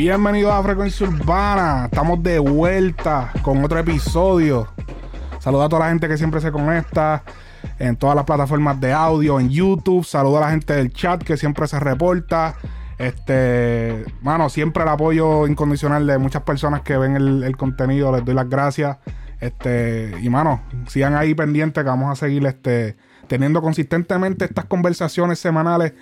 Bienvenidos a Frecuencia Urbana. Estamos de vuelta con otro episodio. Saludos a toda la gente que siempre se conecta en todas las plataformas de audio, en YouTube. Saludos a la gente del chat que siempre se reporta. Este, mano, siempre el apoyo incondicional de muchas personas que ven el, el contenido. Les doy las gracias. Este, y mano, sigan ahí pendientes que vamos a seguir este, teniendo consistentemente estas conversaciones semanales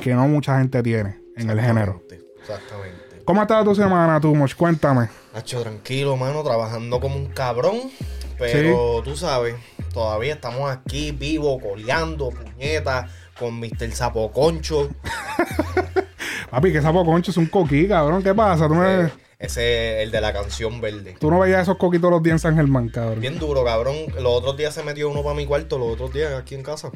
que no mucha gente tiene en el género. Exactamente. ¿Cómo ha estado tu semana, tú, Moch? Cuéntame. Hacho, tranquilo, mano, trabajando como un cabrón. Pero tú sabes, todavía estamos aquí vivos, coleando, puñetas, con Mr. Sapo Concho. Papi, que sapo concho es un coquí, cabrón. ¿Qué pasa? ¿Tú, me- Eh, ese es el de la canción verde. tú no veías esos coquitos los días en San Germán, cabrón. Bien duro, cabrón. Los otros días se metió uno para mi cuarto, los otros días aquí en casa.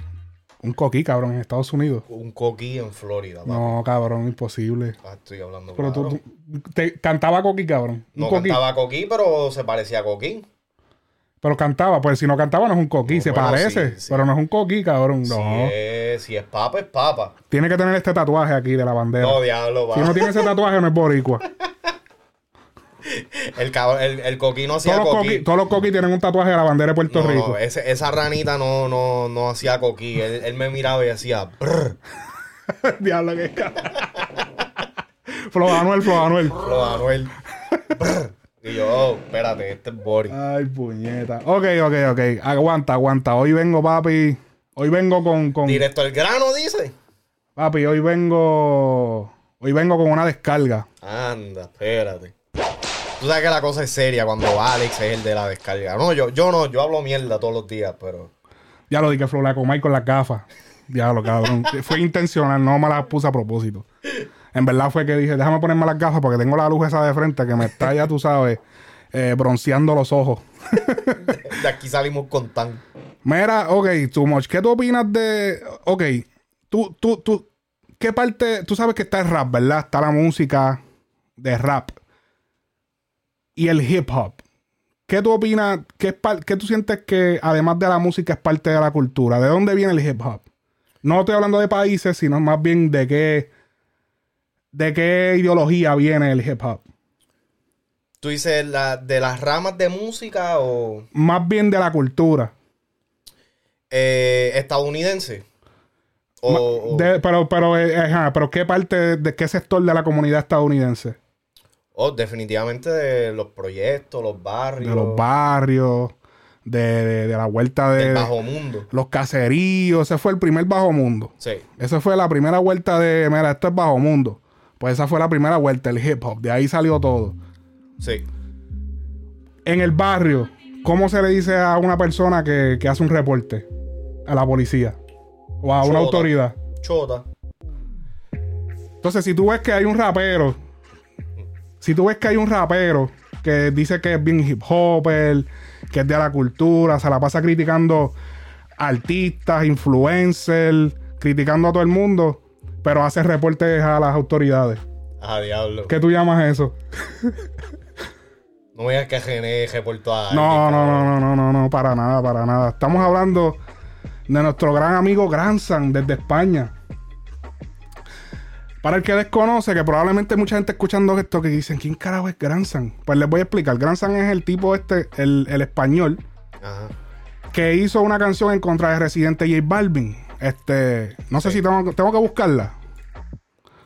Un coquí, cabrón, en Estados Unidos. Un coquí en Florida. papi. No, cabrón, imposible. Ah, estoy hablando Pero claro. tú- te, cantaba coquí, cabrón. Un No coquí. cantaba coquí, pero se parecía a coquí. Pero cantaba, pues si no cantaba no es un coquí, No, se bueno, parece, sí, sí. pero no es un coquí, cabrón. No. Si, es, si es papa, es papa. Tiene que tener este tatuaje aquí de la bandera. No, diablo, si va. no tiene ese tatuaje no es boricua. El, el, el coquí no hacía Todos los, coquí. todos los coquí tienen un tatuaje de la bandera de Puerto No, Rico. no, ese- esa ranita no, no, no hacía coquí. Él, él me miraba y decía. Diablo que cabrón. Flo Anuel, Flo Anuel. Flo Anuel. Y yo, oh, espérate, este es Boris. Ay, puñeta. Ok, ok, ok. Aguanta, aguanta. Hoy vengo, papi. Hoy vengo con, con Directo al grano, dice. papi, hoy vengo hoy vengo con una descarga. Anda, espérate. Tú sabes que la cosa es seria cuando Alex es el de la descarga. No, yo, yo no, yo hablo mierda todos los días, pero. Ya lo dije, Flo la comay con las gafas. Diablo, cabrón. fue intencional, no me las puse a propósito. En verdad fue que dije, déjame ponerme las gafas porque tengo la luz esa de frente que me está ya, tú sabes, eh, bronceando los ojos. De aquí salimos con tan. Mira, ok, too much. ¿Qué tú opinas de. Ok, tú, tú, tú. ¿Qué parte. Tú sabes que está el rap, ¿verdad? Está la música de rap. Y el hip hop. ¿Qué tú opinas? ¿Qué, qué tú sientes que, además de la música, es parte de la cultura? ¿De dónde viene el hip hop? No estoy hablando de países, sino más bien de qué. ¿De qué ideología viene el hip hop? ¿Tú dices la, de las ramas de música o Más bien de la cultura. eh, estadounidense? O, De- pero, pero, eh, ajá, pero ¿qué parte, de qué sector de la comunidad estadounidense? O definitivamente de los proyectos, los barrios, de los barrios, de, de- de la vuelta de del bajo mundo. los caseríos. Ese fue el primer bajo mundo. Sí. Esa fue la primera vuelta de, mira, esto es bajo mundo. Pues esa fue la primera vuelta, el hip hop. De ahí salió todo. Sí. En el barrio, ¿cómo se le dice a una persona que, que hace un reporte? A la policía. O a una autoridad. Chota. Entonces, si tú ves que hay un rapero, si tú ves que hay un rapero que dice que es bien hip hopper, que es de la cultura, se la pasa criticando artistas, influencers, criticando a todo el mundo, pero hace reportes a las autoridades. Ah, diablo. ¿Qué tú llamas eso? No veas que Gené reportó a No, alguien, no, no, no, no, no, no, para nada, para nada. Estamos hablando de nuestro gran amigo Granzan desde España. Para el que desconoce, que probablemente mucha gente escuchando esto que dicen, ¿quién carajo es Granzan? Pues les voy a explicar. Granzan es el tipo este, el, el español, Ajá. que hizo una canción en contra de Residente J Balvin. Este, no sé Sí. si tengo, tengo que buscarla.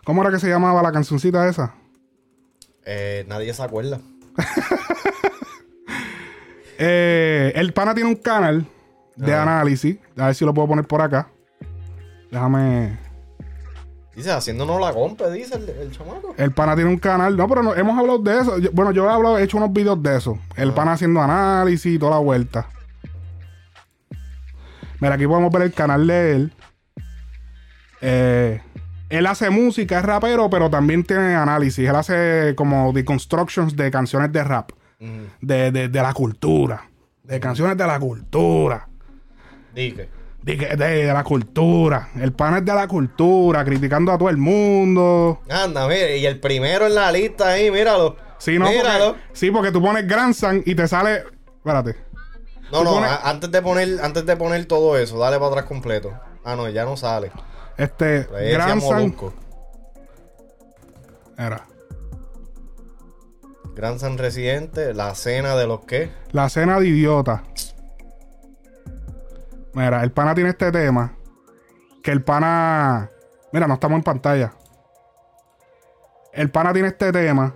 ¿Cómo era que se llamaba la cancioncita esa? Eh, nadie se acuerda. Eh, el pana tiene un canal de Ah. análisis. A ver si lo puedo poner por acá. Déjame. Dice, haciéndonos la compa, dice el, el chamaco. El pana tiene un canal. No, pero no, hemos hablado de eso. Yo- bueno, yo he hablado, he hecho unos videos de eso. El Ah. pana haciendo análisis y toda la vuelta. Mira, aquí podemos ver el canal de él. Eh, él hace música, es rapero, pero también tiene análisis. Él hace como deconstructions de canciones de rap. De, de- de la cultura. De canciones de la cultura. Dije. De, que- de- de la cultura. El pana es de la cultura, criticando a todo el mundo. Anda, mire, y el primero en la lista ahí, míralo. Sí, no, míralo. porque, sí, porque tú pones Grandson y te sale. Espérate. No, no, pones- antes de poner, antes de poner todo eso, dale para atrás completo. Ah, no, ya no sale. Este. Decía Grandson. Molusco. Era. Gran San Residente, la cena de los qué? La cena de idiota. Mira, el pana tiene este tema. Que el pana. Mira, no estamos en pantalla. El pana tiene este tema.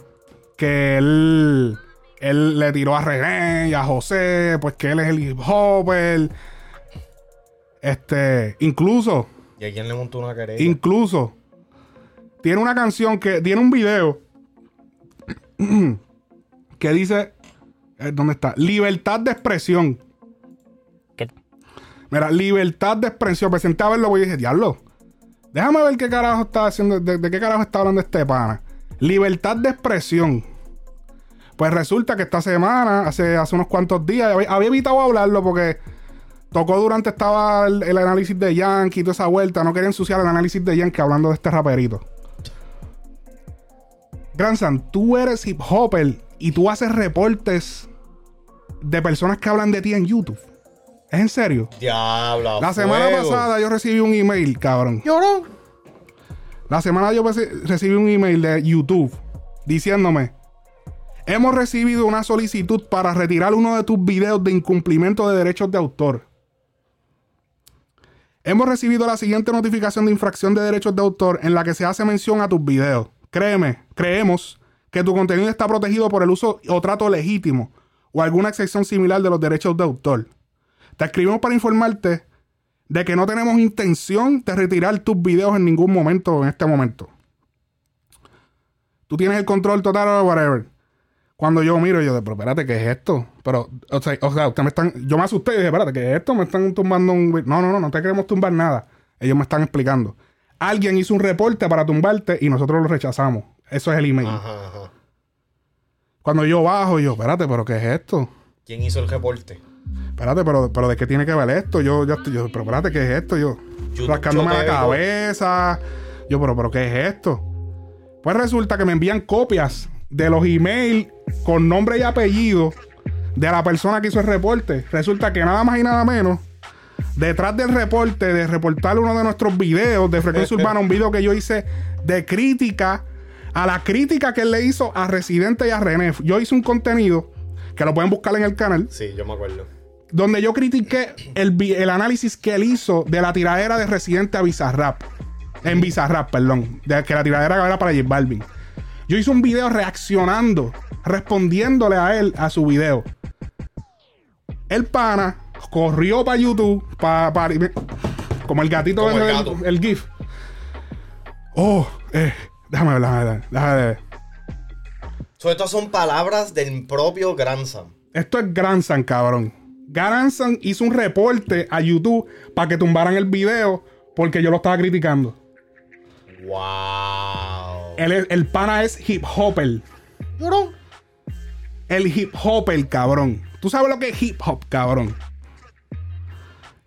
Que él. Él le tiró a René y a José. Pues que él es el hip hopper. Este. Incluso. ¿Y a quién le montó una querella? Incluso. Tiene una canción que. Tiene un video. que dice. eh, ¿Dónde está? Libertad de expresión. Mira, libertad de expresión. Presenté a verlo y dije, diablo. Déjame ver qué carajo está haciendo. De, qué carajo está hablando este pana. Libertad de expresión. Pues resulta que esta semana, hace, hace unos cuantos días, había, evitado hablarlo porque tocó durante estaba el, análisis de Yankee y toda esa vuelta. No quería ensuciar el análisis de Yankee hablando de este raperito. Granzan, tú eres hip hopper y tú haces reportes de personas que hablan de ti en YouTube. ¿Es en serio? Diablo. La semana fuego. pasada yo recibí un email, cabrón. ¿Lloró? La semana yo reci- recibí un email de YouTube diciéndome: Hemos recibido una solicitud para retirar uno de tus videos de incumplimiento de derechos de autor. Hemos recibido la siguiente notificación de infracción de derechos de autor en la que se hace mención a tus videos. Créeme, creemos que tu contenido está protegido por el uso o trato legítimo o alguna excepción similar de los derechos de autor. Te escribimos para informarte de que no tenemos intención de retirar tus videos en ningún momento en este momento. Tú tienes el control total o whatever. Cuando yo miro, yo de, pero espérate, ¿qué es esto? Pero, o sea, o sea, ustedes me están. Yo me asusté y dije, espérate, ¿qué es esto? Me están tumbando un. vi-". No, no, no, no te queremos tumbar nada. Ellos me están explicando. Alguien hizo un reporte para tumbarte y nosotros lo rechazamos. Eso es el email. Ajá, ajá. Cuando yo bajo, yo, espérate, ¿pero qué es esto? ¿Quién hizo el reporte? Espérate, pero, pero ¿de qué tiene que ver esto? Yo, yo, yo pero espérate, ¿qué es esto? Yo, rascándome la cabeza. Yo, pero, pero, ¿qué es esto? Pues resulta que me envían copias de los emails con nombre y apellido de la persona que hizo el reporte. Resulta que nada más y nada menos, detrás del reporte, de reportar uno de nuestros videos de Frecuencia Urbana, un video que yo hice de crítica a la crítica que él le hizo a Residente y a René. Yo hice un contenido que lo pueden buscar en el canal Sí, yo me acuerdo. Donde yo critiqué el, el análisis que él hizo de la tiradera de Residente a Bizarrap. En Bizarrap, perdón. De que la tiradera era para J Balvin. Yo hice un video reaccionando, respondiéndole a él a su video. El pana corrió para YouTube, para, como el gatito Como el del- gato. el GIF. Oh, eh, déjame ver, déjame ver, déjame ver. So, estas son palabras del propio Gran Sam. Esto es Granzan, cabrón. Granzan hizo un reporte a YouTube para que tumbaran el video porque yo lo estaba criticando. Wow. Él es- el pana es hip hopper. El hip hopper, cabrón. ¿Tú sabes lo que es hip hop, cabrón?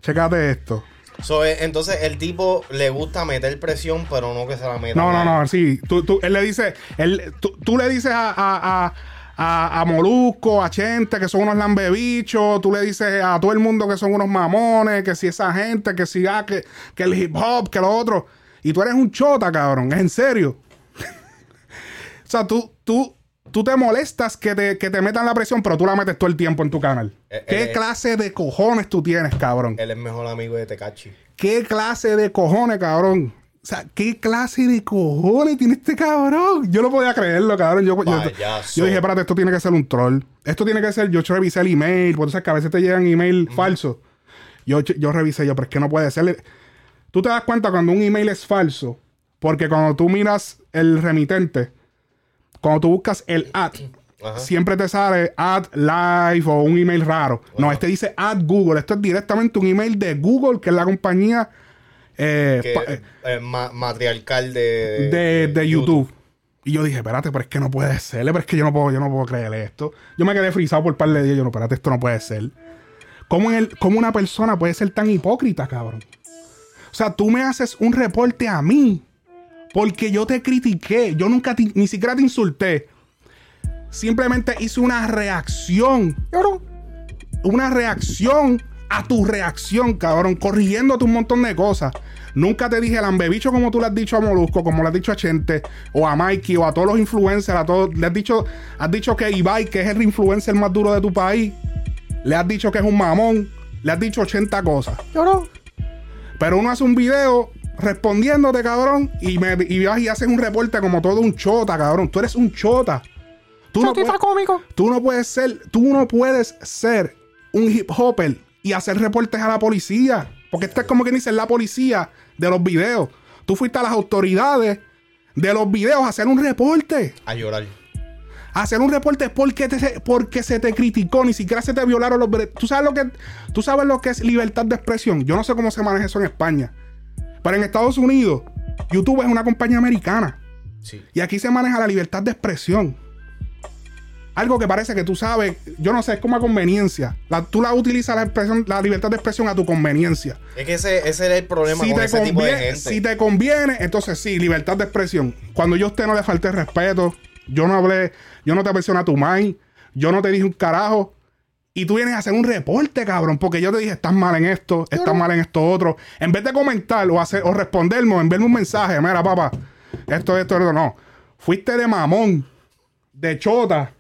Chécate esto. So, eh, entonces el tipo le gusta meter presión, pero no que se la meta. No, no, no, sí. Tú, tú- él le dice, él, tú, tú le dices a, a, a, a, a Molusco, a Chente, que son unos lambebichos, tú le dices a todo el mundo que son unos mamones, que si esa gente, que si ah, que, que el hip hop, que lo otro. Y tú eres un chota, cabrón, es en serio. o sea, tú, tú, tú te molestas que te, que te metan la presión, pero tú la metes todo el tiempo en tu canal. Eh, ¿Qué eh, clase de cojones tú tienes, cabrón? Él es mejor amigo de Tecachi. ¿Qué clase de cojones, cabrón? O sea, ¿qué clase de cojones tiene este cabrón? Yo no podía creerlo, cabrón. Yo, yo, yo dije, espérate, esto tiene que ser un troll. Esto tiene que ser, yo revisé el email, porque tú sabes que a veces te llegan email falsos. Yo, yo revisé, yo, pero es que no puede ser. Tú te das cuenta cuando un email es falso, porque cuando tú miras el remitente, cuando tú buscas el ad, Ajá. siempre te sale ad live o un email raro. No, este dice ad Google. Esto es directamente un email de Google, que es la compañía eh, Que eh, ma- matriarcal de, de, de YouTube. Y yo dije, espérate, pero es que no puede ser, pero es que yo no puedo, yo no puedo creer esto. Yo me quedé frisado por un par de días. Yo no, espérate, esto no puede ser. ¿Cómo, en el- cómo una persona puede ser tan hipócrita, cabrón? O sea, tú me haces un reporte a mí porque yo te critiqué. Yo nunca te- ni siquiera te insulté. Simplemente hice una reacción. Una reacción a tu reacción, cabrón, corrigiéndote un montón de cosas. Nunca te dije lambebicho como tú le has dicho a Molusco, como le has dicho a Chente, o a Mikey, o a todos los influencers, a todos. Le has dicho, has dicho que Ibai, que es el influencer más duro de tu país, le has dicho que es un mamón, le has dicho 80 cosas. No. Pero uno hace un video respondiéndote, cabrón, y, me, y vas y haces un reporte como todo un chota, cabrón. Tú eres un chota. Tú no, puedes, cómico. tú no puedes ser, tú no puedes ser un hip hopper y hacer reportes a la policía. Porque esta es como quien dice la policía de los videos. Tú fuiste a las autoridades de los videos a hacer un reporte. A llorar. A hacer un reporte porque, te- porque se te criticó, ni siquiera se te violaron los derechos. ¿Tú sabes lo que, tú sabes lo que es libertad de expresión. Yo no sé cómo se maneja eso en España. Pero en Estados Unidos, YouTube es una compañía americana. Sí. Y aquí se maneja la libertad de expresión. Algo que parece que tú sabes, yo no sé, es como a conveniencia. La- tú la utilizas la, expresión, la libertad de expresión a tu conveniencia. Es que ese, ese era el problema Si con te, ese tipo de conviene, gente. si te conviene, entonces sí, libertad de expresión. Cuando yo a usted no le falté respeto, yo no hablé, yo no te mencioné a tu mind, yo no te dije un carajo. Y tú vienes a hacer un reporte, cabrón, porque yo te dije, estás mal en esto, estás mal en esto otro. En vez de comentar o hacer, o responderme, o enviarme un mensaje, mira, papá, esto, esto, esto, no. Fuiste de mamón, de chota,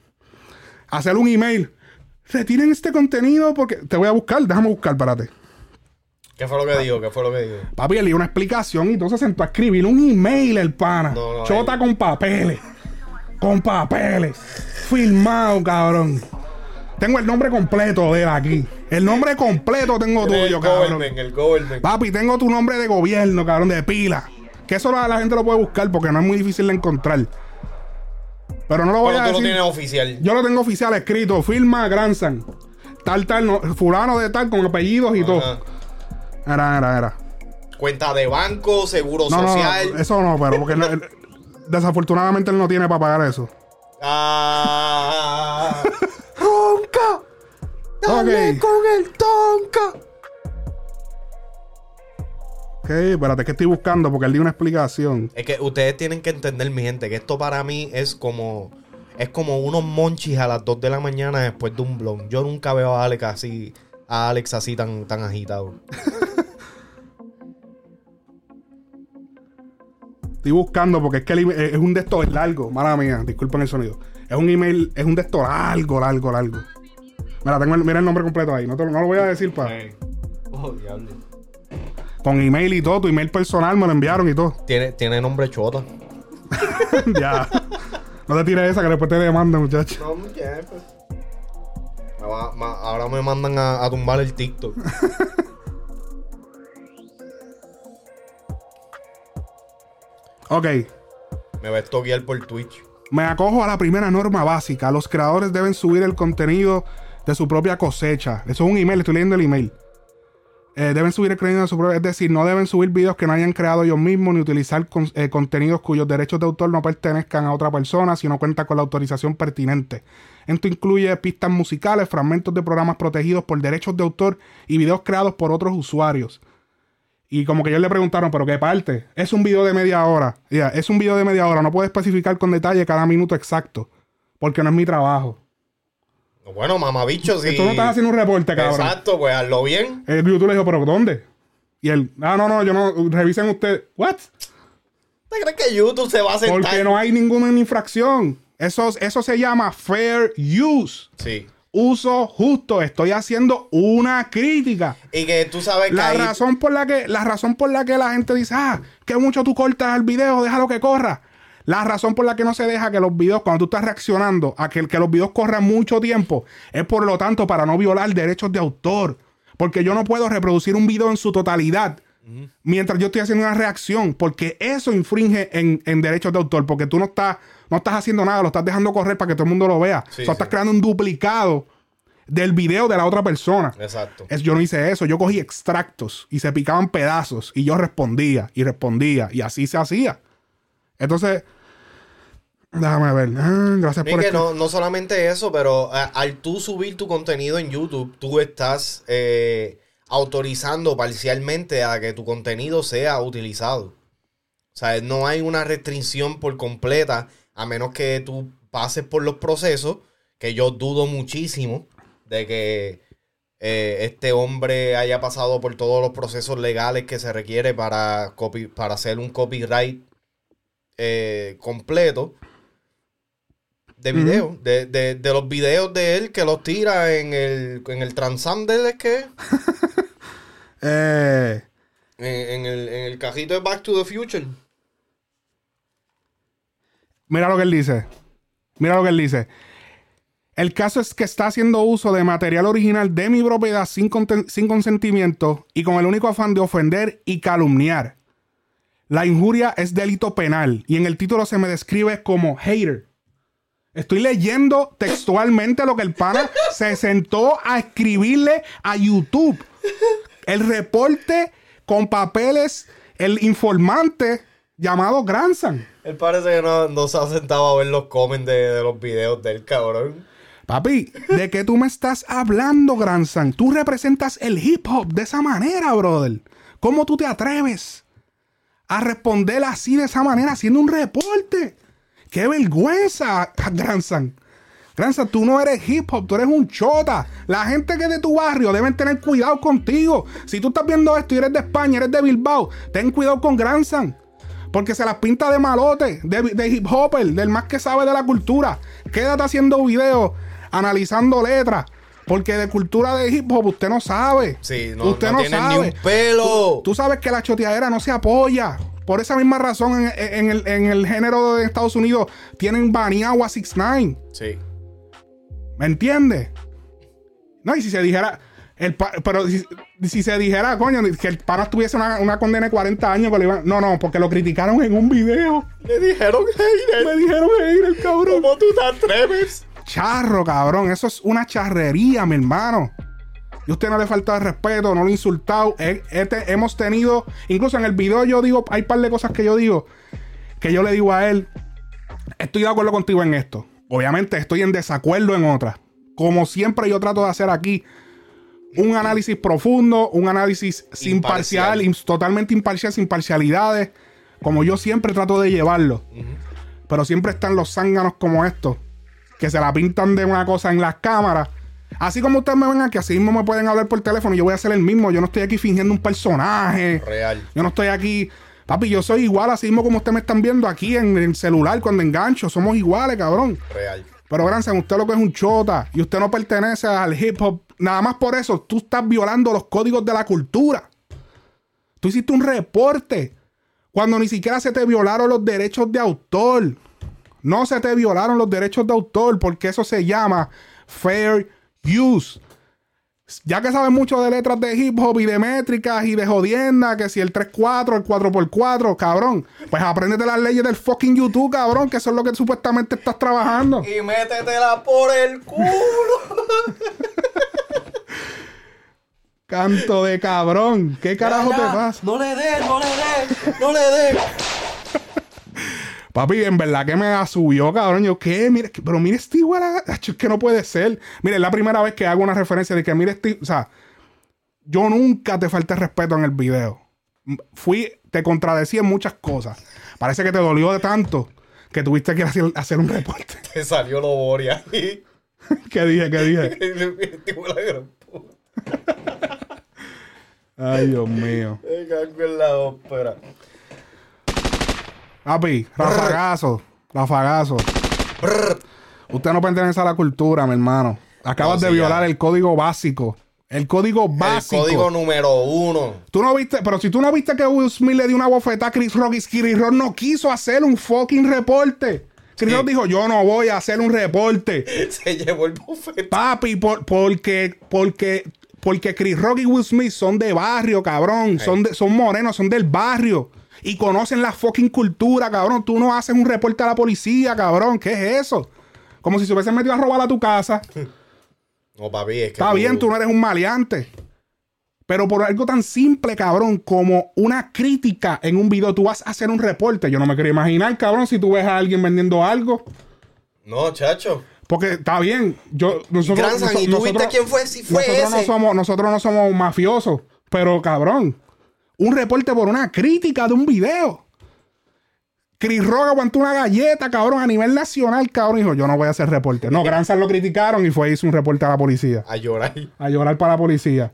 hacer un email. Retiren este contenido porque te voy a buscar, déjame buscar, espérate. ¿Qué fue lo que dijo? ¿Qué fue lo que dijo? Papi, él dio una explicación y entonces se sentó a escribir un email el pana. No, no, Chota ahí- con papeles. Con papeles. Filmado, cabrón. Tengo el nombre completo de él aquí. El nombre completo tengo tuyo, el cabrón. government, el government. Papi, tengo tu nombre de gobierno, cabrón, de pila. Que eso la, la gente lo puede buscar porque no es muy difícil de encontrar. Pero no lo voy Pero a tú lo decir. tienes oficial. Yo lo tengo oficial escrito. Firma Granzan. Tal, tal, no, fulano de tal, con apellidos y todo. Era, era, era. Cuenta de banco, seguro No, no, social. no, eso no, pero porque él- él- desafortunadamente él no tiene para pagar eso. Ah. ¡Tonka! ¡Dale Ok. con el tonka! Ok, espérate, que estoy buscando porque él dio una explicación. Es que ustedes tienen que entender, mi gente, que esto para mí es como. Es como unos monchis a las 2 de la mañana después de un blog. Yo nunca veo a Alex así. A Alex así tan, tan agitado. Estoy buscando porque es que el email- es un de estos largo. Mala mía, disculpen el sonido. Es un email, es un de estos largo, largo, largo. Mira, tengo el, mira el nombre completo ahí. No, te lo- no lo voy a decir para. Oh, diablo. Con email y todo, tu email personal me lo enviaron y todo. Tiene, tiene nombre chota. ya. No te tires esa que después te demandan, muchacho. No, ma- Ahora me mandan a, a tumbar el TikTok. Ok. Me va a estoquear por Twitch. Me acojo a la primera norma básica. Los creadores deben subir el contenido de su propia cosecha. Eso es un email, estoy leyendo el email. Eh, deben subir el contenido de su propia... Es decir, no deben subir videos que no hayan creado ellos mismos ni utilizar eh, contenidos cuyos derechos de autor no pertenezcan a otra persona si no cuenta con la autorización pertinente. Esto incluye pistas musicales, fragmentos de programas protegidos por derechos de autor y videos creados por otros usuarios. Y como que ellos le preguntaron, ¿pero qué parte? Es un video de media hora. Es un video de media hora. No puedo especificar con detalle cada minuto exacto. Porque no es mi trabajo. Bueno, mamabicho, si. Tú no estás haciendo un reporte, cabrón. Exacto, pues hazlo bien. El YouTube le dijo, ¿pero dónde? Y él, ah, no, no, yo no. Revisen ustedes. ¿What? ¿Te crees que YouTube se va a sentar? Porque no hay ninguna infracción. Eso, eso se llama fair use. Sí. Uso justo. Estoy haciendo una crítica. Y que tú sabes que La ahí- razón por la que la razón por la que la gente dice, ah, que mucho tú cortas el video, déjalo que corra. La razón por la que no se deja que los videos, cuando tú estás reaccionando a que, que los videos corran mucho tiempo, es por lo tanto para no violar derechos de autor. Porque yo no puedo reproducir un video en su totalidad mientras yo estoy haciendo una reacción, porque eso infringe en, en derechos de autor, porque tú no estás, no estás haciendo nada, lo estás dejando correr para que todo el mundo lo vea. Sí, o sea, estás sí. creando un duplicado del video de la otra persona. Exacto. Es, yo no hice eso, yo cogí extractos y se picaban pedazos y yo respondía y respondía y así se hacía. Entonces, déjame ver. Ah, gracias por que no, no solamente eso, pero a- al tú subir tu contenido en YouTube, tú estás eh, autorizando parcialmente a que tu contenido sea utilizado. O sea, no hay una restricción por completa, a menos que tú pases por los procesos, que yo dudo muchísimo de que eh, este hombre haya pasado por todos los procesos legales que se requiere para, copy, para hacer un copyright eh, completo de video, de, de- de los videos de él que los tira en el, en el Transam de él, ¿es que? Eh, En, en el, en el cajito de Back to the Future. mira lo que él dice. Mira lo que él dice. El caso es que está haciendo uso de material original de mi propiedad sin, sin consentimiento y con el único afán de ofender y calumniar. La injuria es delito penal y en el título se me describe como hater. Estoy leyendo textualmente lo que el pana se sentó a escribirle a YouTube. El reporte con papeles, el informante llamado Granson. Él parece que no, no se ha sentado a ver los comments de, de los videos del cabrón. Papi, ¿de qué tú me estás hablando, Granson? Tú representas el hip hop de esa manera, brother. ¿Cómo tú te atreves a responder así de esa manera haciendo un reporte? ¡Qué vergüenza, Granson! Granson, tú no eres hip hop, tú eres un chota. La gente que es de tu barrio deben tener cuidado contigo. Si tú estás viendo esto y eres de España, eres de Bilbao, ten cuidado con Granson. Porque se las pinta de malote, de, de hip hopper, del más que sabe de la cultura. Quédate haciendo videos, analizando letras. Porque de cultura de hip hop usted no sabe. Sí, no, usted no, no, tienen sabe. ni un pelo. Tú sabes que la choteadera no se apoya. Por esa misma razón, en, en el, en el género de Estados Unidos tienen baneado a 6 9 Sí. ¿Me entiendes? No, y si se dijera. El pa- pero si, si se dijera, coño, que el pana tuviese una, una condena de 40 años, le iban- no, no, porque lo criticaron en un video. Le dijeron hater. Me dijeron el cabrón. ¿Cómo tú te atreves? Charro, cabrón. Eso es una charrería, mi hermano. Y usted no le falta respeto, no lo insultado. He- he te- hemos tenido, incluso en el video yo digo, hay un par de cosas que yo digo, que yo le digo a él, estoy de acuerdo contigo en esto. Obviamente estoy en desacuerdo en otras. Como siempre yo trato de hacer aquí, un análisis profundo, un análisis sin Imparcial. parcial, im- totalmente imparcial, sin parcialidades, como yo siempre trato de llevarlo. Pero siempre están los zánganos como estos, que se la pintan de una cosa en las cámaras. Así como ustedes me ven aquí, así mismo me pueden hablar por teléfono y yo voy a hacer el mismo. Yo no estoy aquí fingiendo un personaje. Real. Yo no estoy aquí. Papi, yo soy igual, así mismo como ustedes me están viendo aquí en el celular cuando engancho. Somos iguales, cabrón. Real. Pero Granson, usted lo que es un chota y usted no pertenece al hip hop. Nada más por eso, tú estás violando los códigos de la cultura. Tú hiciste un reporte cuando ni siquiera se te violaron los derechos de autor. No se te violaron los derechos de autor porque eso se llama fair use. Ya que sabes mucho de letras de hip hop y de métricas y de jodienda, que si el 3-4, el 4x4, cabrón, pues apréndete las leyes del fucking YouTube, cabrón, que eso es lo que supuestamente estás trabajando. Y métetela por el culo. Canto de cabrón. ¿Qué carajo Ya, ya. te pasa? No le des, no le des, no le des. Papi, en verdad que me subió, cabrón. Yo, ¿qué? Que- pero mire este igual. Es que no puede ser. Mire, es la primera vez que hago una referencia de que mire este. O sea, yo nunca te falté respeto en el video. Fui, te contradecí en muchas cosas. Parece que te dolió de tanto que tuviste que hacer, hacer un reporte. Te salió lo Boria. ¿Qué dije? ¿Qué dije? Puta. Ay, Dios mío. Me cago en la ópera. Papi, rafagazo. Rafagazo. Usted no pertenece a la cultura, mi hermano. Acabas No, de sí, violar ya. el código básico. El código El básico. código número uno. Tú no viste, pero si tú no viste que Will Smith le dio una bofetada a Chris Rock y Chris Rock no quiso hacer un fucking reporte. Chris Sí. Rock dijo, yo no voy a hacer un reporte. Se llevó el bufete. Papi, por- porque, porque, porque Chris Rock y Will Smith son de barrio, cabrón. Son, de- son morenos, son del barrio. Y conocen la fucking cultura, cabrón. Tú no haces un reporte a la policía, cabrón. ¿Qué es eso? Como si se hubiesen metido a robar a tu casa. No, papi, es que. Está bien, tú no eres un maleante. Pero por algo tan simple, cabrón, como una crítica en un video, tú vas a hacer un reporte. Yo no me quiero imaginar, cabrón, si tú ves a alguien vendiendo algo. No, chacho. Porque está bien, yo nosotros, Granzan, ¿y tú viste quién fue? Si fue nosotros no ese. somos nosotros no somos mafiosos, pero cabrón, un reporte por una crítica de un video. Chris Rock aguantó una galleta, cabrón, a nivel nacional, cabrón. Dijo, yo no voy a hacer reporte. No, Granzar lo criticaron y fue hizo un reporte a la policía. A llorar. A llorar para la policía.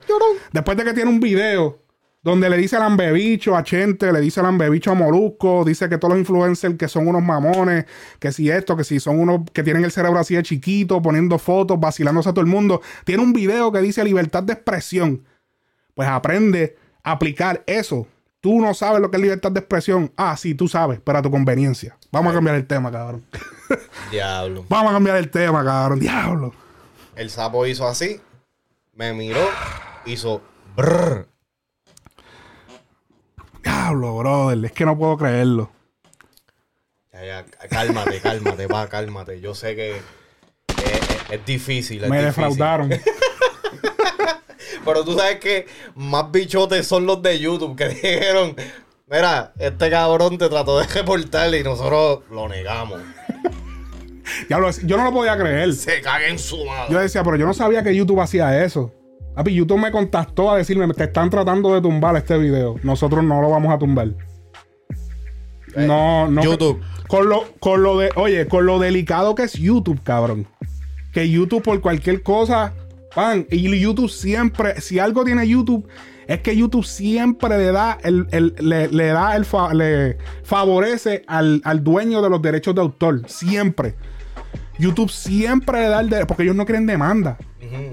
Después de que tiene un video donde le dice al ambebicho a Chente, le dice al ambebicho a Molusco, dice que todos los influencers que son unos mamones, que si esto, que si son unos que tienen el cerebro así de chiquito, poniendo fotos, vacilándose a todo el mundo. Tiene un video que dice libertad de expresión. Pues aprende aplicar eso. Tú no sabes lo que es libertad de expresión. Ah, sí, tú sabes, pero a tu conveniencia. Vamos a cambiar el tema, cabrón. Diablo. Vamos a cambiar el tema, cabrón. Diablo. El sapo hizo así, me miró, hizo brrr. Diablo, brother. Es que no puedo creerlo. Ya, ya, cálmate, cálmate, va, cálmate. Yo sé que es, es difícil. es Me difícil. defraudaron. Pero tú sabes que más bichotes son los de YouTube que dijeron, mira, este cabrón te trató de reportar y nosotros lo negamos. Yo no lo podía creer. Se cague en su madre. Yo decía, pero yo no sabía que YouTube hacía eso. Papi, YouTube me contactó a decirme que están tratando de tumbar este video. Nosotros no lo vamos a tumbar. No, no. YouTube. Con lo, con lo de, oye, con lo delicado que es YouTube, cabrón. Que YouTube por cualquier cosa, pan. Y YouTube siempre, si algo tiene YouTube, es que YouTube siempre le da el, el- le, le da el fa- le favorece al, al dueño de los derechos de autor. Siempre. YouTube siempre le da el derecho, porque ellos no quieren demanda.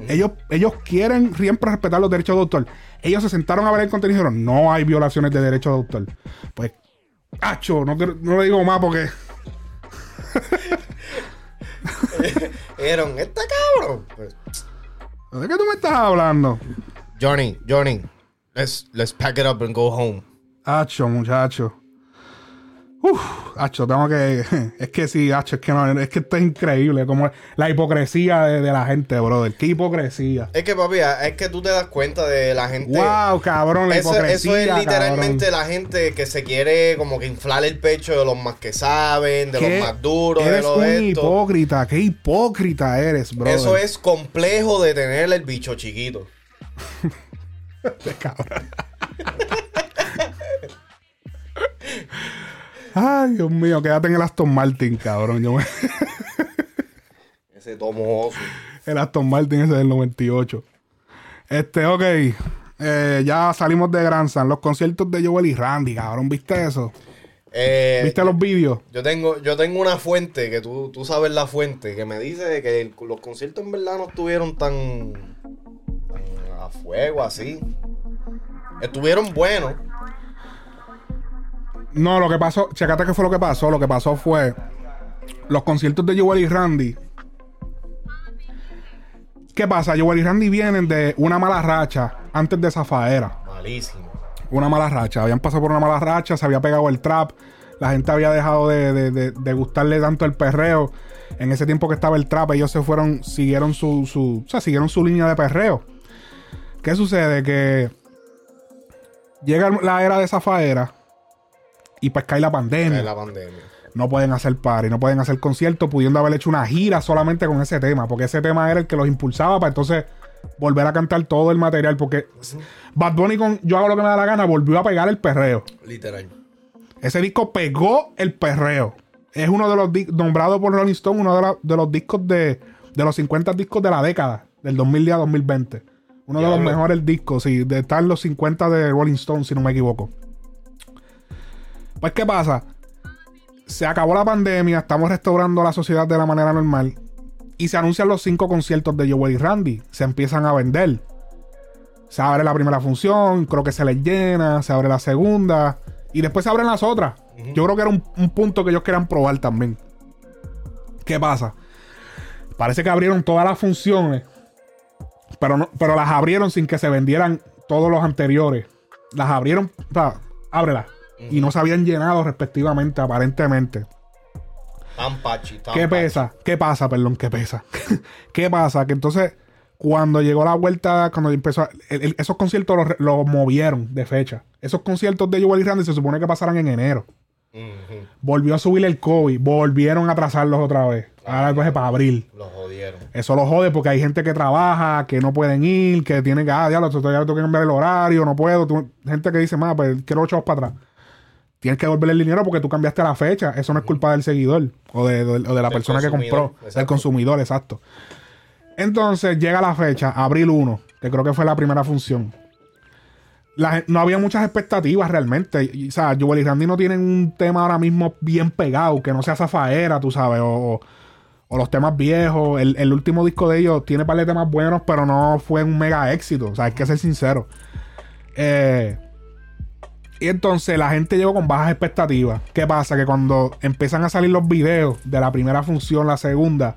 Ellos, ellos quieren siempre respetar los derechos de autor. Ellos se sentaron a ver el contenido y dijeron, no hay violaciones de derechos de autor. Pues, hacho, no, lo digo más porque... Dijeron, este cabrón. Pues, ¿De qué tú me estás hablando? Johnny, Johnny, let's, let's pack it up and go home. Hacho, muchacho. Uf, hacho, tengo que... Es que sí, hacho, es que no, es que esto es increíble. Como la hipocresía de, de la gente, brother. Qué hipocresía. Es que, papi, es que tú te das cuenta de la gente. Wow, cabrón, la Eso, hipocresía. eso es literalmente cabrón. la gente que se quiere como que inflar el pecho de los más que saben, de los más duros, de Eres los un de esto. hipócrita. Qué hipócrita eres, bro. Eso es complejo de tener el bicho chiquito. cabrón. Ay, Dios mío, quédate en el Aston Martin, cabrón. Yo me- Ese tomo oso. El Aston Martin ese del 98. Este, ok. Eh, ya salimos de Grandstand. Los conciertos de Joel y Randy, cabrón. ¿Viste eso? Eh, ¿Viste los vídeos? yo tengo, yo tengo una fuente que tú, tú sabes la fuente que me dice que el- los conciertos en verdad no estuvieron tan, tan a fuego así. Estuvieron buenos. No, lo que pasó, checate qué fue lo que pasó. Lo que pasó fue los conciertos de Joel y Randy. ¿Qué pasa? Joel y Randy vienen de una mala racha antes de Zafaera. Malísimo. Una mala racha. Habían pasado por una mala racha, se había pegado el trap. La gente había dejado de, de- de- de gustarle tanto el perreo. En ese tiempo que estaba el trap, ellos se fueron, siguieron su, su, o sea, siguieron su línea de perreo. ¿Qué sucede? Que llega la era de Zafaera y pues cae la pandemia. Es la pandemia. No pueden hacer party, no pueden hacer conciertos, pudiendo haber hecho una gira solamente con ese tema, porque ese tema era el que los impulsaba para entonces volver a cantar todo el material, porque Bad Bunny con Yo hago lo que me da la gana volvió a pegar el perreo. Literal. Ese disco pegó el perreo. Es uno de los nombrados por Rolling Stone, uno de, la- de los discos de, de los 50 discos de la década, del 2010 a 2020. Uno de los mejores discos, sí, de estar en los 50 de Rolling Stone, si no me equivoco. Pues, ¿qué pasa? Se acabó la pandemia, estamos restaurando la sociedad de la manera normal y se anuncian los cinco conciertos de Joel y Randy. Se empiezan a vender. Se abre la primera función, creo que se les llena, se abre la segunda y después se abren las otras. Yo creo que era un, un punto que ellos querían probar también. ¿Qué pasa? Parece que abrieron todas las funciones, pero, no, pero las abrieron sin que se vendieran todos los anteriores. Las abrieron, o sea, ábrelas. Y no se habían llenado respectivamente, aparentemente. Tan pachi, tan ¿Qué pachi. pesa? ¿Qué pasa? Perdón, ¿qué pesa? ¿Qué pasa? Que entonces, cuando llegó la vuelta, cuando empezó, a- el- el- esos conciertos los, movieron de fecha. Esos conciertos de Joel y Randy se supone que pasaran en enero. Volvió a subir el COVID, volvieron a atrasarlos otra vez. Ahora pues para abril. Los jodieron. Eso lo jode porque hay gente que trabaja, que no pueden ir, que tienen que, ah, diablo, todavía tengo que cambiar el horario, no puedo. Tú- gente que dice, más, pues quiero ocho horas para atrás. Tienes que devolverle el dinero porque tú cambiaste la fecha. Eso no es culpa del seguidor o de, de- o de la Del persona que compró, del exacto. consumidor, exacto. Entonces llega la fecha, abril 1, que creo que fue la primera función. La no había muchas expectativas realmente. Y, o sea, Joel y Randy no tienen un tema ahora mismo bien pegado, que no sea zafaera, tú sabes, o, o- o los temas viejos. El, el último disco de ellos tiene par de temas buenos, pero no fue un mega éxito. O sea, hay que ser sincero. Eh, y entonces la gente llegó con bajas expectativas. ¿Qué pasa? Que cuando empiezan a salir los videos de la primera función, la segunda,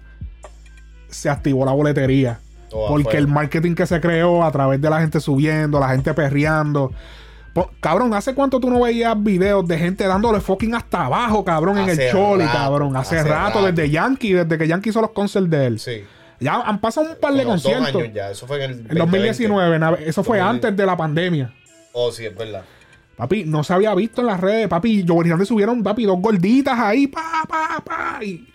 se activó la boletería. Todo Porque el marketing que se creó a través de la gente subiendo, la gente perreando. Cabrón, ¿hace cuánto tú no veías videos de gente dándole fucking hasta abajo, cabrón, en el choli, rato, cabrón? Hace, hace rato, rato. desde Yankee, desde que Yankee hizo los concerts de él. Sí. Ya han pasado un par de Como dos conciertos. años ya. Eso fue en el En 2019, na- eso fue 2020. antes de la pandemia. Oh, sí, es verdad. Papi, no se había visto en las redes, papi. Y Randy subieron, papi, dos gorditas ahí, pa, pa, pa. Y,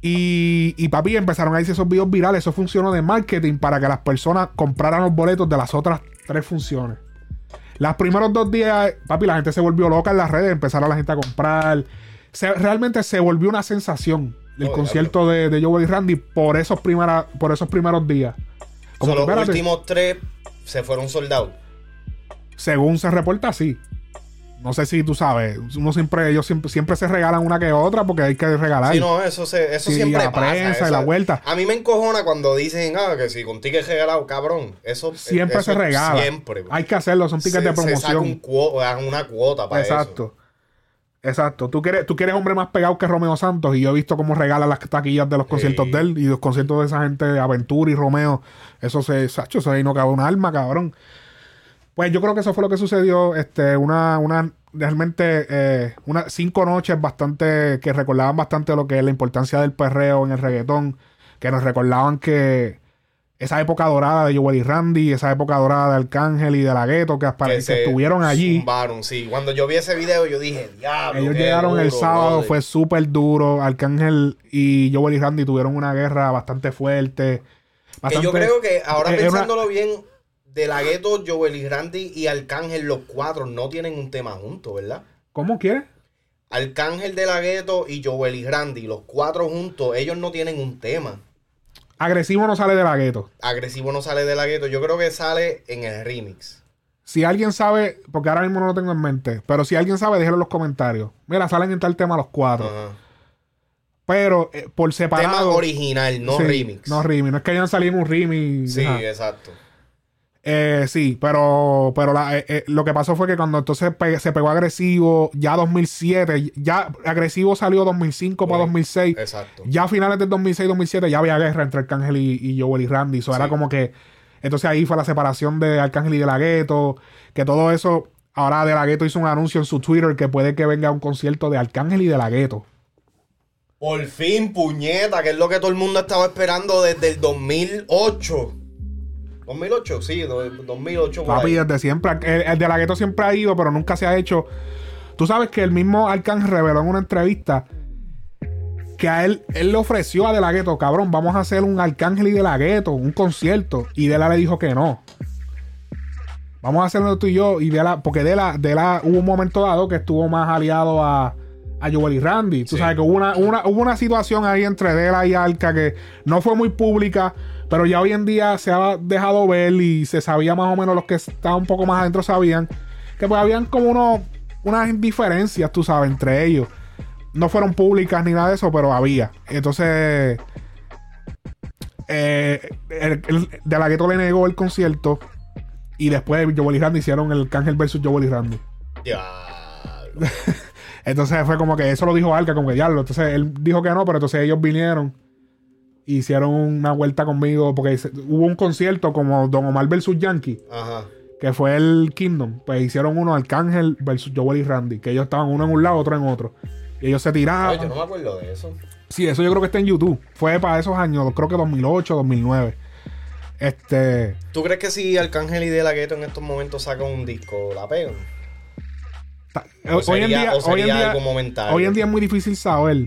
y, y, papi, empezaron a irse esos videos virales. Eso funcionó de marketing para que las personas compraran los boletos de las otras tres funciones. Los primeros dos días, papi, la gente se volvió loca en las redes, empezaron la gente a comprar. Se- realmente se volvió una sensación el Oh, concierto de, de Joel y Randy por esos, primera, por esos primeros días. Como So, que, los espérate, últimos tres se fueron soldados. Según se reporta así. No sé si tú sabes, uno siempre, ellos siempre, siempre se regalan una que otra porque hay que regalar. Sí, no, eso, se, eso Sí, siempre la pasa. prensa y eso- la vuelta. A mí me encojona cuando dicen, ah, que si contigo es regalado, cabrón. Eso siempre eso se regala. Siempre. Hay que hacerlo, son tickets Se- de Se saca promoción. un cuo- una cuota para eso. Exacto. Exacto. Tú quieres, tú quieres hombre más pegado que Romeo Santos y yo he visto cómo regala las taquillas de los conciertos Sí. de él y los conciertos de esa gente, Aventura y Romeo. Eso se, Sacho, eso ahí no cabe un alma, cabrón. Pues yo creo que eso fue lo que sucedió. Este, una, una, realmente, eh, una, cinco noches bastante, que recordaban bastante lo que es la importancia del perreo en el reggaetón. Que nos recordaban que esa época dorada de Joel y Randy, esa época dorada de Arcángel y de la Gueto, que, que se estuvieron allí. zumbaron, sí. Cuando yo vi ese video, yo dije, diablo. Ellos llegaron el sábado, brother". fue súper duro. Arcángel y Joel y Randy tuvieron una guerra bastante fuerte. Que bastante- yo creo que ahora Eh, una- pensándolo bien, de la gueto, Joel y Randy y Arcángel, los cuatro, no tienen un tema juntos, ¿verdad? ¿Cómo quieres? Arcángel de la gueto y Joel y Randy, los cuatro juntos, ellos no tienen un tema. Agresivo no sale de la gueto. Agresivo no sale de la gueto, yo creo que sale en el remix. Si alguien sabe, porque ahora mismo no lo tengo en mente, pero si alguien sabe, déjelo en los comentarios. Mira, salen en tal tema los cuatro. Ajá. Pero eh, por Tema separado. original, no sí, remix. No remix. No es que hayan salido en un remix. Sí, ajá. exacto. Eh, sí, pero, pero la- eh, eh, lo que pasó fue que cuando entonces pe- se pegó agresivo, ya 2007, ya agresivo salió 2005 para Sí, 2006. Exacto. Ya a finales del 2006-2007 ya había guerra entre Arcángel y, y Joel y Randy. Eso era como que. Entonces ahí fue la separación de Arcángel y de la Gueto. Que todo eso. Ahora de la Gueto hizo un anuncio en su Twitter que puede que venga un concierto de Arcángel y de la Gueto. Por fin, puñeta, que es lo que todo el mundo estaba esperando desde el 2008. 2008, sí, do- 2008. por Papi, desde siempre. El, el de la Gueto siempre ha ido, pero nunca se ha hecho. Tú sabes que el mismo Arcángel reveló en una entrevista que a él, él le ofreció a De La Ghetto, cabrón, vamos a hacer un Arcángel y De La Ghetto, un concierto. Y De La le dijo que no. Vamos a hacerlo tú y yo. Y De La, porque De La, De La hubo un momento dado que estuvo más aliado a, a Joel y Randy. Tú Sí. sabes que hubo una, una- hubo una situación ahí entre De La y Arca que no fue muy pública, pero ya hoy en día se ha dejado ver y se sabía más o menos los que estaban un poco más adentro sabían que pues habían como unos, unas diferencias, tú sabes, entre ellos. No fueron públicas ni nada de eso, pero había. Entonces, eh, el- el- De La Ghetto le negó el concierto y después Joel y Randy hicieron el Cángel versus Joel y Randy. Entonces fue como que eso lo dijo Arca, como que diablo. Entonces él dijo que no, pero entonces ellos vinieron. Hicieron una vuelta conmigo porque hubo un concierto como Don Omar versus Yankee, Ajá. que fue el Kingdom. Pues hicieron uno Arcángel versus Joel y Randy, que ellos estaban uno en un lado, otro en otro. Y ellos se tiraban. Yo no me acuerdo de eso. Sí, eso yo creo que está en YouTube. Fue para esos años, creo que 2008, 2009. Este. ¿Tú crees que si Arcángel y De La Ghetto en estos momentos sacan un disco, la pegan? ta- hoy en sería- día, o hoy en día, hoy en día es muy difícil saber.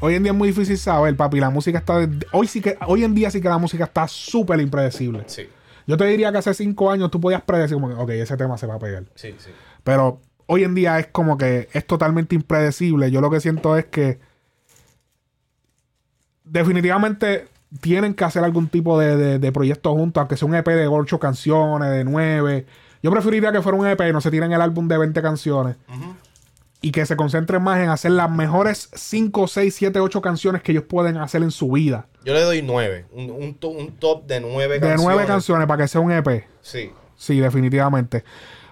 Hoy en día es muy difícil saber, papi. La música está. Hoy sí que, hoy en día sí que la música está súper impredecible. Sí, Yo te diría que hace cinco años tú podías predecir como que, ok, ese tema se va a pegar. sí, sí. Pero hoy en día es como que es totalmente impredecible. Yo lo que siento es que definitivamente tienen que hacer algún tipo de, de, de proyecto juntos, aunque sea un EP de 8 canciones, de 9. Yo preferiría que fuera un EP y no se tiren el álbum de 20 canciones. Y que se concentren más en hacer las mejores 5, 6, 7, 8 canciones que ellos pueden hacer en su vida. Yo le doy 9. Un, un, to- un top de 9 De canciones. 9 canciones para que sea un EP. Sí. Sí, definitivamente.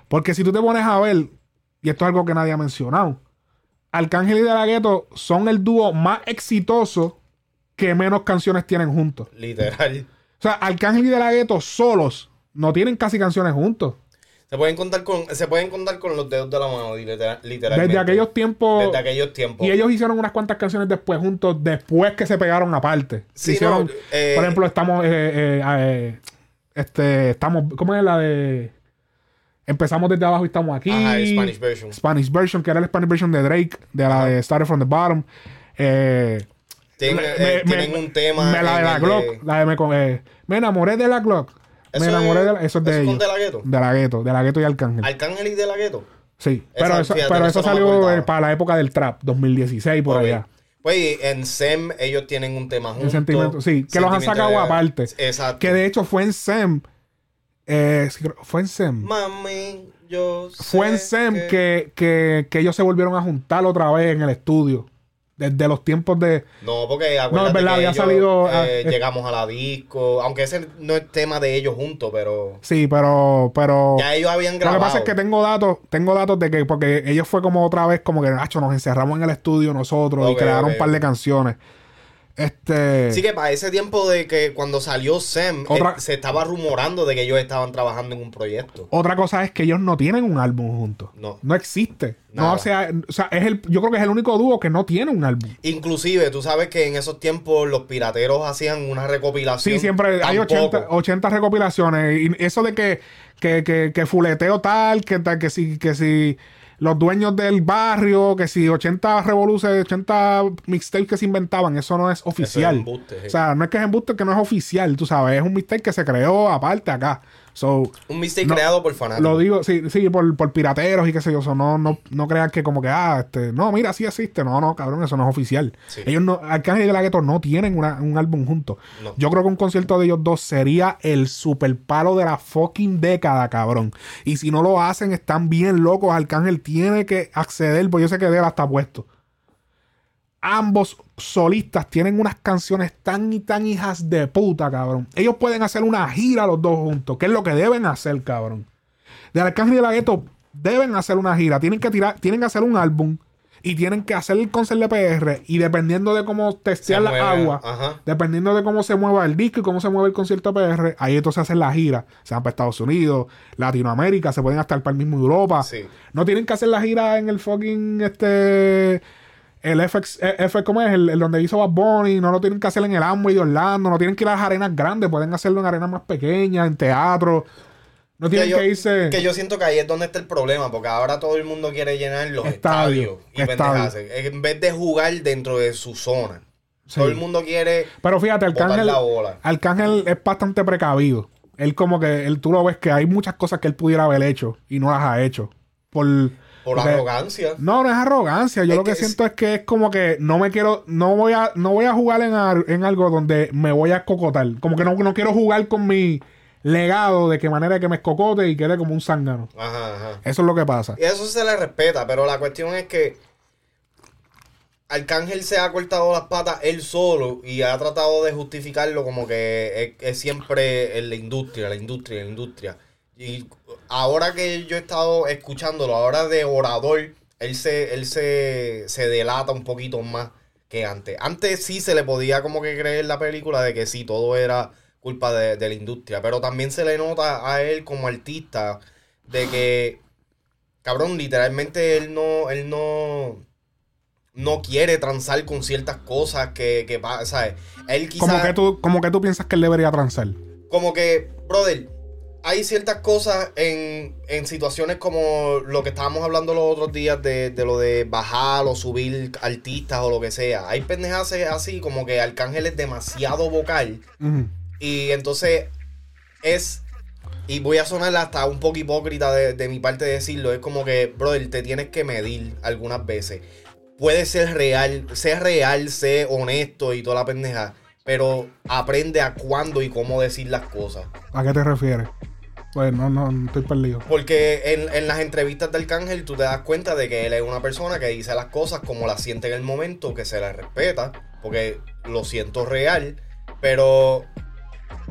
Porque si tú te pones a ver, y esto es algo que nadie ha mencionado, Arcángel y De La Ghetto son el dúo más exitoso que menos canciones tienen juntos. Literal. O sea, Arcángel y De La Ghetto solos no tienen casi canciones juntos. Se pueden contar con, se pueden contar con los dedos de la mano, literal- literalmente. Desde aquellos tiempos. Desde aquellos tiempos. Y ellos hicieron unas cuantas canciones después juntos, después que se pegaron aparte. Sí, hicieron, no, eh, por ejemplo, estamos, eh, eh, eh, este, estamos, ¿cómo es la de? Empezamos desde abajo y estamos aquí. Ajá, Spanish version. Spanish version, que era el Spanish version de Drake, de la de Started from the Bottom. Eh, Tienen, me- me- tienen me- un tema. me la de la Glock, de- la de me, eh, me enamoré de la Glock. Me enamoré es- de la, eso es de eso ellos. De La Ghetto. De la Ghetto, de la Ghetto y Arcángel. Arcángel y de la gueto. sí, Esa, pero eso, fíjate, pero eso eso no me salió para la época del trap, 2016 por allá. Pues en SEM ellos tienen un tema juntos. El sentimiento, sí, que los han sacado de- aparte. Exacto. Que de hecho fue en SEM. eh, fue en SEM. Mami, yo Fue en SEM que, que, que ellos se volvieron a juntar otra vez en el estudio. Desde los tiempos de. No, porque No, es verdad, que había ellos, salido, ah, eh, eh. llegamos a la disco, aunque ese no es tema de ellos juntos, pero Sí, pero. pero ya ellos habían lo grabado. que pasa es que tengo datos, tengo datos de que, porque ellos fue como otra vez, como que, Nacho, nos encerramos en el estudio nosotros y crearon un par de canciones. Este. Sí que para ese tiempo de que cuando salió Sam, Otra- eh, se estaba rumorando de que ellos estaban trabajando en un proyecto. Otra cosa es que ellos no tienen un álbum juntos. No. No existe. No, o sea, o sea, es el, yo creo que es el único dúo que no tiene un álbum. Inclusive, tú sabes que en esos tiempos los pirateros hacían una recopilación. Sí, siempre hay Tampoco. 80, 80 recopilaciones. Y eso de que, que, que, que fuleteo tal, que, tal, que si, que si los dueños del barrio, que si 80 revoluciones, 80 mixtapes que se inventaban, eso no es oficial. embuste, sí. O sea, no es que es embuste, que no es oficial, tú sabes, es un mixtape que se creó aparte acá. So, Un mistake No, creado por fanáticos. lo digo, sí, sí, por, por pirateros y qué sé yo, so, no, no, no crean que como que, ah, este, no, mira, sí existe. No, no, cabrón, eso no es oficial. Sí. Ellos no, Arcángel y De La Ghetto no tienen una- un álbum juntos. No. Yo creo que un concierto de ellos dos sería el super palo de la fucking década, cabrón. Y si no lo hacen, están bien locos. Arcángel tiene que acceder, pues yo sé que de él está puesto. Ambos solistas tienen unas canciones tan y tan hijas de puta, cabrón. Ellos pueden hacer una gira los dos juntos, que es lo que deben hacer, cabrón. De Arcángel y de la Ghetto deben hacer una gira, tienen que tirar, tienen que hacer un álbum y tienen que hacer el concierto de PR y dependiendo de cómo testear Se la mueve, agua, ajá. dependiendo de cómo se mueva el disco y cómo se mueve el concierto PR, ahí entonces hacen la gira. Se van para Estados Unidos, Latinoamérica, se pueden hasta para el mismo Europa. Sí. No tienen que hacer la gira en el fucking este el FX, eh, F, ¿cómo es? El, el donde hizo Bad Bunny, no lo tienen que hacer en el Amway de Orlando, no tienen que ir a las arenas grandes, pueden hacerlo en arenas más pequeñas, en teatro. No tienen yo, que irse. que yo siento que ahí es donde está el problema, porque ahora todo el mundo quiere llenar los Estadio, estadios y estadio. en vez de jugar dentro de su zona. Sí. Todo el mundo quiere Pero fíjate, Arcángel, la bola. Arcángel es bastante precavido. Él como que, él, tú lo ves que hay muchas cosas que él pudiera haber hecho y no las ha hecho. Por, por porque- arrogancia. No, no es arrogancia. Yo Es lo que, siento es que es como que no me quiero, no voy a, no voy a jugar en, ar- en algo donde me voy a cocotar. Como que no, no quiero jugar con mi legado de que manera que me escocote y quede como un zángano. Ajá, ajá. Eso es lo que pasa. Y eso se le respeta, pero la cuestión es que Arcángel se ha cortado las patas él solo y ha tratado de justificarlo como que es, es siempre en la industria, la industria, la industria. Y ahora que yo he estado escuchándolo, ahora de orador, él se, él se, se delata un poquito más que antes. Antes sí se le podía como que creer la película de que sí, todo era culpa de, de la industria, pero también se le nota a él como artista de que cabrón, literalmente él no, él no, no quiere transar con ciertas cosas que, que ¿sabes? Él quizás, Como que tú, como que tú piensas que él debería transar. como que, brother, hay ciertas cosas en, en situaciones como lo que estábamos hablando los otros días de, de lo de bajar o subir artistas o lo que sea. Hay pendejas así como que Arcángel es demasiado vocal y entonces es y voy a sonar hasta un poco hipócrita de, de mi parte de decirlo, es como que, brother, te tienes que medir algunas veces. Puede ser real, ser real, ser honesto y toda la pendeja, pero aprende a cuándo y cómo decir las cosas. ¿A qué te refieres? Pues no, no, estoy perdido. Porque en, en las entrevistas del Cángel tú te das cuenta de que él es una persona que dice las cosas como las siente en el momento, que se las respeta, porque lo siento real, pero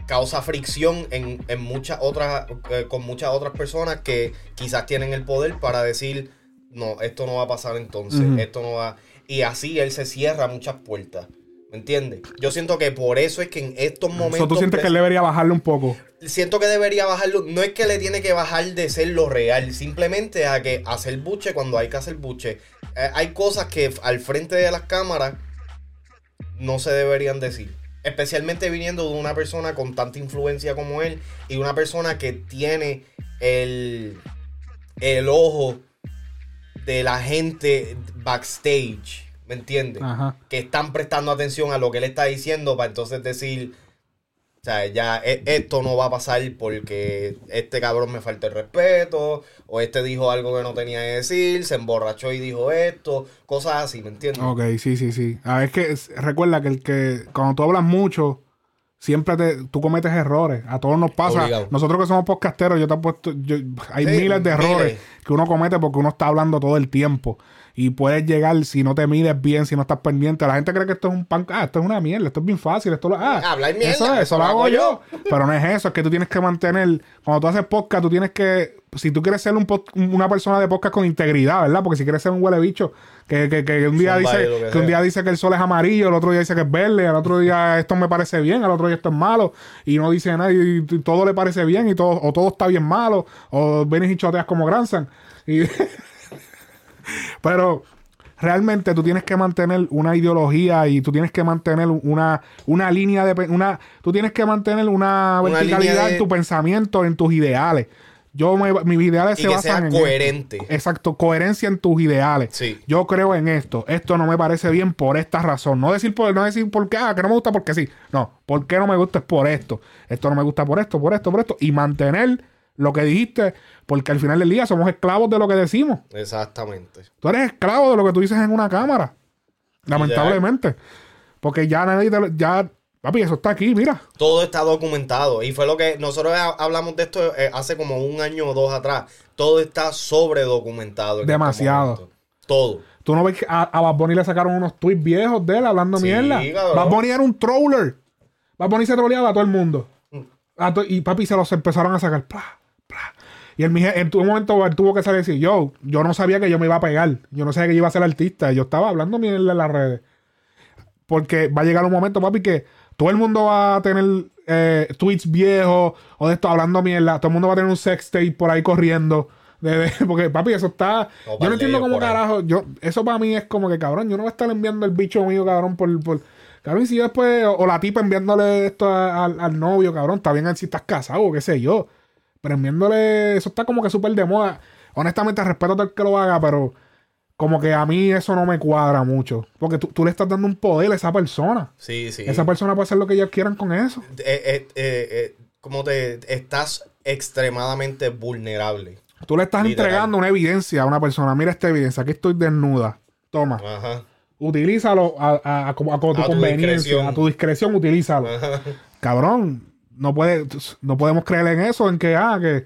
causa fricción en, en muchas otras, eh, con muchas otras personas que quizás tienen el poder para decir, no, esto no va a pasar entonces, esto no va... Y así él se cierra muchas puertas. ¿Me entiendes? Yo siento que por eso es que en estos momentos... Eso tú sientes que él debería bajarle un poco. Siento que debería bajarlo. No es que le tiene que bajar de ser lo real, simplemente a que hacer buche cuando hay que hacer buche. Eh, hay cosas que al frente de las cámaras no se deberían decir. Especialmente viniendo de una persona con tanta influencia como él y una persona que tiene el, el ojo de la gente backstage. ¿Me entiendes? Que están prestando atención a lo que él está diciendo para entonces decir, o sea, ya e- esto no va a pasar porque este cabrón me falta el respeto, o este dijo algo que no tenía que decir, se emborrachó y dijo esto, cosas así, ¿me entiendes? Ok, sí, sí, sí. A ver, es que recuerda que el que cuando tú hablas mucho, siempre te, tú cometes errores. A todos nos pasa. Obligado. Nosotros que somos podcasteros, yo te he puesto, yo- hay Sí, miles de errores miles. que uno comete porque uno está hablando todo el tiempo. Y puedes llegar, si no te mides bien, si no estás pendiente. La gente cree que esto es un pan. Ah, esto es una mierda, esto es bien fácil. Esto lo, ah, Hablar mierda, Eso, es, eso lo hago yo. Pero no es eso, es que tú tienes que mantener. Cuando tú haces podcast, tú tienes que. Si tú quieres ser un una persona de podcast con integridad, ¿verdad? Porque si quieres ser un huele bicho, que, que, que un día dice que que un día dice que el sol es amarillo, el otro día dice que es verde, al otro día esto me parece bien, al otro día esto es malo, y no dice nada, y, y todo le parece bien, y todo, o todo está bien malo, o vienes y choteas como Granzan. Y Pero realmente tú tienes que mantener una ideología y tú tienes que mantener una, una línea de una tú tienes que mantener una, Una verticalidad de- en tu pensamiento, en tus ideales. Yo me- mis ideales Y se que basan sea en coherente. Exacto, coherencia en tus ideales. Sí. Yo creo en esto. Esto no me parece bien por esta razón. No decir por, no decir por qué, ah, que no me gusta porque sí. No, por qué no me gusta es por esto. Esto no me gusta por esto, por esto, por esto. Y mantener lo que dijiste, porque al final del día somos esclavos de lo que decimos. Exactamente. Tú eres esclavo de lo que tú dices en una cámara. Lamentablemente. Porque ya nadie te lo- ya papi, eso está aquí, mira. Todo está documentado. Y fue lo que nosotros ha- hablamos de esto eh, hace como un año o dos atrás. Todo está sobre documentado. en estos Demasiado. Todo. Tú no ves que a, a Bad Bunny le sacaron unos tweets viejos de él hablando Sí, mierda. cabrón. Bad Bunny era un troller. Bad Bunny se troleaba a todo el mundo. To- y papi se los empezaron a sacar. Pla, pla. Y él, en un momento él tuvo que salir y decir, yo, yo no sabía que yo me iba a pegar. Yo no sabía que yo iba a ser artista. Yo estaba hablando mierda en las redes. Porque va a llegar un momento, papi, que todo el mundo va a tener eh, tweets viejos o de esto hablando mierda. Todo el mundo va a tener un sex tape por ahí corriendo. De- de- porque, papi, eso está. Yo no entiendo cómo ahí. carajo. Yo, eso para mí es como que, cabrón, yo no voy a estar enviando el bicho mío, cabrón, por. por cabrón, y si yo después. O, o la tipa enviándole esto a- al, al novio, cabrón. Está bien si estás casado o qué sé yo. Pero enviándole. Eso está como que súper de moda. Honestamente, respeto a todo el que lo haga, pero. Como que a mí eso no me cuadra mucho. Porque tú, tú le estás dando un poder a esa persona. Sí, sí. Esa persona puede hacer lo que ellos quieran con eso. Eh, eh, eh, como te estás extremadamente vulnerable. Tú le estás Literal. entregando una evidencia a una persona. Mira esta evidencia. Aquí estoy desnuda. Toma. Ajá. Utilízalo a, a- a como- a tu conveniencia. discreción. A tu discreción, utilízalo. Ajá. Cabrón, no, puede, no podemos creer en eso, en que, ah, que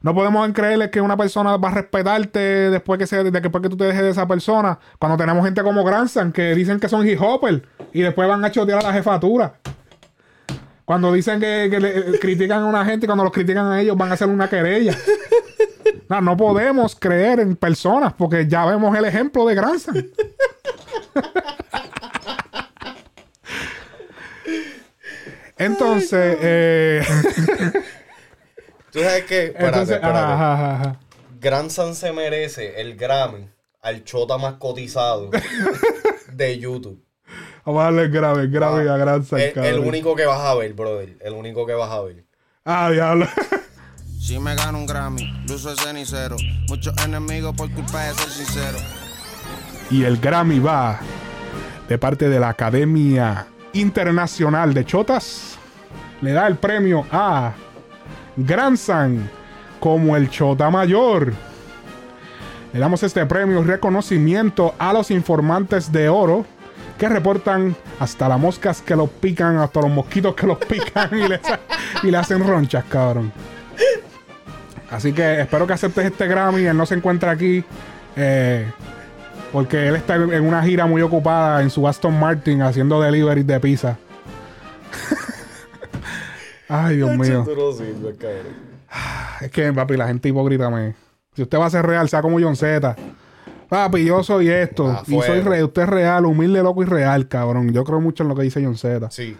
no podemos en creer que una persona va a respetarte después que, se, de después que tú te dejes de esa persona. Cuando tenemos gente como Granzan que dicen que son hip hopper y después van a chotear a la jefatura. Cuando dicen que, que eh, critican a una gente y cuando los critican a ellos van a hacer una querella. No, no podemos creer en personas porque ya vemos el ejemplo de Granzan. Entonces, eh, Tú sabes que. Espérate, entonces, espérate. ajá, ajá, ajá. Gran San se merece el Grammy al chota más cotizado de YouTube. Vamos a darle el grave, el grave a Granzan, El, el cabrón. único que vas a ver, brother. El único que vas a ver. Ah, diablo. Si me gano un Grammy, luzo el cenicero. Muchos enemigos por culpa de ser sincero. Y el Grammy va de parte de la Academia Internacional de Chotas. Le da el premio a Granzan como el Chota Mayor. Le damos este premio reconocimiento a los informantes de oro que reportan hasta las moscas que los pican, hasta los mosquitos que los pican y y le hacen ronchas, cabrón. Así que espero que aceptes este Grammy. Él no se encuentra aquí. eh, porque él está en una gira muy ocupada en su Aston Martin haciendo delivery de pizza. Ay, Dios mío. Es que, papi, la gente hipócrita me. Si usted va a ser real, sea como John Z. Papi, yo soy esto. Ah, y soy real. Usted es real, humilde, loco y real, cabrón. Yo creo mucho en lo que dice John Z. Sí.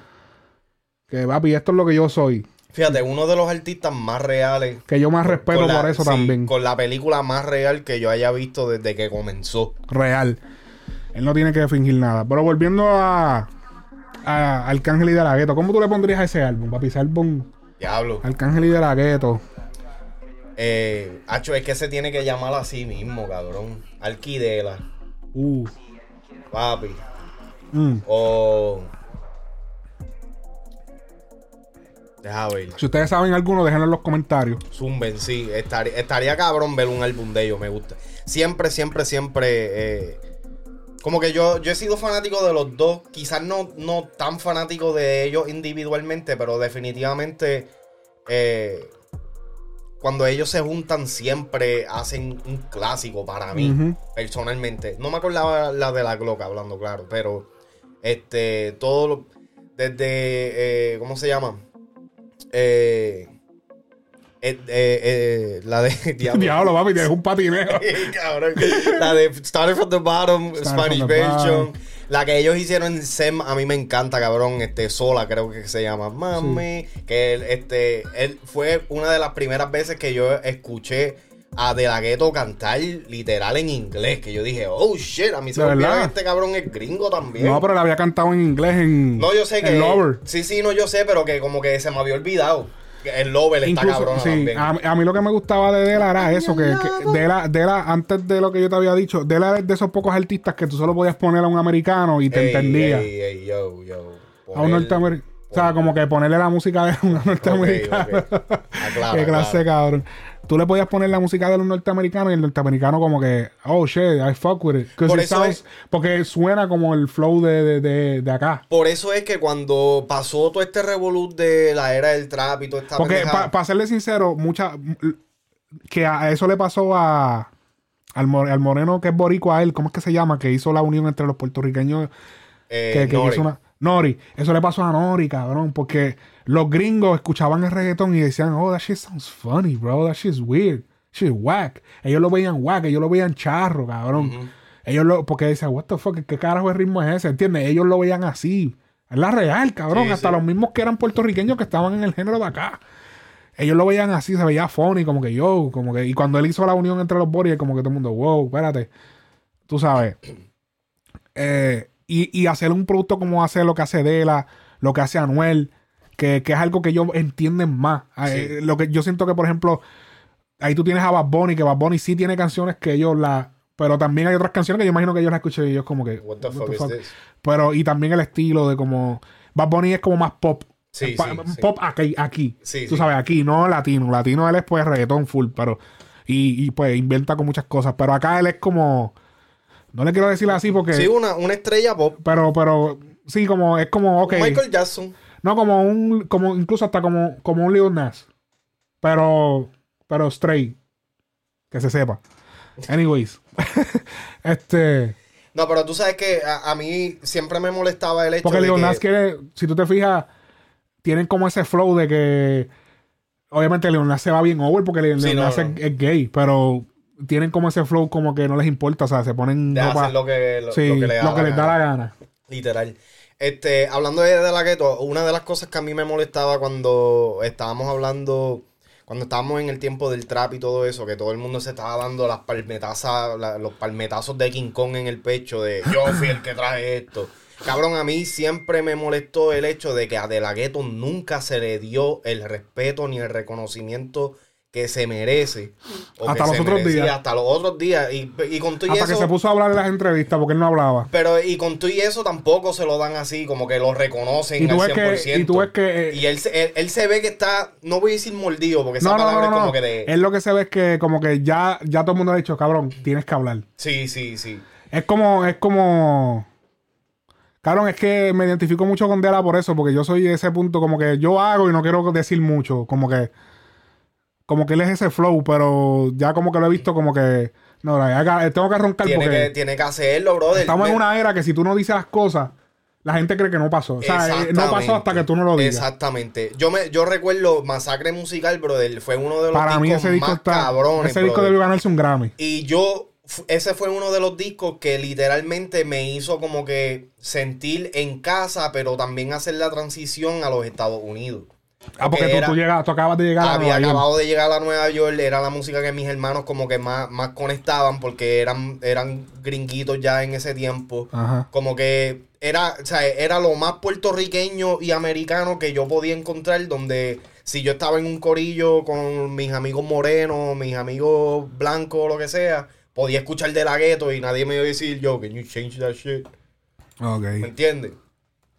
Que, papi, esto es lo que yo soy. Fíjate, uno de los artistas más reales. Que yo más respeto la- por eso sí, también. Con la película más real que yo haya visto desde que comenzó. Real. Él no tiene que fingir nada. Pero volviendo a. a Arcángel y de la Gueto. ¿Cómo tú le pondrías a ese álbum, papi? Ese álbum. Diablo. Arcángel y de la Gueto. Eh, Hacho, es que se tiene que llamar así mismo, cabrón. Alquidela. Uh. Papi. mm. O. Deja ver. Si ustedes saben alguno, déjenlo en los comentarios. Zumben, sí. Estaría, estaría cabrón ver un álbum de ellos, me gusta. Siempre, siempre, siempre. eh, como que yo, yo he sido fanático de los dos. Quizás no, no tan fanático de ellos individualmente, pero definitivamente. eh, cuando ellos se juntan, siempre hacen un clásico para mí, personalmente. No me acordaba la de la Glock, hablando claro, pero. Este. Todo. lo- Desde. eh, ¿Cómo se llama? Eh, eh, eh, eh, la de Diablo. Diablo, papi, tienes un patineo. Cabrón. La de Started from the Bottom, Started Spanish version. La que ellos hicieron en SEM, a mí me encanta, cabrón. Este, Sola, creo que se llama. Mami. Que él, este, él fue una de las primeras veces que yo escuché a De La Ghetto cantar literal en inglés. Que yo dije, oh shit, a mí se ¿De me olvidó verdad? que este cabrón es gringo también. No, pero le había cantado en inglés en. No, yo sé en que. Lover. Sí, sí, no, yo sé, pero que como que se me había olvidado. El Lover está Incluso, cabrón sí, también. a, a mí lo que me gustaba de Dela era eso, que, que Dela, Dela, antes de lo que yo te había dicho, Dela es de esos pocos artistas que tú solo podías poner a un americano y te Ey, entendía. ey, ey, yo, yo. a un norteamericano. O sea, como que ponerle la música de un norteamericano. ok. Aclara, Qué clase, cabrón. Tú le podías poner la música de los norteamericanos y el norteamericano como que, oh shit, I fuck with it. 'Cause Por it eso sounds- es- Porque suena como el flow de, de, de, de acá. Por eso es que cuando pasó todo este revolut de la era del trap y toda esta Porque para serle sincero, mucha que a eso le pasó a al, al moreno que es boricua a él, ¿cómo es que se llama? Que hizo la unión entre los puertorriqueños eh, que, que hizo una Nori, eso le pasó a Nori, cabrón, porque los gringos escuchaban el reggaetón y decían, "Oh, that shit sounds funny, bro. That shit's weird. Shit's whack." Ellos lo veían whack, ellos lo veían charro, cabrón. Ellos lo porque decían, "What the fuck, qué carajo de ritmo es ese?" ¿Entiendes? Ellos lo veían así. Es la real, cabrón, Sí, hasta sí. los mismos que eran puertorriqueños que estaban en el género de acá ellos lo veían así, se veía funny, como que yo, como que, y cuando él hizo la unión entre los Boris, como que todo el mundo, wow, espérate, tú sabes. Eh, y, y hacer un producto como hace lo que hace Dela, lo que hace Anuel, que, que es algo que ellos entienden más. Eh, lo que yo siento que, por ejemplo, ahí tú tienes a Bad Bunny, que Bad Bunny sí tiene canciones que ellos la. Pero también hay otras canciones que yo imagino que ellos la escuchan y ellos como que. What the what fuck the is fuck. this? Pero, y también el estilo de como. Bad Bunny es como más pop. Sí, Pa- sí, sí. Pop aquí, aquí. Tú sabes, aquí, no latino. Latino él es pues reggaetón full, pero. Y, y, pues inventa con muchas cosas. Pero acá él es como. No le quiero decir así porque. Sí, una, una estrella pop. Pero, pero. Sí, como. Es como. Ok. Michael Jackson. No, como un. Como incluso hasta como, como un Lil Nas. Pero. Pero straight. Que se sepa. Anyways. este. No, pero tú sabes que a, a mí siempre me molestaba el hecho Porque de Lil que... Nas quiere, si tú te fijas, tienen como ese flow de que obviamente Lil Nas se va bien over porque Lil Sí, Lil no, Nas no. Es, es gay, pero tienen como ese flow como que no les importa, o sea, se ponen de ropa- hacer lo que, lo, sí, lo que le da la les da la gana. Literal. Este, hablando de, de la gueto, una de las cosas que a mí me molestaba cuando estábamos hablando, cuando estábamos en el tiempo del trap y todo eso, que todo el mundo se estaba dando las palmetazas, la- los palmetazos de King Kong en el pecho de yo fui el que traje esto. Cabrón, a mí siempre me molestó el hecho de que a De La Ghetto nunca se le dio el respeto ni el reconocimiento que se merece. o Hasta que los se otros merecía, días. Hasta los otros días. Y, y con todo y Hasta eso. que se puso a hablar en las entrevistas porque él no hablaba. Pero y con todo y eso tampoco se lo dan así, como que lo reconocen Y tú al ves 100%. que- y tú ves que, eh, Y él, se- él, él se ve que está, no voy a decir mordido, porque esa No, no, palabra no, no. es como que de... Él lo que se ve es que como que ya, ya todo el mundo ha dicho, cabrón, tienes que hablar. Sí, sí, sí. Es como, es como. Cabrón, es que me identifico mucho con Dela por eso, porque yo soy ese punto, como que yo hago y no quiero decir mucho. Como que. Como que él es ese flow, pero ya como que lo he visto como que. No, haga- tengo que roncar Tiene porque que, tiene que hacerlo, brother. estamos en una era que si tú no dices las cosas, la gente cree que no pasó. O sea, eh, no pasó hasta que tú no lo digas. Exactamente. Yo me, yo recuerdo Masacre Musical, brother, fue uno de los Para mí ese disco más está. cabrones, ese disco brother. debió ganarse un Grammy. Y yo, ese fue uno de los discos que literalmente me hizo como que sentir en casa, pero también hacer la transición a los Estados Unidos. Ah, porque tú, tú, llegas, tú acabas de llegar a había Nueva York. acabado de llegar a Nueva York, era la música que mis hermanos como que más, más conectaban porque eran, eran gringuitos ya en ese tiempo. Ajá. Como que era, o sea, era lo más puertorriqueño y americano que yo podía encontrar donde si yo estaba en un corillo con mis amigos morenos, mis amigos blancos, lo que sea, podía escuchar de la gueto y nadie me iba a decir, yo, can you change that shit? Ok. ¿Me entiendes?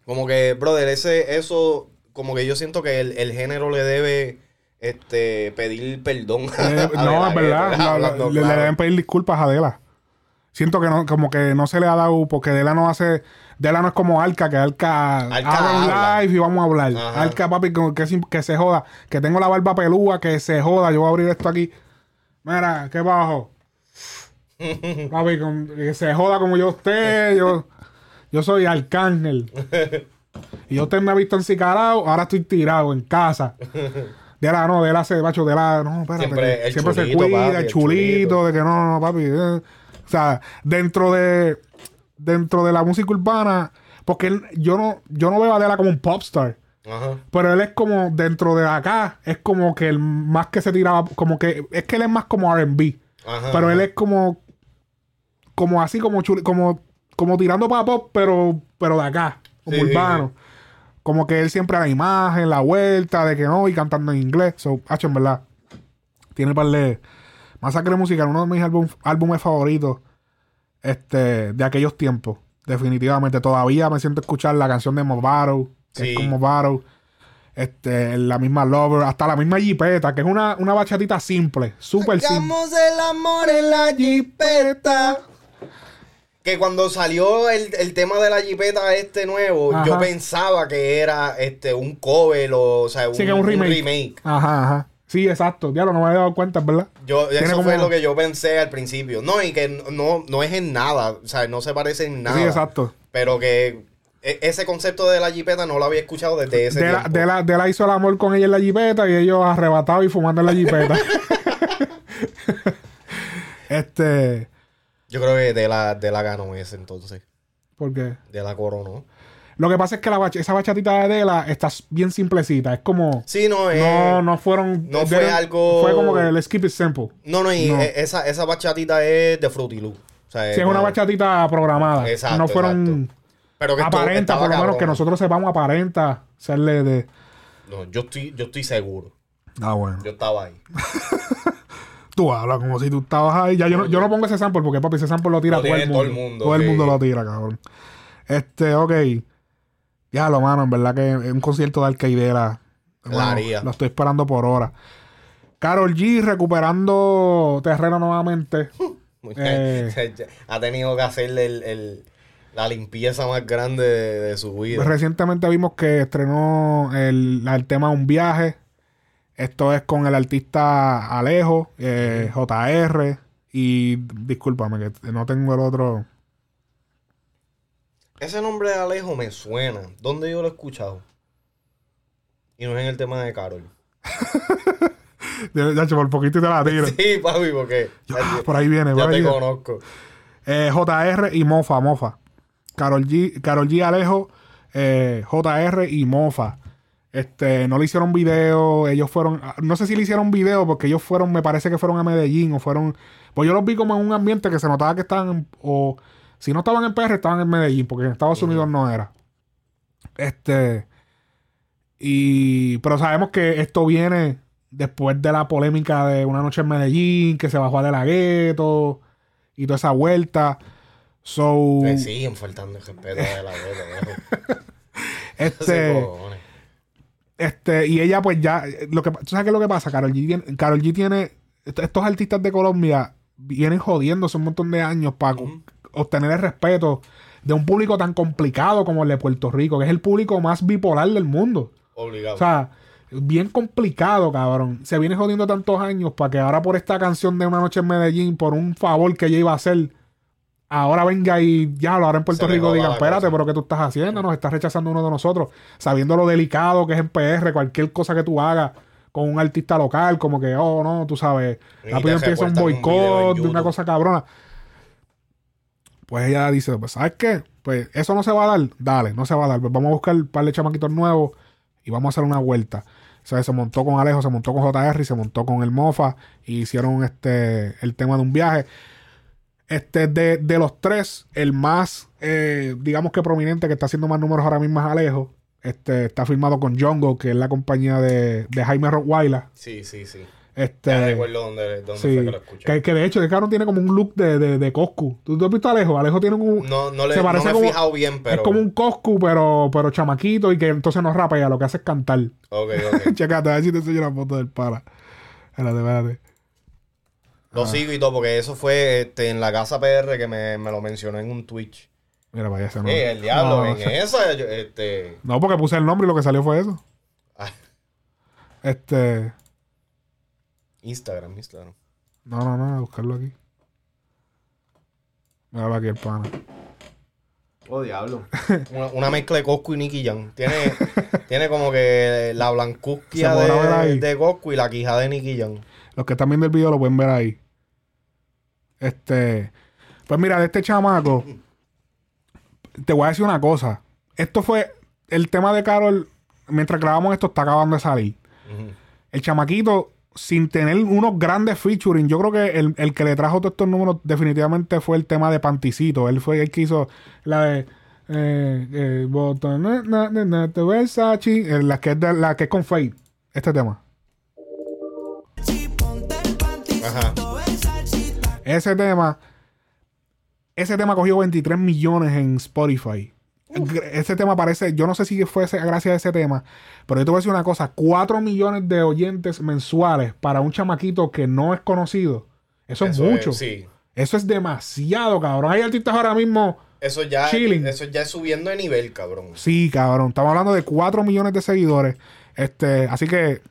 Como que, brother, ese, eso, como que yo siento que el, el género le debe este, pedir perdón. Eh, a no, es verdad. La- hablando le, deben pedir disculpas a Dela. Siento que no, como que no se le ha dado, porque Dela no hace. Dela no es como Alca, que Alca, Alca haga un habla. live y vamos a hablar. Ajá. Alca, papi, que, que, se- que se joda. Que tengo la barba pelúa, que se joda. Yo voy a abrir esto aquí. Mira, ¿qué bajo? papi, que se joda como yo usted. Yo, yo soy Arcángel. y yo usted me ha visto encicalado, ahora estoy tirado en casa. De la, no, de la se, macho, de la, no, espérate. Siempre el siempre se chulito, cuida, papi, el el chulito, chulito. de que no, no, papi. eh. O sea, dentro de, dentro de la música urbana, porque él- yo no, yo no veo a Adela como un popstar. Ajá. Pero él es como, dentro de acá, es como que el más que se tiraba, como que, es que él es más como RB. Pero él es como, como así, como chuli- como, como tirando para pop, pero, pero de acá, como Sí, sí, urbano. Como que él siempre a la imagen, la vuelta, de que no, y cantando en inglés. So, hacho, en verdad. Tiene par de. Masacre musical, uno de mis álbum- álbumes favoritos este, de aquellos tiempos. Definitivamente. Todavía me siento a escuchar la canción de Movaro, que Sí. es como Movaro. Este, la misma Lover, hasta la misma Jipeta, que es una, una bachatita simple, súper simple. El amor en la jipeta. Que cuando salió el, el tema de la jipeta este nuevo, Ajá. yo pensaba que era este un cover o, o sea, un, Sí, que un un remake. Ajá, ajá. Sí, exacto. Diablo, no me había dado cuenta, ¿verdad? Yo, eso como- fue lo que yo pensé al principio. No, y que no, no es en nada. O sea, no se parece en nada. Sí, exacto. Pero que e- ese concepto de la jipeta no lo había escuchado desde ese De la, tiempo. de, la, de la hizo el amor con ella en la jipeta y ellos arrebatados y fumando en la jipeta. este. Yo creo que de la, de la ganó ese entonces. Porque De la coronó. lo que pasa es que la bach- esa bachatita de Dela está bien simplecita. Es como. Sí, no, eh, no, no fueron. no fue algo- Fue como que el skip is simple. No, no, y No. eh, Esa, esa bachatita es de Fruity Loop. O sea, Sí, es una bachatita programada. Exacto, no fueron. Pero que Aparenta, por lo menos cabrón. que nosotros sepamos, aparenta serle de. No, yo estoy, yo estoy seguro. Ah, bueno. Yo estaba ahí. Tú hablas como si tú estabas ahí. Ya yo no, yo no pongo ese sample porque, papi, ese sample lo tira Lo todo el mundo. todo el mundo, Todo el sí. mundo lo tira, cabrón. Este, ok. Ya lo, mano, en verdad que es un concierto de Alcaidera. La haría. Lo estoy esperando por hora. Carol G recuperando terreno nuevamente. Eh. ha tenido que hacerle el, el- la limpieza más grande de, de su vida. Recientemente vimos que estrenó el, el tema Un viaje. Esto es con el artista Alejo, eh, JR. Y discúlpame que no tengo el otro. Ese nombre de Alejo me suena. ¿Dónde yo lo he escuchado? Y no es en el tema de Carol. Hecho, por poquito te la tiro. Sí, papi, porque ya, por ahí viene, ya por ahí te viene. conozco. Eh, JR y Mofa, Mofa. Carol G, Carol G Alejo, eh, JR y Mofa. Este, no le hicieron video, ellos fueron, ah, no sé si le hicieron video porque ellos fueron, me parece que fueron a Medellín o fueron, pues yo los vi como en un ambiente que se notaba que estaban, en- o si no estaban en PR, estaban en Medellín, porque en Estados Unidos no era. Este, y, pero sabemos que esto viene después de la polémica de una noche en Medellín, que se bajó de la gueto y toda esa vuelta. So, Me siguen faltando el respeto de la gueta, este, este, y ella pues ya, lo que, ¿tú sabes qué es lo que pasa? Carol G, tiene- Karol G tiene, est- estos artistas de Colombia vienen jodiéndose un montón de años para obtener el respeto de un público tan complicado como el de Puerto Rico, que es el público más bipolar del mundo. Obligado. O sea, bien complicado, cabrón. Se viene jodiendo tantos años para que ahora por esta canción de Una Noche en Medellín, por un favor que ella iba a hacer, ahora venga y ya, ahora en Puerto Se Rico digan, espérate, cosa". pero ¿qué tú estás haciendo? Nos estás rechazando uno de nosotros, sabiendo lo delicado que es en PR, cualquier cosa que tú hagas con un artista local, como que, oh, no, tú sabes, rápido empieza un boicot de una cosa cabrona. Pues ella dice, pues, ¿sabes qué? Pues eso no se va a dar. Dale, no se va a dar. Pues vamos a buscar un par de chamaquitos nuevos y vamos a hacer una vuelta. O sea, se montó con Alejo, se montó con JR se montó con el Mofa y hicieron este el tema de un viaje. Este, de, de los tres, el más, eh, digamos que prominente, que está haciendo más números ahora mismo es Alejo. Este, está firmado con Jongo, que es la compañía de, de Jaime Rottweiler. Sí, sí, sí. Este, Ya recuerdo dónde, dónde Sí, fue que lo escuché. que, que de hecho, el cabrón tiene como un look de, de, de Coscu. ¿Tú, tú has visto a Alejo? Alejo tiene un. No, no, le, se no he fijado bien, pero... Es como un Coscu, pero, pero chamaquito y que entonces no rapea, lo que hace es cantar. Ok, ok. Checate, a ver si te enseño la foto del para. Espérate, espérate. Lo sigo y todo, porque eso fue este, en la casa PR que me, me lo mencionó en un Twitch. Mira, vaya, ese no. Eh, el diablo, no, en esa, yo- este... no, porque puse el nombre y lo que salió fue eso. ah, Este. Instagram, Instagram. No, no, no, a buscarlo aquí. Mira aquí el pana. Oh, diablo. una, una mezcla de Coscu y Nicky Jam. Tiene, tiene como que la blancuzquia de, de Coscu y la quija de Nicky Jam. Los que están viendo el video lo pueden ver ahí. Este. Pues mira, de este chamaco. Te voy a decir una cosa. Esto fue. El tema de Carol. Mientras grabamos esto, está acabando de salir. El chamaquito, sin tener unos grandes featuring, yo creo que el, el que le trajo todos estos números definitivamente fue el tema de Panticito. Él fue el que hizo la de. Eh, eh, botón, na, na, na, Versace, eh, la que es de- la que es con Fade. Este tema. Ajá. Ese tema. Ese tema cogió 23 millones en Spotify. Ese tema parece, yo no sé si fue gracias a ese tema, pero yo te voy a decir una cosa: 4 millones de oyentes mensuales para un chamaquito que no es conocido. Eso, es mucho. sí. Eso es demasiado, cabrón. Hay artistas ahora mismo. Eso ya, Chilling. eso ya es subiendo de nivel, cabrón. Sí, cabrón. Estamos hablando de 4 millones de seguidores. Este, así que,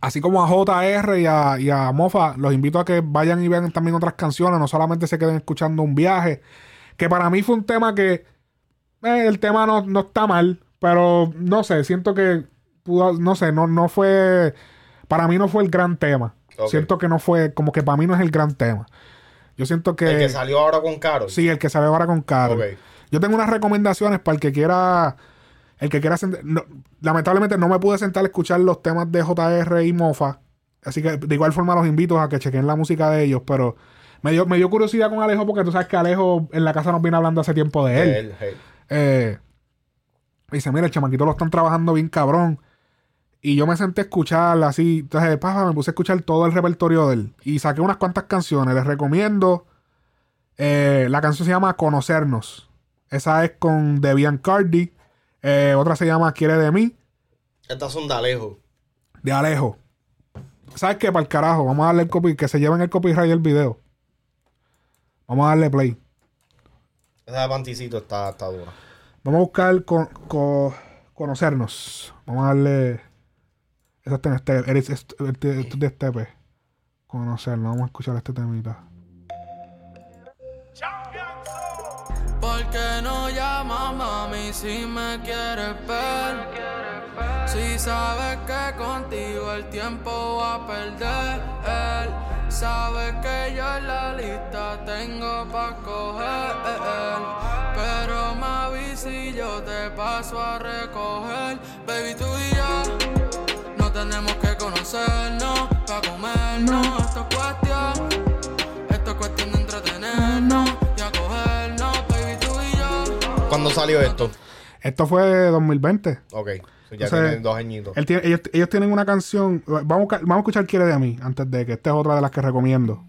así como a JR y a, y a Mofa, los invito a que vayan y vean también otras canciones. No solamente se queden escuchando un viaje. Que para mí fue un tema que. eh, el tema no, no está mal. Pero no sé, siento que. pudo- no sé, no, no fue. Para mí no fue el gran tema. Siento que no fue. Como que para mí no es el gran tema. Yo siento que. El que salió ahora con Carol. Sí, el que sabe ahora con Carol. Ok. Yo tengo unas recomendaciones para el que quiera. El que quiera. sent- no- lamentablemente no me pude sentar a escuchar los temas de JR y Mofa. Así que de igual forma los invito a que chequen la música de ellos. Pero me dio, me dio curiosidad con Alejo porque tú sabes que Alejo en la casa nos viene hablando hace tiempo de él. Él, hey. Eh, dice, mira, el chamaquito lo están trabajando bien cabrón. Y yo me senté a escuchar así. Entonces, paja, me puse a escuchar todo el repertorio de él. Y saqué unas cuantas canciones. Les recomiendo. eh, la canción se llama Conocernos. Esa es con Debian Cardi. Eh, otra se llama Quiere de mí. Estas son de Alejo. De Alejo. ¿Sabes qué? Para el carajo. Vamos a darle el copy. Que se lleven el copyright del video. Vamos a darle play. Esa de Panticito está, está dura. Vamos a buscar con, con- conocernos. Vamos a darle. Eso está en este. Eres est- este- esto es de Estepe. Conocernos. Vamos a escuchar este temita. Llama mami si me quieres ver? Si sabes que contigo el tiempo va a perder. Sabes que yo en la lista tengo pa' coger. Pero avisas si yo te paso a recoger. Baby, tú y yo no tenemos que conocernos pa' comernos. Esto es cuestión esto es cuestión de entretenernos ¿Cuándo salió esto? Esto fue 2020. Ok. Ya Entonces, tiene dos añitos. él tiene- ellos, ellos tienen una canción. Vamos a, vamos a escuchar Quiere de mí antes de que esta es otra de las que recomiendo.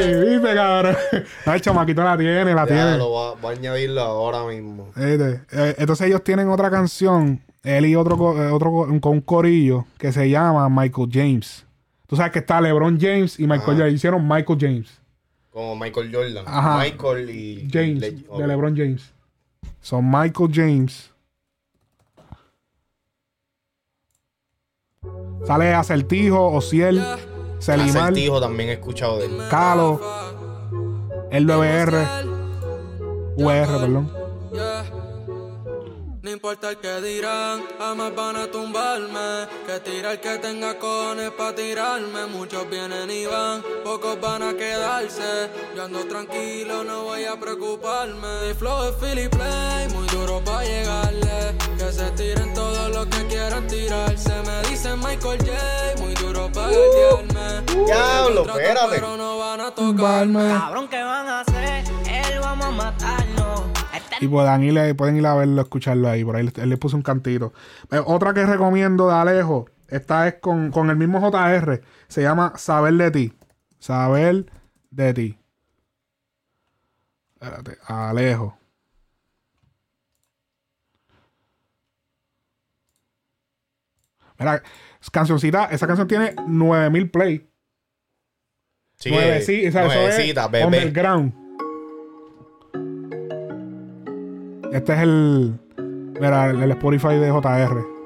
Viste, cabrón. No, el chamaquito la tiene, la Ya, tiene. lo va, va a añadirlo ahora mismo. Este, eh, entonces ellos tienen otra canción, él y otro, eh, otro co- con un corillo que se llama Michael James. Tú sabes que está LeBron James y Michael Ajá. James. Hicieron Michael James. Como Michael Jordan. Ajá. Michael y. James, Le- de LeBron James. Son Michael James. Sale Acertijo, Ociel, Selimar, Acertijo también he escuchado de él. Calo, el 9R, UR, perdón. No importa el que dirán, jamás van a tumbarme. Que tira el que tenga cones pa' tirarme. Muchos vienen y van, pocos van a quedarse. Yo ando tranquilo, no voy a preocuparme. Mi flow es Philly Play, muy duro pa' llegarle. Que se tiren todos los que quieran tirarse. Me dicen Michael J, muy duro pa' guiarme. Diablo, espérate. Pero no van a tocarme. Cabrón, ¿qué van a hacer? Él vamos a matarnos. Y pueden ir, a- pueden ir a verlo, escucharlo ahí. Por ahí él le puso un cantito. Eh, otra que recomiendo de Alejo. Esta es con, con el mismo JR. Se llama Saber de ti. Saber de ti. Espérate, Alejo. Mira, cancioncita, esa canción tiene 9000 play. Sí, Nueve, sí, o sea, eso es bebé. underground. Este es el. Mira, el, el Spotify de JR.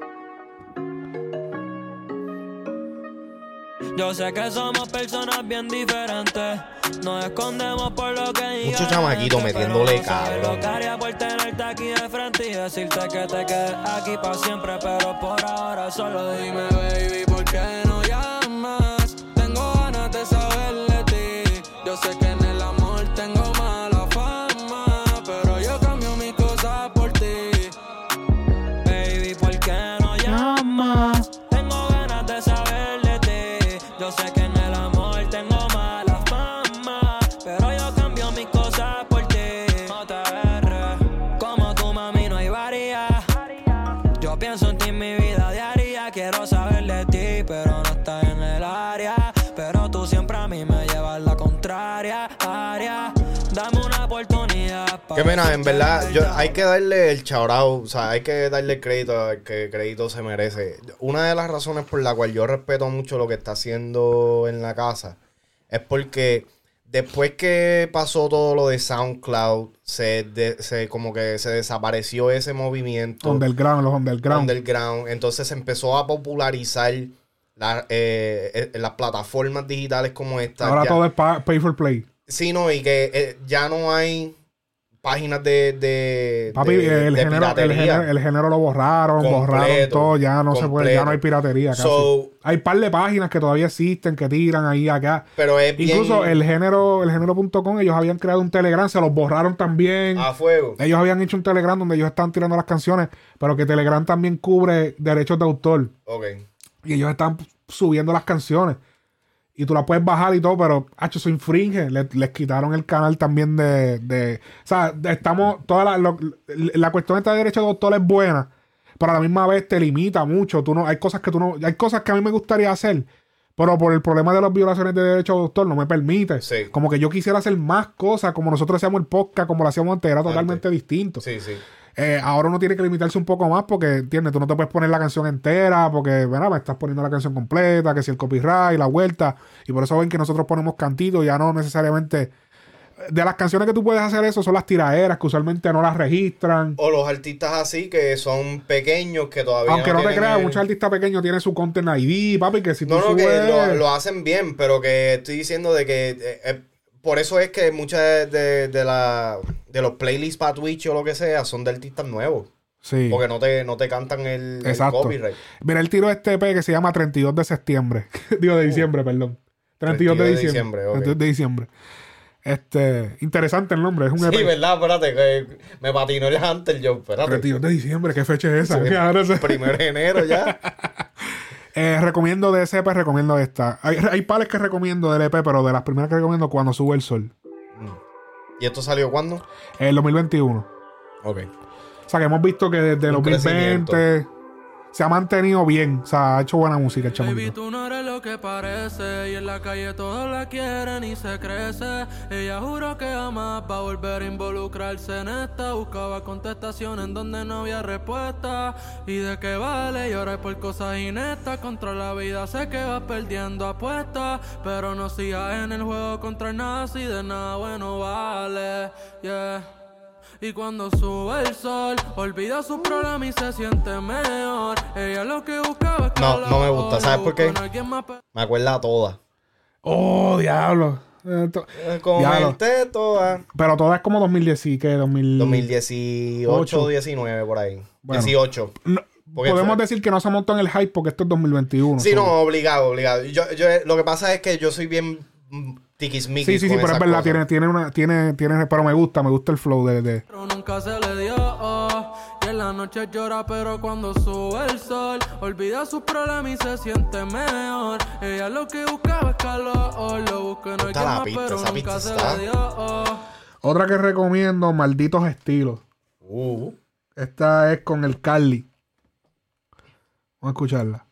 Yo sé que somos personas bien diferentes. Nos escondemos por lo que Mucho chamaquito metiéndole cabrón. Lo que haría por tenerte aquí de frente y decirte que te quedes aquí para siempre. Pero por ahora solo dime, baby, ¿por qué no llamas? Tengo ganas de saber Que mira, en verdad, yo, hay que darle el chaurao, o sea, hay que darle el crédito al que crédito se merece. Una de las razones por la cual yo respeto mucho lo que está haciendo en la casa es porque después que pasó todo lo de SoundCloud, se, de- se como que se desapareció ese movimiento Underground, los underground. underground, entonces se empezó a popularizar la- eh, eh, las plataformas digitales como esta. Ahora Ya- todo es pa- pay for play. Sí, no, y que eh, ya no hay páginas de, de, Papi, de- el, de género, el, género, el género lo borraron, Completo, borraron todo, ya no se puede, ya no hay piratería casi. So- hay par de páginas que todavía existen, que tiran ahí acá. Pero es Incluso bien el género, el género.com, ellos habían creado un Telegram, se los borraron también. a fuego. Ellos habían hecho un Telegram donde ellos estaban tirando las canciones, pero que Telegram también cubre derechos de autor. Ok. Y ellos están subiendo las canciones. Y tú las puedes bajar y todo, pero, hacho, eso infringe. Le- les quitaron el canal también de... de- o sea, estamos... Toda la, lo- la cuestión esta de derechos de autor es buena, pero a la misma vez te limita mucho. Tú no, hay cosas que tú no... Hay cosas que a mí me gustaría hacer, pero por el problema de las violaciones de derechos de autor no me permite. Sí. Como que yo quisiera hacer más cosas, como nosotros hacíamos el podcast, como lo hacíamos antes, era Antes. totalmente distinto. Sí, sí. Eh, ahora uno tiene que limitarse un poco más porque, ¿entiendes? Tú no te puedes poner la canción entera porque, ¿verdad? Me estás poniendo la canción completa, que si el copyright, la vuelta. Y por eso ven que nosotros ponemos cantitos, ya no necesariamente... De las canciones que tú puedes hacer eso son las tiraderas que usualmente no las registran. O los artistas así que son pequeños que todavía Aunque no te tienen creas, el- muchos artistas pequeños tienen su content ID, papi, que si tú No, no, que lo, lo hacen bien, pero que estoy diciendo de que eh, eh, por eso es que muchas de, de la de los playlists para Twitch o lo que sea son de artistas nuevos. Sí. Porque no te, no te cantan el, el Exacto. copyright. Mira, el tiro este EP que se llama 32 de septiembre. Digo, de diciembre, perdón. 32 de 32 de diciembre. diciembre, ok. 32 de diciembre. Este, interesante el nombre. Es un EP. Sí, ¿verdad? Espérate, que me patinó el Hunter yo. Espérate. 32 de diciembre, ¿qué fecha es esa? Sí. Ahora. Primero de enero ya. Eh, recomiendo de ese EP, recomiendo esta. Hay, hay pares que recomiendo del EP, pero de las primeras que recomiendo cuando sube el sol. ¿Y esto salió cuándo? El 2021. Ok. O sea, que hemos visto que desde el Un 2020 se ha mantenido bien. O sea, ha hecho buena música el Baby, tú no eres lo que parece. Y en la calle todos la quieren y se crece. Ella juró que jamás va a volver a involucrarse en esta. Buscaba contestación en donde no había respuesta. Y de qué vale llorar por cosas inestas. Contra la vida sé que vas perdiendo apuestas. Pero no sigas en el juego contra el nada si de nada bueno vale. Yeah. Y cuando sube el sol, olvida sus problemas y se siente mejor. Ella lo que buscaba es No, no me gusta. ¿Sabes por qué? Me acuerda a todas. Oh, diablo. Eh, to- Eh, Diablo. Todas. Pero todas como 2010, y que 2000... 2018, Ocho. 19 por ahí. Bueno. 18. No, Porque podemos fue- decir que no se montó en el hype porque esto es 2021. Sí, so- no, obligado, obligado. Yo, yo, lo que pasa es que yo soy bien mm, tiquismiquis Sí, sí, sí, pero es verdad, tiene, tiene una, tiene, tiene, pero me gusta, me gusta el flow de, de- Pero nunca se le dio. oh. Y en la noche llora, pero cuando sube el sol, olvida sus problemas y se siente mejor. Ella lo que buscaba es calor. Lo busca en alguien la más, pista, pero esa nunca pista se está. le dio. oh. Otra que recomiendo, Malditos Estilos. Uh, Esta es con el Carly. Vamos a escucharla.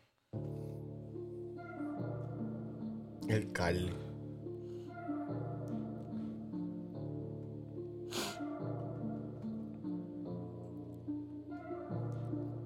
el Carly.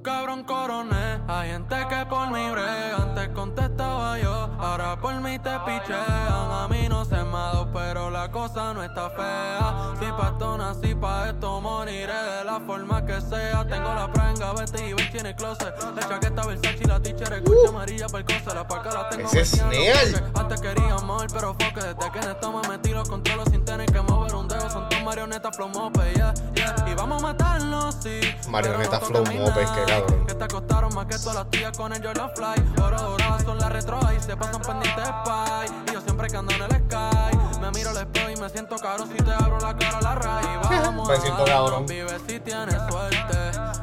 Cabrón coroné, hay gente que por mi brega. Antes contestaba yo, ahora por mí te pichean A mí no se me ha dado, pero la cosa no está fea. Si pa' esto nací, pa' esto moriré. De la forma que sea Tengo la pranga, vete y Verchi en el closet. La chaqueta Versace y la teacher escucha amarilla para el coser La paca la tengo Ese es. Antes quería amor, pero foque Desde que en esto me metí los controlo sin tener que mover un dedo Marionetas flow mope, yeah, yeah Y vamos a matarnos, sí Marioneta flow mope, es que cabrón. Que te acostaron más que todas las tías con el Jordan Fly. Oro doradas son las retro y se pasan pendientes spy. Y yo siempre que ando en el sky. Me miro al espejo y me siento caro si te abro la cara a la raíz. Vamos, Me siento cabrón. Vive si tienes suerte.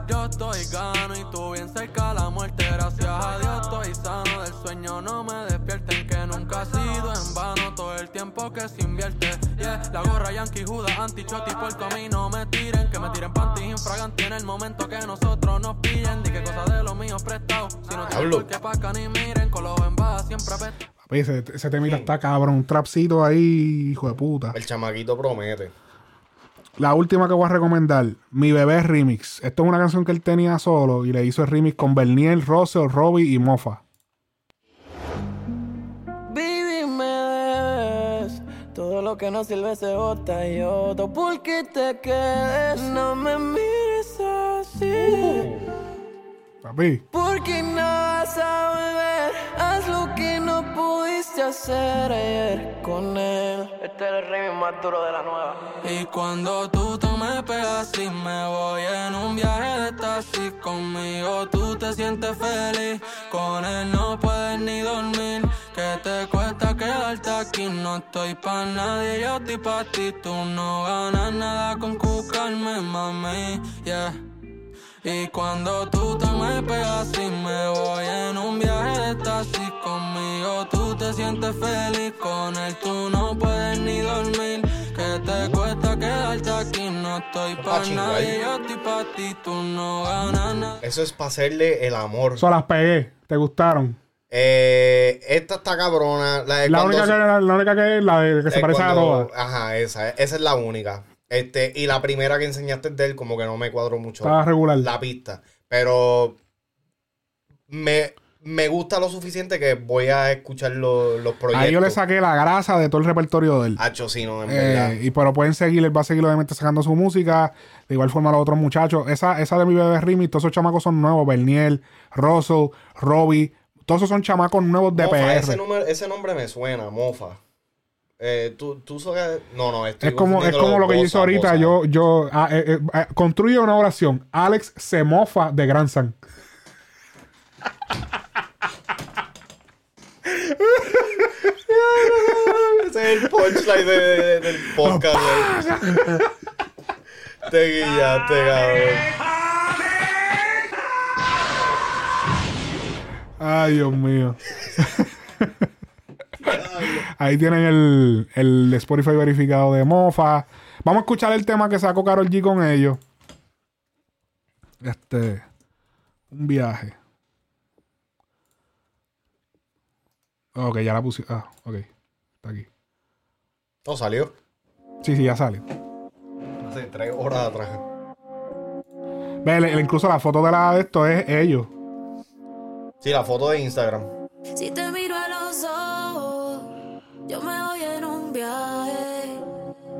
Yo estoy gano y tú bien cerca a la muerte. Gracias a Dios estoy sano del sueño. No me despierten que nunca ha sido en vano todo el tiempo que se invierte. La gorra Yankee Judas, anti-choti por camino. Me tiren, que me tiren panty infraganti en el momento que nosotros nos pillen. Di que cosa de los míos prestados. Si no tienen por qué paca ni miren, con los embajas siempre apesta. Papi, ese, ese temita está cabrón. Un trapcito ahí, hijo de puta. El chamaquito promete. La última que voy a recomendar, Mi Bebé Remix. Esto es una canción que él tenía solo y le hizo el remix con Berniel, Russell, Robbie y Mofa. Lo que no sirve se bota y otro porque te quedes. No me mires así. Papi, Porque no vas a volver. Haz lo que no pudiste hacer ayer con él. Este es el remix más duro de la nueva. Y cuando tú te me pegas y me voy en un viaje de taxi conmigo, tú te sientes feliz. Con él no puedes ni dormir. Que te cuesta quedarte aquí, no estoy pa' nadie, yo estoy pa' ti. Tú no ganas nada con cucarme, mami, yeah. Y cuando tú te me pegas y me voy en un viaje de taxi conmigo, tú te sientes feliz. Con él tú no puedes ni dormir. Que te cuesta quedarte aquí, no estoy pa' Pa' chingar. nadie, yo estoy pa' ti, tú no ganas nada. Eso es para hacerle el amor. eso las pegué. ¿Te gustaron? Eh, esta está cabrona. La, de La cuando- única, que, la, la única que es la de que se parece a todas. Ajá, esa. Esa es la única. Este, y la primera que enseñaste de él, como que no me cuadró mucho Estaba regular. la pista. Pero me, me gusta lo suficiente que voy a escuchar lo- los proyectos. Ahí yo le saqué la grasa de todo el repertorio de él. Hacho, sí, no, en Eh, verdad. y pero pueden seguir, él va a seguir obviamente sacando su música. De igual forma los otros muchachos. Esa, esa de mi bebé Remix, todos esos chamacos son nuevos. Berniel, Russell, Robbie. Todos esos son chamacos nuevos de Mofa, PR. ese, número- ese nombre me suena, Mofa. Eh, tú, tú sabes- No, no, estoy Es como, es como lo que yo hice ahorita. bossa. Yo, yo ah, eh, eh, ah, construye una oración. Alex se mofa de Gran San. Ese es el punchline de- de- del podcast. Te guillaste, cabrón. Ay, Dios mío. Ahí tienen el, el Spotify verificado de Mofa. Vamos a escuchar el tema que sacó Carol G con ellos. Este. Un viaje. Ok, ya la puse. Ah, ok. Está aquí. No salió. Sí, sí, ya sale. Hace tres horas atrás. Ve, incluso la foto de la de esto es ellos. Sí, la foto de Instagram. Si te miro a los ojos, yo me voy en un viaje.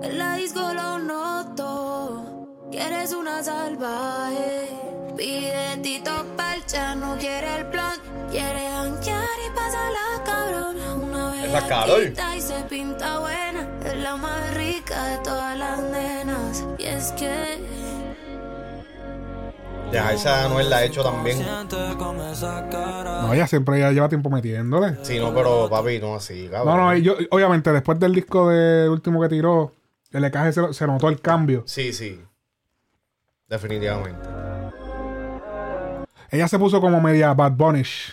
En la disco lo noto, que eres una salvaje. Pide tito parcha, no quiere el plan. Quiere janguear y pasarla cabrón. Una Esa es Karol. bellaquita y se pinta buena. Es la más rica de todas las nenas. Y es que... Ya, esa Anuel la ha hecho también. No, ella siempre ya lleva tiempo metiéndole. Sí, no, pero papi, no así, No, cabrón. no, yo, obviamente después del disco de último que tiró, el EKG se, se notó el cambio. Sí, sí. Definitivamente. Ella se puso como media Bad Bunnish.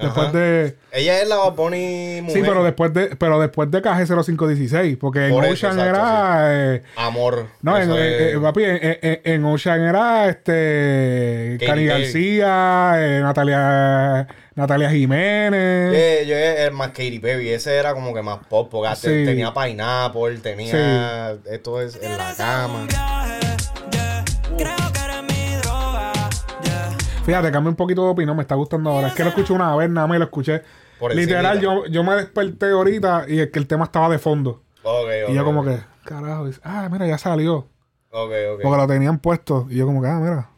Después Ajá. de. Ella es la Bad Bunny mujer. Sí, pero después de, pero después de KG 0516. Porque en Por eso, Ocean exacto, era. eh, Amor. no, en, eh, es- eh, papi, en, en- en Ocean era este. Cani. García, eh, Natalia. Natalia Jiménez. Eh, yo es más Katy Perry, ese era como que más pop, porque Sí. te- tenía Pineapple, tenía esto es en la cama. Viaje, yeah. Fíjate, cambia un poquito de opinión, me está gustando ahora. Es que lo escuché una vez, nada más y lo escuché. Por Literal, yo, yo me desperté ahorita y es que el tema estaba de fondo. Y yo como que, carajo, dice, ah, mira, ya salió. Porque lo tenían puesto. Y yo como que, ah, mira.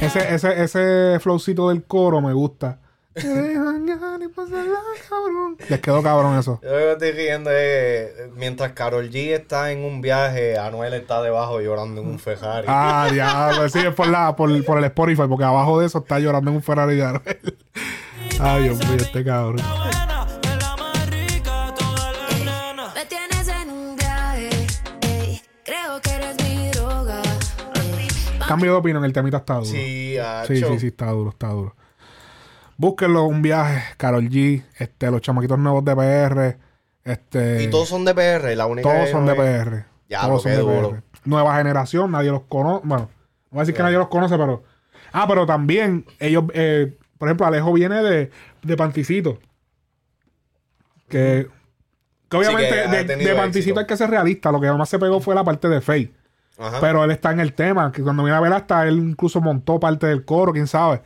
El Ese, ese, ese flowcito del coro me gusta. ¿Quieres janguear y pasarla, cabrón? Les quedó cabrón eso. Yo lo que estoy riendo es, mientras Carol G está en un viaje, Anuel está debajo llorando en un Ferrari. Ah, diablo. Sí, es por, la, por, por el Spotify, porque abajo de eso está llorando en un Ferrari de Anuel. Ay, Dios mío, este cabrón. Cambio de opinión, el temita está duro. Sí, Sí, sí, sí, está duro, está duro. Búsquenlo, un viaje, Carol G, este, los chamaquitos nuevos de PR, este, Y todos son de PR, la única todos son de PR. Ya, todos son de duro. PR. Nueva generación, nadie los conoce. Bueno, no voy a decir que nadie los conoce, pero. Ah, pero también ellos, eh, por ejemplo, Alejo viene de, de Panticito. Que, que obviamente que de Panticito éxito. hay que ser realista. Lo que más se pegó fue la parte de Faye. Ajá. Pero él está en el tema, que cuando viene a ver hasta él incluso montó parte del coro, quién sabe.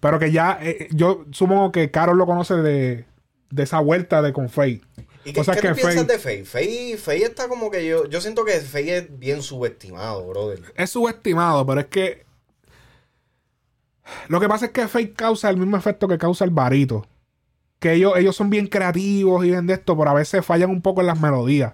Pero que ya, eh, yo supongo que Carol lo conoce de, de esa vuelta de con Faye. ¿Y qué, O sea qué que tú piensas de Faye? Faye? Faye está como que yo... Yo siento que Faye es bien subestimado, brother. Es subestimado, pero es que. Lo que pasa es que Faye causa el mismo efecto que causa el barito. Que ellos, ellos son bien creativos y bien de esto, pero a veces fallan un poco en las melodías.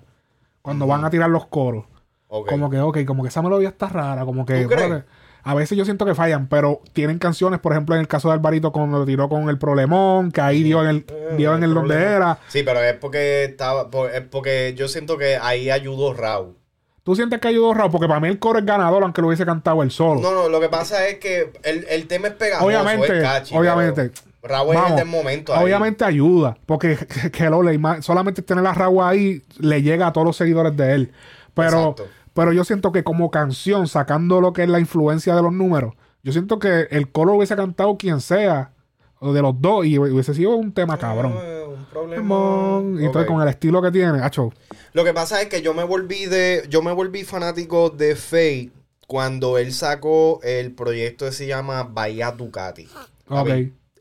Cuando van a tirar los coros. Como que, ok, como que esa melodía está rara. Como que. ¿Tú crees? espérate. A veces yo siento que fallan, pero tienen canciones, por ejemplo, en el caso de Alvarito, cuando lo tiró con el problemón, que ahí dio en el, Eh, dio en el donde era. Sí, pero es porque estaba... Es porque yo siento que ahí ayudó Raúl. ¿Tú sientes que ayudó Raúl? Porque para mí el coro es ganador, aunque lo hubiese cantado él solo. No, no, lo que pasa es que el, el tema es pegajoso, Obviamente, es catchy, obviamente. Raúl es el Vamos, del momento ahí. Obviamente ayuda, porque que, que lo solamente tener a Raúl ahí le llega a todos los seguidores de él. Pero, Exacto. Pero yo siento que como canción, sacando lo que es la influencia de los números, yo siento que el coro hubiese cantado quien sea, o de los dos, y hubiese sido un tema cabrón. Eh, un problema. Y entonces con el estilo que tiene, hacho, Lo que pasa es que yo me volví de, yo me volví fanático de Faye cuando él sacó el proyecto que se llama Bahía Ducati. ok,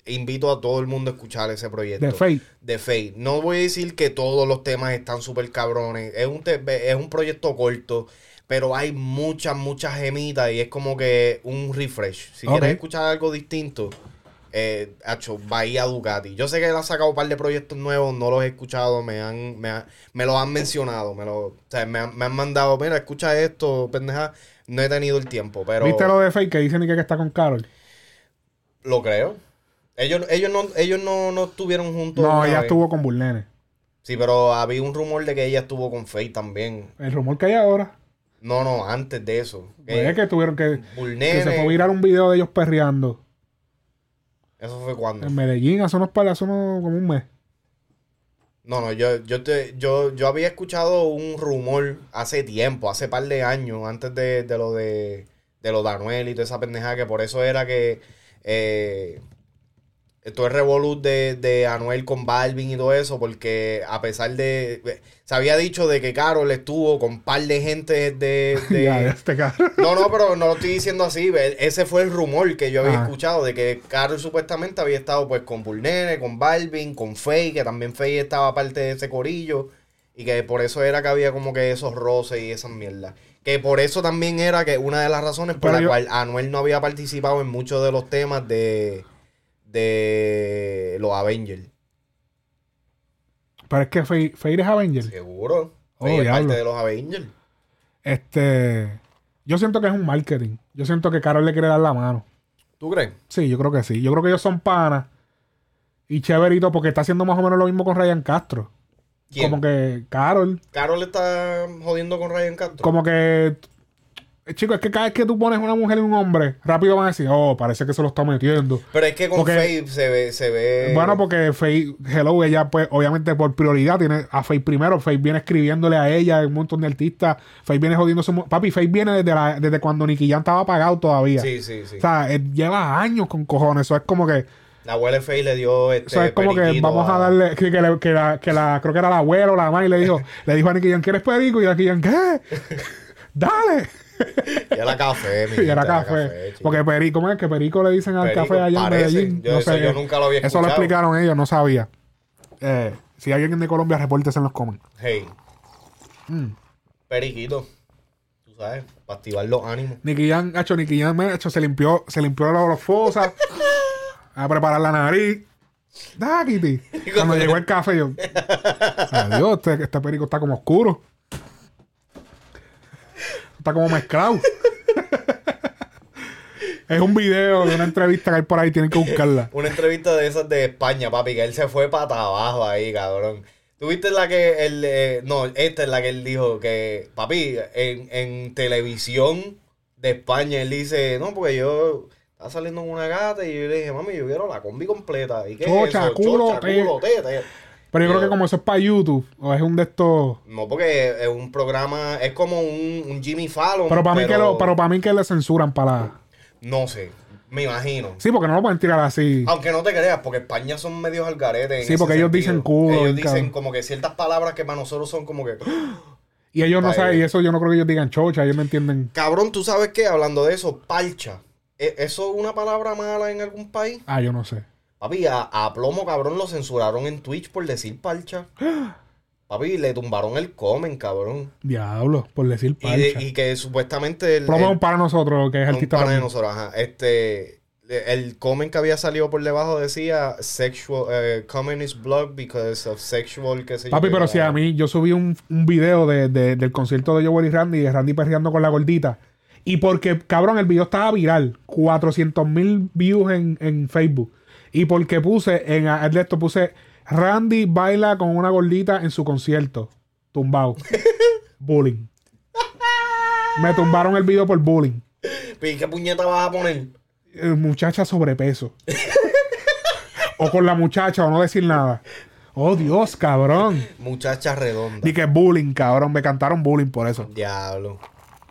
Invito a todo el mundo a escuchar ese proyecto. de Fate. De Faye. No voy a decir que todos los temas están súper cabrones. Es un, es un proyecto corto. pero hay muchas, muchas gemitas y es como que un refresh. Si quieres escuchar algo distinto, eh, hacho, Bahía Ducati. Yo sé que él ha sacado un par de proyectos nuevos, no los he escuchado, me han, me, ha- me los han mencionado, me, lo, o sea, me, han, me han mandado, mira, escucha esto, pendeja. No he tenido el tiempo, pero ¿Viste lo de Fake que dicen que está con Carol? lo creo. Ellos, ellos no, ellos no, no estuvieron juntos. No, ella vez. estuvo con Burnene. Sí, pero había un rumor de que ella estuvo con Faye también. El rumor que hay ahora No, no, antes de eso. pues, es que tuvieron que, Bulnene, que se fue a virar un video de ellos perreando Eso fue cuando. en Medellín hace unos unos como un mes. No, no, yo, yo, te, yo, yo había escuchado un rumor hace tiempo, hace par de años, antes de, de lo de, de lo de Anuel y toda esa pendejada, que por eso era que eh, todo el revolut de, de Anuel con Balvin y todo eso, porque a pesar de... Se había dicho de que Carol estuvo con par de gente de... de- Ya, este. No, no, pero no lo estoy diciendo así. Ese fue el rumor que yo había Ajá. escuchado de que Carol supuestamente había estado pues con Bulnene, con Balvin, con Faye, que también Faye estaba parte de ese corillo. Y que por eso era que había como que esos roces y esas mierdas. Que por eso también era que una de las razones por Pero la yo- cual Anuel no había participado en muchos de los temas de, de los Avengers. Pero es que Fake es Avenger. Seguro. Oh, es parte de los Avengers. Este. Yo siento que es un marketing. Yo siento que Carol le quiere dar la mano. ¿Tú crees? Sí, yo creo que sí. Yo creo que ellos son panas. Y chéverito porque está haciendo más o menos lo mismo con Ryan Castro. ¿Quién? Como que Carol. Carol está jodiendo con Ryan Castro. Como que. Eh, Chico, es que cada vez que tú pones una mujer y un hombre, rápido van a decir, oh, parece que se lo está metiendo. Pero es que con Porque- Faye se ve, se ve. Bueno, porque Faye, Hello, ella, pues, obviamente por prioridad tiene a Faye primero. Faye viene escribiéndole a ella, un montón de artistas. Faye viene jodiendo su. Papi, Faye viene desde, la- desde cuando Nicky Jam estaba apagado todavía. Sí, sí, sí. O sea, él lleva años con cojones. Eso es como que. La abuela Faye le dio este. Eso es como que vamos a darle. Que, que le- que la, que la- creo que era la abuela o la mamá y le dijo, le dijo a Nicky Jam, ¿quieres perico? Y Nicky Jam, ¿qué? Dale. Y era café, mi y era café. porque perico, ¿cómo es que perico le dicen al Perico, café allá en Medellín? Yo eso yo nunca lo había Eso lo escuchado. explicaron ellos, no sabía. Eh, si hay alguien de Colombia, repórtese en los comments. Hey. Mm. Periquito. Tú sabes, para activar los ánimos. Nicky Jam, hecho, Nicky me- hecho, se limpió, se limpió la los fosas, a preparar la nariz. Da, Kitty. Cuando llegó el café, yo. Adiós, este, este perico está como oscuro. Está como mezclado. es un video de una entrevista que hay por ahí, tienen que buscarla. Una entrevista de esas de España, papi, que él se fue para abajo ahí, cabrón. ¿Tuviste la que él, eh, no, esta es la que él dijo que, papi, en, en televisión de España, él dice, no, porque yo estaba saliendo con una gata y yo le dije, mami, yo quiero la combi completa. ¿Y qué Chocha, es eso? culo, Chocha, culo, tete. Pero yo creo que como eso es para YouTube, o es un de estos. No, porque es un programa, es como un, un Jimmy Fallon. Pero para mí que lo, pero para mí que le censuran para. No sé, me imagino. Sí, porque no lo pueden tirar así. Aunque no te creas, porque España son medios al garete. en Sí, porque ellos sentido. dicen culo, Ellos dicen cabrón. como que ciertas palabras que para nosotros son como que. Y ellos no saben, y eso yo no creo que ellos digan chocha, ellos no entienden. Cabrón, ¿tú sabes qué? Hablando de eso, parcha. ¿E- ¿Eso es una palabra mala en algún país? Ah, yo no sé. Papi, a, a Plomo, cabrón, lo censuraron en Twitch por decir parcha. Papi, le tumbaron el comen, cabrón. Diablo, por decir parcha. y que supuestamente el, Promo el- para nosotros, que es un artista. también. nosotros, ajá. Este, el comment que había salido por debajo decía sexual, eh, comment is blocked because of sexual, sé yo. Papi, pero si a mí, yo subí un, un video de, de- del concierto de Joel y Randy, de Randy perreando con la gordita. Y porque, cabrón, el video estaba viral. 400 mil views en, en Facebook. Y porque puse, en el esto puse, Randy baila con una gordita en su concierto. Tumbado. bullying. Me tumbaron el video por bullying. ¿Y qué puñeta vas a poner? Eh, muchacha sobrepeso. o con la muchacha o no decir nada. Oh, Dios, cabrón. Muchacha redonda. Di que bullying, cabrón. Me cantaron bullying por eso. Diablo.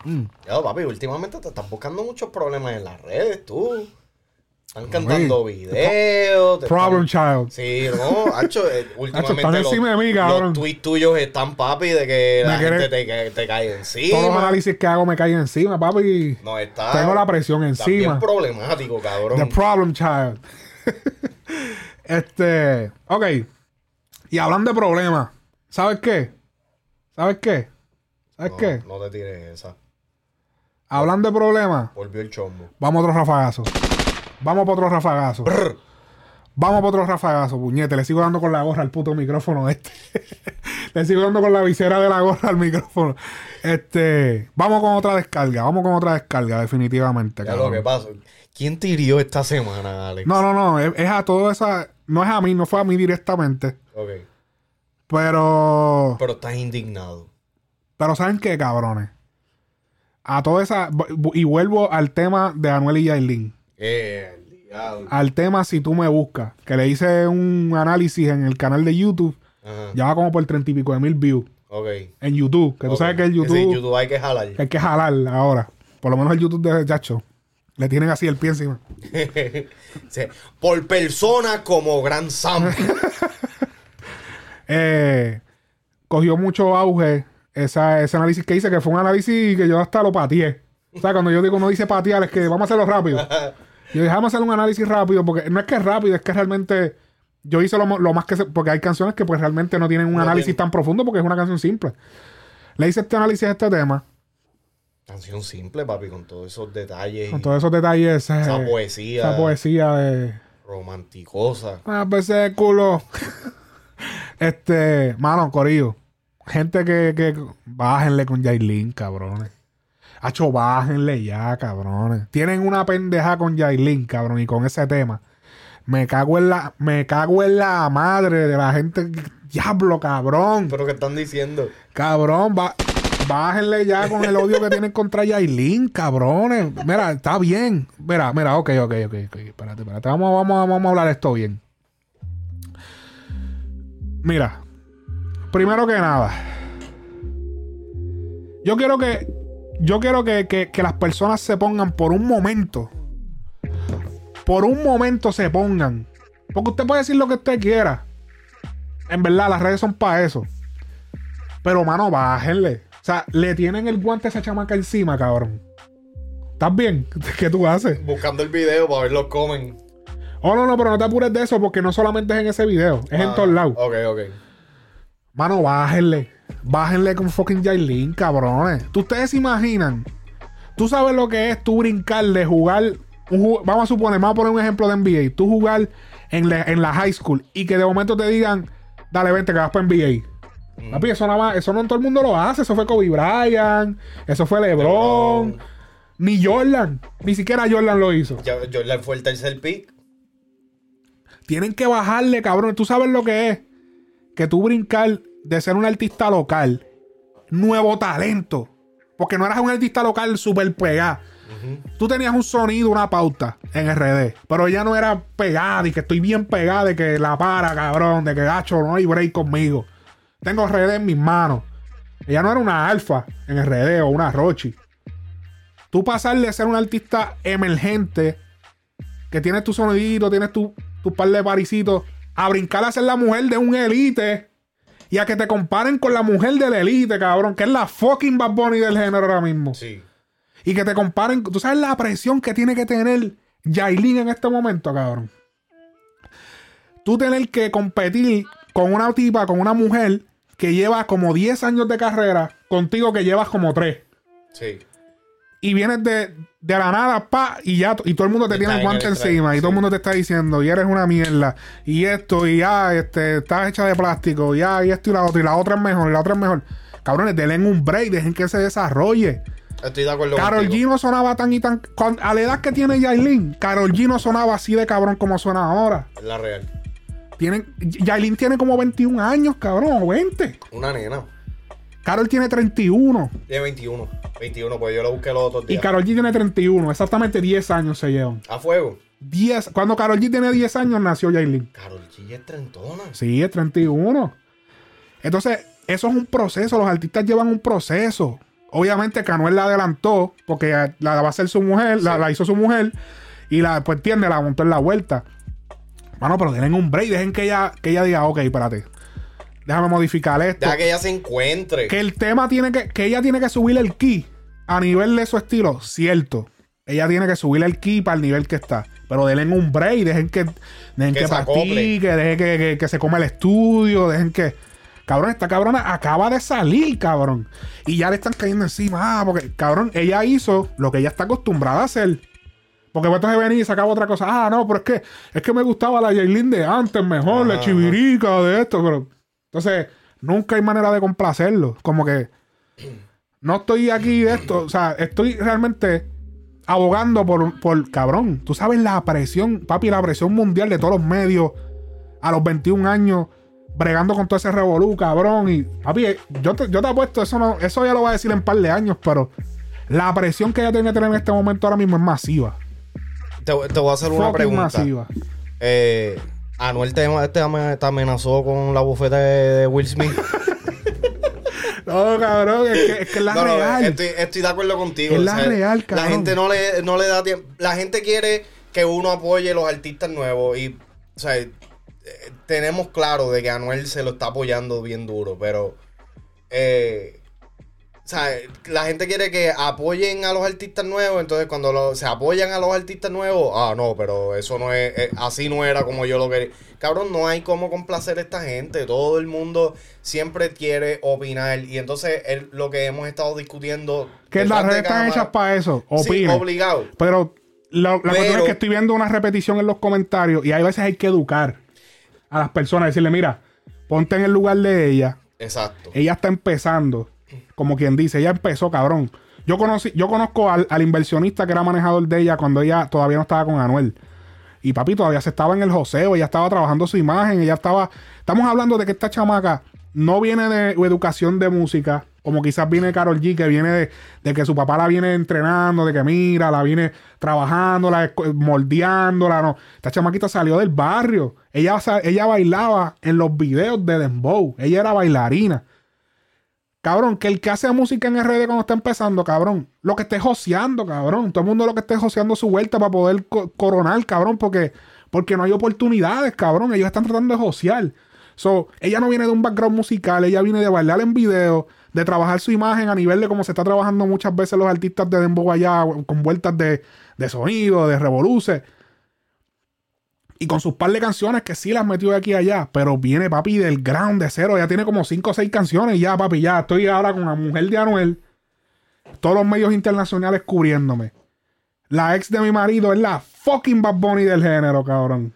Mm. Ya, papi, últimamente te están buscando muchos problemas en las redes, tú. Están cantando videos. Problem están- child. Sí, no, hacho, eh, últimamente están los, encima de mí, cabrón. los tweets tuyos están, papi, de que Me la quiere- gente te, que- te cae encima. Todos los análisis que hago me caen encima, papi. No, está... Tengo la presión encima. problemático, cabrón. The problem child. este. Ok. Y hablando de problemas. ¿Sabes qué? ¿Sabes qué? ¿Sabes no, qué? no te tires esa. Hablando de problemas, Volvió el chombo. vamos a otro rafagazo. Vamos para otro rafagazo. Vamos para otro rafagazo, puñete. Le sigo dando con la gorra al puto micrófono este. Le sigo dando con la visera de la gorra al micrófono. Este. Vamos con otra descarga. Vamos con otra descarga, definitivamente. Ya lo que pasa. ¿Quién te hirió esta semana, Alex? No, no, no. Es, es a todo esa. No es a mí, no fue a mí directamente. Ok. Pero. Pero estás indignado. Pero ¿saben qué, cabrones? A toda esa. Y vuelvo al tema de Anuel y Yailin. Eh. Al tema Si tú me buscas. Que le hice un análisis en el canal de YouTube. Ajá. Ya va como por treinta y pico de mil views. En YouTube. Que tú Ok. sabes que el YouTube. Sí, YouTube hay que jalar. que hay que jalar ahora. Por lo menos el YouTube de Chacho. Le tienen así el pie encima. Sí. Por persona como Gran Sam. Eh, cogió mucho auge esa, ese análisis que hice, que fue un análisis que yo hasta lo pateé. O sea, cuando yo digo no dice patear, es que vamos a hacerlo rápido. Vamos a hacer un análisis rápido, porque no es que es rápido, es que realmente yo hice lo, lo más que se, porque hay canciones que pues realmente no tienen un No análisis tan profundo porque es una canción simple. Le hice este análisis a este tema, Canción simple, papi, con todos esos detalles. con y todos esos detalles. eh, esa poesía. Esa poesía de... romanticosa. Ah, pues ese culo. este, mano, Corillo. Gente que, que bájenle con Yailin, cabrones. Hacho, bájenle ya, cabrones. Tienen una pendeja con Yailin, cabrón, y con ese tema. Me cago en la, me cago en la madre de la gente. Diablo, cabrón. Pero que están diciendo. Cabrón, ba- bájenle ya con el odio que tienen contra Yailin, cabrones. Mira, está bien. Mira, mira, ok, ok, ok, ok. Espérate, espérate. Vamos, vamos, vamos a hablar esto bien. Mira, primero que nada, yo quiero que. Yo quiero que, que- que las personas se pongan por un momento. Por un momento se pongan. Porque usted puede decir lo que usted quiera. En verdad, las redes son para eso. Pero, mano, bájenle. O sea, le tienen el guante a esa chamaca encima, cabrón. ¿Estás bien? ¿Qué tú haces? Buscando el video para ver los comen. Oh, no, no, pero no te apures de eso porque no solamente es en ese video, es en Ah, todos lados. Ok, ok. Mano, bájenle. Bájenle con fucking Yailin, cabrones. ¿Tú ustedes se imaginan? ¿Tú sabes lo que es tú brincar de jugar? un vamos a suponer, vamos a poner un ejemplo de NBA. Tú jugar en, la- en la high school y que de momento te digan, dale, vente que vas para NBA. Papi, eso, nada más- eso no todo el mundo lo hace. Eso fue Kobe Bryant, eso fue LeBron, LeBron. ni Jordan. Ni siquiera Jordan lo hizo. Ya, Jordan fue el tercer pick. Tienen que bajarle, cabrón. Tú sabes lo que es. Que tú brincar de ser un artista local, nuevo talento. Porque no eras un artista local super pegado. Tú tenías un sonido, una pauta en RD. Pero ella no era pegada y que estoy bien pegada de que la para, cabrón. De que gacho, no hay break conmigo. Tengo RD en mis manos. Ella no era una alfa en RD o una Rochi. Tú pasar de ser un artista emergente que tienes tu sonidito, tienes tu, tu par de parisitos, a brincar a ser la mujer de un elite y a que te comparen con la mujer del elite, cabrón, que es la fucking Bad Bunny del género ahora mismo. Sí. Y que te comparen, tú sabes la presión que tiene que tener Yailin en este momento, cabrón. Tú tener que competir con una tipa, con una mujer que lleva como 10 años de carrera, contigo que llevas como 3 Sí. Y vienes de, de la nada, pa, y ya, y todo el mundo te tiene el guante encima, y todo el mundo te está diciendo, y eres una mierda, y esto, y ya, este, estás hecha de plástico, y ya, y esto y la otra, y la otra es mejor, y la otra es mejor. Cabrones, denle un break, dejen que se desarrolle. Estoy de acuerdo Carol G no sonaba tan y tan. con- a la edad que tiene Yailin, Carol G no sonaba así de cabrón como suena ahora. Es la real. Tienen, Yailin tiene como 21 años, cabrón, o 20. Una nena. Carol tiene 31. Tiene 21. 21, pues yo lo busqué los otros Y días. Carol G tiene 31. Exactamente 10 años se llevan. A fuego. 10. Cuando Carol G tenía 10 años nació Yailin. Carol G es trentona. Sí, es 31. Entonces, eso es un proceso. Los artistas llevan un proceso. Obviamente, Canuel la adelantó porque la va a hacer su mujer, la, la hizo su mujer y la, pues entiende, la montó en la vuelta. Bueno, pero denle un break, dejen que ella, que ella diga, ok, espérate, déjame modificar esto. Deja que ella se encuentre. Que el tema tiene que, que ella tiene que subir el ki a nivel de su estilo, cierto. Ella tiene que subir el ki para el nivel que está. Pero denle un break, dejen que, dejen Que que, practique, dejen que, que- que se coma el estudio, dejen que. Cabrón, esta cabrona acaba de salir, cabrón. Y ya le están cayendo encima. Ah, porque, cabrón, ella hizo lo que ella está acostumbrada a hacer. Porque vos entonces venir y sacaba otra cosa. Ah, no, pero es que, es que me gustaba la Jaylin de antes, mejor, la chivirica, de esto, pero. Entonces, nunca hay manera de complacerlo. Como que. No estoy aquí de esto. O sea, estoy realmente abogando por, por cabrón. Tú sabes la presión, papi, la presión mundial de todos los medios a los 21 años, bregando con todo ese revolú, cabrón. Y, papi, eh, yo te, yo te apuesto, eso no, eso ya lo voy a decir en un par de años, pero la presión que ella tiene que tener en este momento ahora mismo es masiva. Te, te voy a hacer una pregunta. masiva. Eh, Anuel te, te, ame- te amenazó con la bufeta de, de Will Smith. No, cabrón, es que es, que la No, no, real. estoy, estoy de acuerdo contigo. Es la real, La cabrón. gente no le, no le da tiempo. La gente quiere que uno apoye los artistas nuevos. Y, o sea, eh, tenemos claro de que Anuel se lo está apoyando bien duro, pero. eh, o sea, la gente quiere que apoyen a los artistas nuevos, entonces cuando lo- se apoyan a los artistas nuevos, ah, no, pero eso no es, eh, así no era como yo lo quería. Cabrón, no hay cómo complacer a esta gente, todo el mundo siempre quiere opinar y entonces es lo que hemos estado discutiendo. que las de redes están hechas para eso. Sí, Opinen. obligado. Pero la, la cuestión es que estoy viendo una repetición en los comentarios y hay veces hay que educar a las personas, decirle, mira, ponte en el lugar de ella. Exacto. Ella está empezando, como quien dice, ella empezó, cabrón. Yo conocí, yo conozco al, al inversionista que era manejador de ella cuando ella todavía no estaba con Anuel. Y papi todavía se estaba en el joseo, ella estaba trabajando su imagen, ella estaba. Estamos hablando de que esta chamaca no viene de educación de música, como quizás viene Carol G, que viene de, que su papá la viene entrenando, de que mira, la viene trabajando, la moldeándola. No. Esta chamaquita salió del barrio. Ella, ella bailaba en los videos de Dembow. Ella era bailarina. Cabrón, que el que hace música en RD cuando está empezando, cabrón, lo que esté joseando, cabrón. Todo el mundo lo que esté joseando su vuelta para poder co- coronar, cabrón, porque, porque no hay oportunidades, cabrón. Ellos están tratando de josear. So, ella no viene de un background musical, ella viene de bailar en video, de trabajar su imagen a nivel de como se está trabajando muchas veces los artistas de Dembow allá, con vueltas de, de sonido, de revoluce. Y con sus par de canciones que sí las metió de aquí a allá. Pero viene papi del ground de cero. Ya tiene como 5 o 6 canciones. y Ya, papi, ya estoy ahora con la mujer de Anuel. Todos los medios internacionales cubriéndome. La ex de mi marido es la fucking Bad Bunny del género, cabrón.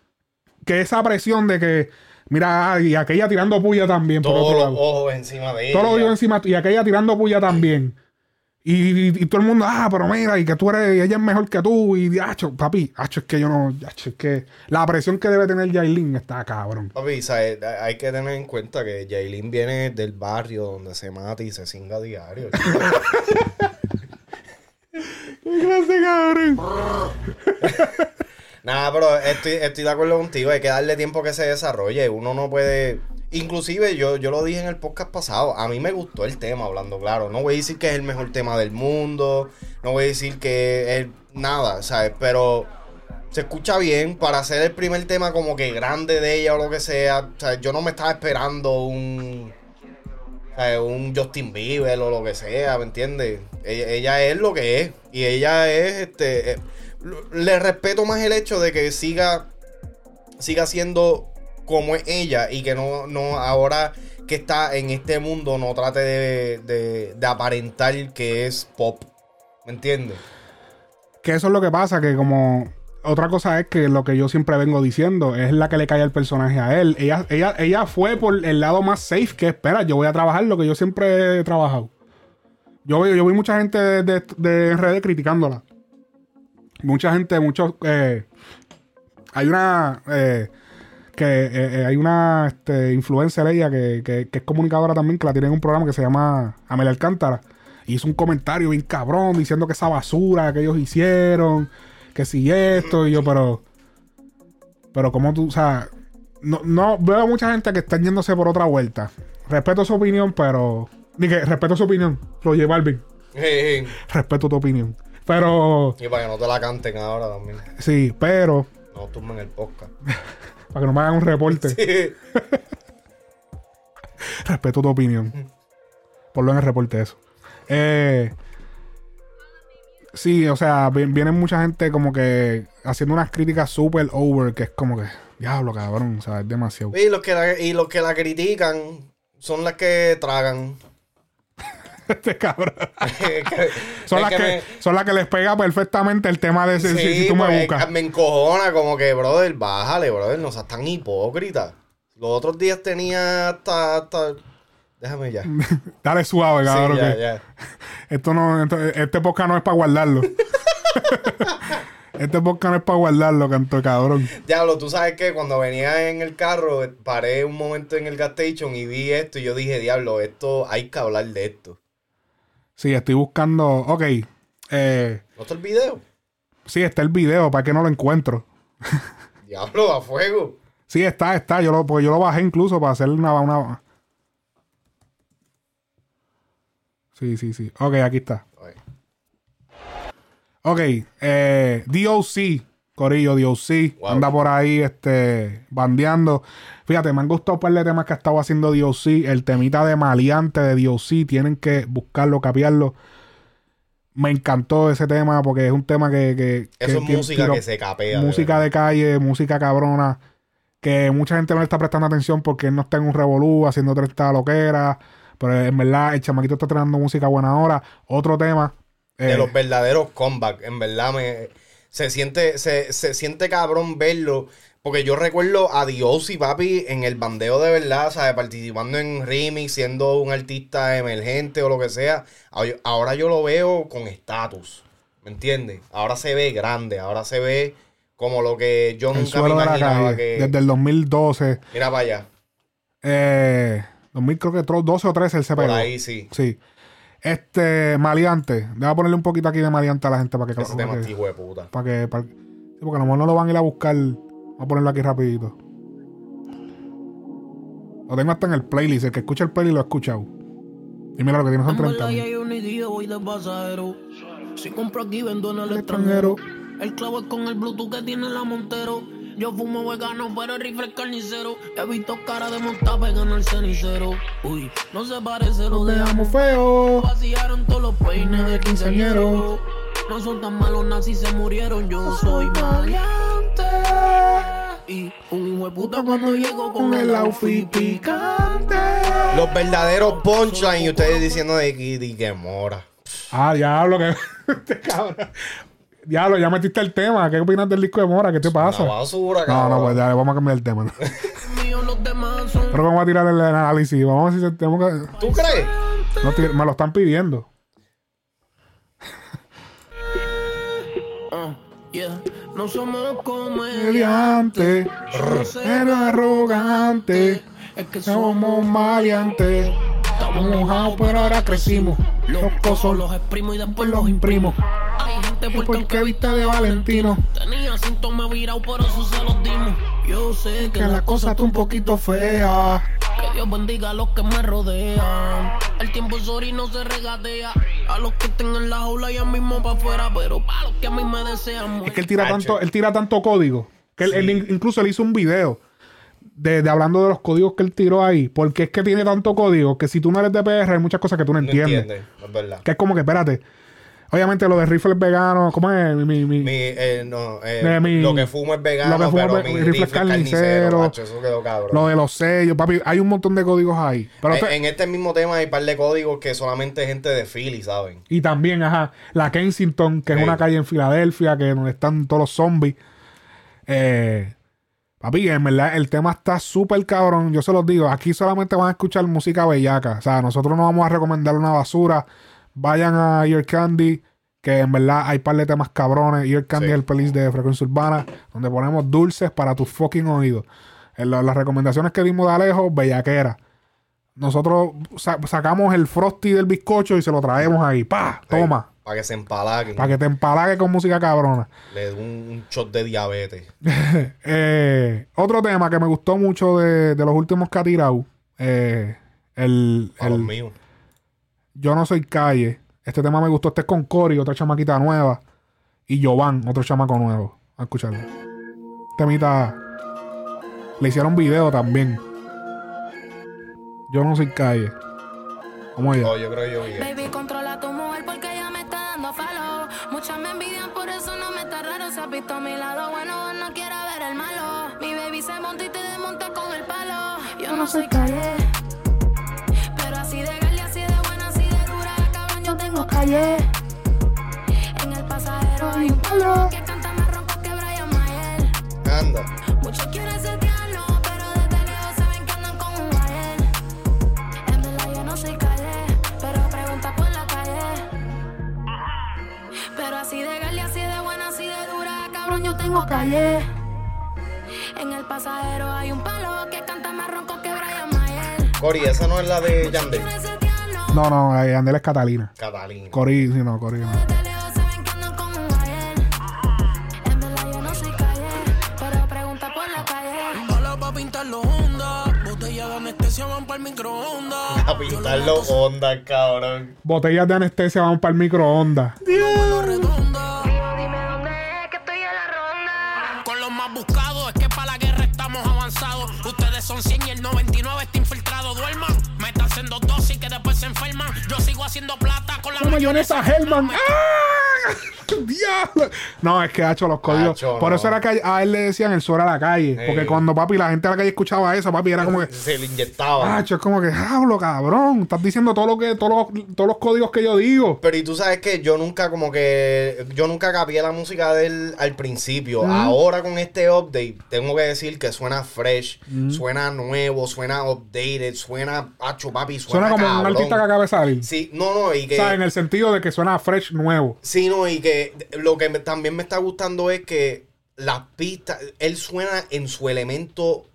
Que esa presión de que. Mira, y aquella tirando puya también. por Todos los ojos encima de ella. Todo lo digo encima y aquella tirando puya también. Y, y- y todo el mundo, ah, pero mira, y que tú eres, ella es mejor que tú. Y, acho, papi, acho, es que yo no, acho, es que la presión que debe tener Yailin está cabrón. Papi, ¿sabes? hay que tener en cuenta que Jailin viene del barrio donde se mata y se cinga a diario. ¿Qué clase, cabrón? Nada, pero estoy, estoy de acuerdo contigo. Hay que darle tiempo que se desarrolle. Uno no puede. Inclusive yo, yo lo dije en el podcast pasado. A mí me gustó el tema, hablando claro. No voy a decir que es el mejor tema del mundo. No voy a decir que es nada, ¿sabes? Pero se escucha bien para hacer el primer tema como que grande de ella o lo que sea. O sea, yo no me estaba esperando un. Un Justin Bieber o lo que sea, ¿me entiendes? Ella, ella es lo que es. Y ella es este. eh, le respeto más el hecho de que siga siga siendo como es ella y que no, no ahora que está en este mundo no trate de, de- aparentar que es pop. ¿Me entiendes? Que eso es lo que pasa, que como otra cosa es que lo que yo siempre vengo diciendo es la que le cae al personaje a él. Ella, ella, ella fue por el lado más safe que espera. Yo voy a trabajar lo que yo siempre he trabajado. Yo, yo vi mucha gente de, de, de redes criticándola. Mucha gente, muchos. eh, hay una. eh, que eh, eh, hay una este, influencer ella que, que- que es comunicadora también, que la tiene en un programa que se llama Amelia Alcántara. Y hizo un comentario bien cabrón diciendo que esa basura que ellos hicieron, que si esto, y yo, pero. Pero como tú, o sea, no, no veo mucha gente que está yéndose por otra vuelta. Respeto su opinión, pero. Ni que respeto su opinión. Lo lleva Alvin. Respeto tu opinión. Pero. Y para que no te la canten ahora también. Sí, pero. No tumben el podcast. Para que no me hagan un reporte. Respeto tu opinión. Ponlo en el reporte eso. Eh, sí, o sea, vi- vienen mucha gente como que haciendo unas críticas super over, que es como que, diablo, cabrón, o sea, es demasiado. y los que la, y los que la critican son las que tragan. Este cabrón. Son las que, me- son las que les pega perfectamente el tema de si, si- si tú me pues, buscas. me encojona como que, brother, bájale, brother, no seas tan hipócrita. Los otros días tenía hasta... hasta... Déjame ya. Dale suave, Sí, cabrón. ya, que ya. Esto no, esto- este podcast no es para guardarlo. este podcast no es para guardarlo, canto cabrón. Diablo, tú sabes que cuando venía en el carro, paré un momento en el gas station y vi esto y yo dije, diablo, esto, hay que hablar de esto. Sí, estoy buscando. Ok. Eh, ¿No está el video? sí, está el video, para que no lo encuentro. Diablo, a fuego. Sí, está, está. Yo lo, porque yo lo bajé incluso para hacer una, una. Sí, sí, sí. Ok, aquí está. Ok, eh, DOC, Corillo, DOC, Wow. anda por ahí este, bandeando. Fíjate, me han gustado un par de temas que ha estado haciendo DOC. El temita de Maleante de DOC, tienen que buscarlo, capiarlo. Me encantó ese tema porque es un tema que. que que Eso es música tiro- que se capea. música de calle, música cabrona, que mucha gente no le está prestando atención porque él no está en un revolú haciendo 30 loqueras, pero en verdad el chamaquito está trayendo música buena ahora. Otro tema. de eh, los verdaderos comebacks. En verdad, me, se, siente, se, se siente cabrón verlo. Porque yo recuerdo a Dios y papi en el bandeo de verdad, ¿sabes? Participando en remix, siendo un artista emergente o lo que sea. Ahora- yo lo veo con estatus. ¿Me entiendes? Ahora se ve grande, ahora se ve como lo que yo el nunca me imaginaba calle, que. desde el 2012, Mira para allá. eh, 2000 creo que tro- 12 o 13 él se Por pegó. ahí sí. Sí. Este, Maleante. Déjame ponerle un poquito aquí de Maleante a la gente para que... Ese para tema que- hijo de puta. para que, para- sí, porque a lo mejor no lo van a ir a buscar. Vamos a ponerlo aquí rapidito. Lo tengo hasta en el playlist. El que escucha el playlist lo ha escuchado. Y mira lo que tiene son En 30 verdad ya mil. yo ni día voy de pasajero. Si compro aquí, vendo en el extranjero. extranjero. El clavo es con el Bluetooth que tiene la Montero. Yo fumo vegano, pero el rifle es carnicero. He visto cara de monta pegando el cenicero. Uy, no se parece, lo dejamos feo. Vaciaron todos los peines de quinceañero. No son tan malos, nazis se murieron. Yo soy maleante. Y un hijo de puta cuando llego con el outfit picante. Los verdaderos punchline y ustedes diciendo de que, de que mora. Ah, diablo, que. este cabrón. Diablo, ya metiste el tema. ¿Qué opinas del disco de Mora? ¿Qué te pasa? Una basura, No, cabrón. no, pues dale, vamos a cambiar el tema. Son Pero vamos a tirar el análisis. Vamos a ver si tenemos que. ¿Tú crees? no, me lo están pidiendo. Ah, yeah. No somos comediantes, Mediante, pero arrogante. es que Somos somos maleantes. Estamos mojados, pero ahora crecimos. Los cosos los exprimo y después los imprimo. Gente por Porque vista de Valentino. Tenía síntomas virados, por eso se los dimos. Yo sé que, Que la cosa está un poquito fea. Que Dios bendiga a los que me rodean. El tiempo sorry no se regatea. A los que estén en la jaula ya mismo para afuera. Pero para los que a mí me desean Es que él tira tanto, él tira tanto código. Que él, él in- incluso le hizo un video de, de hablando de los códigos que él tiró ahí. Porque es que tiene tanto código que si tú no eres de PR hay muchas cosas que tú no entiendes. no es verdad. Que es como que, espérate. Obviamente lo de rifles veganos, ¿cómo es? Mi, mi- Mi, eh, no, eh, mi- lo que fumo es vegano, lo que fumo pero es mi rifle rifle es es carnicero. carnicero. macho, eso quedó cabrón. lo de los sellos, papi. Hay un montón de códigos ahí. Pero en, te- en este mismo tema hay un par de códigos que solamente gente de Philly saben. Y también, ajá, la Kensington, que es una calle en Filadelfia, que donde están todos los zombies. Eh, papi, en verdad, el tema está súper cabrón. Yo se los digo, aquí solamente van a escuchar música bellaca. O sea, nosotros no vamos a recomendar una basura. Vayan a Ear Candy, que en verdad hay par de temas cabrones. Ear Candy Sí. es el playlist de Frecuencia Urbana, donde ponemos dulces para tus fucking oídos. En la- las recomendaciones que dimos de Alejo, bellaquera. Nosotros sa- sacamos el frosty del bizcocho y se lo traemos ahí. ¡Pa! Toma. Para que se empalaguen. Para que te empalague con música cabrona. Le dé un, shot de diabetes. Eh, otro tema que me gustó mucho de, de los últimos que ha tirado. eh, el, A los el míos. Yo no soy calle. Este tema me gustó. Este es con Cory, otra chamaquita nueva. Y Jovan, otro chamaco nuevo. A escucharlo. Temita. Le hicieron video también. Yo no soy calle. ¿Cómo ella? Oh, yo creo que yo vi. Baby, controla a tu mujer porque ella me está dando follow. Muchas me envidian, por eso no me está raro. Se ha visto a mi lado bueno, no quiere ver el malo. Mi baby se monta y te desmonta con el palo. Yo no soy calle, calle. En el pasajero hay un palo que canta más ronco que Brian Mayer. Anda. Muchos quieren setearlo, pero desde lejos saben que andan con un guayel. En verdad yo no soy calle, pero pregunta por la calle. Pero así de gal y así de buena, así de dura, cabrón, yo tengo calle. En el pasajero hay un palo que canta más ronco que Brian Mayer. Cori, esa no es la de Yandel. No, no, ahí Andel es Catalina. Catalina. Cori, sí, no, Cori no. A pintarlo onda, cabrón. Botellas de anestesia van para el microondas. Lo es que para la guerra estamos avanzados. Ustedes son 100 y el 99 está infiltrado. Duerman, métanse en dos dosis que después se enferman. Yo sigo haciendo plata con la La mayonesa Hellman. ¡Ah! ¡Diablo! No, es que ha hecho los códigos. Hacho, Por no. eso era que a él le decían el suelo a la calle. Porque cuando papi, la gente de la calle escuchaba eso, papi, era como que. Se le inyectaba. Hacho, es como que, hablo, cabrón. Estás diciendo todo lo que, todos los, todos los códigos que yo digo. Pero y tú sabes que yo nunca como que yo nunca capié la música de él al principio. Ahora con este update tengo que decir que suena fresh, suena nuevo, suena updated, suena acho papi, suena, Suena como un cabrón. artista que acaba de salir. Sí, no, no, y O sea, en el sentido de que suena fresh nuevo. sí, no, y que lo que me- también me está gustando es que las pistas, él suena en su elemento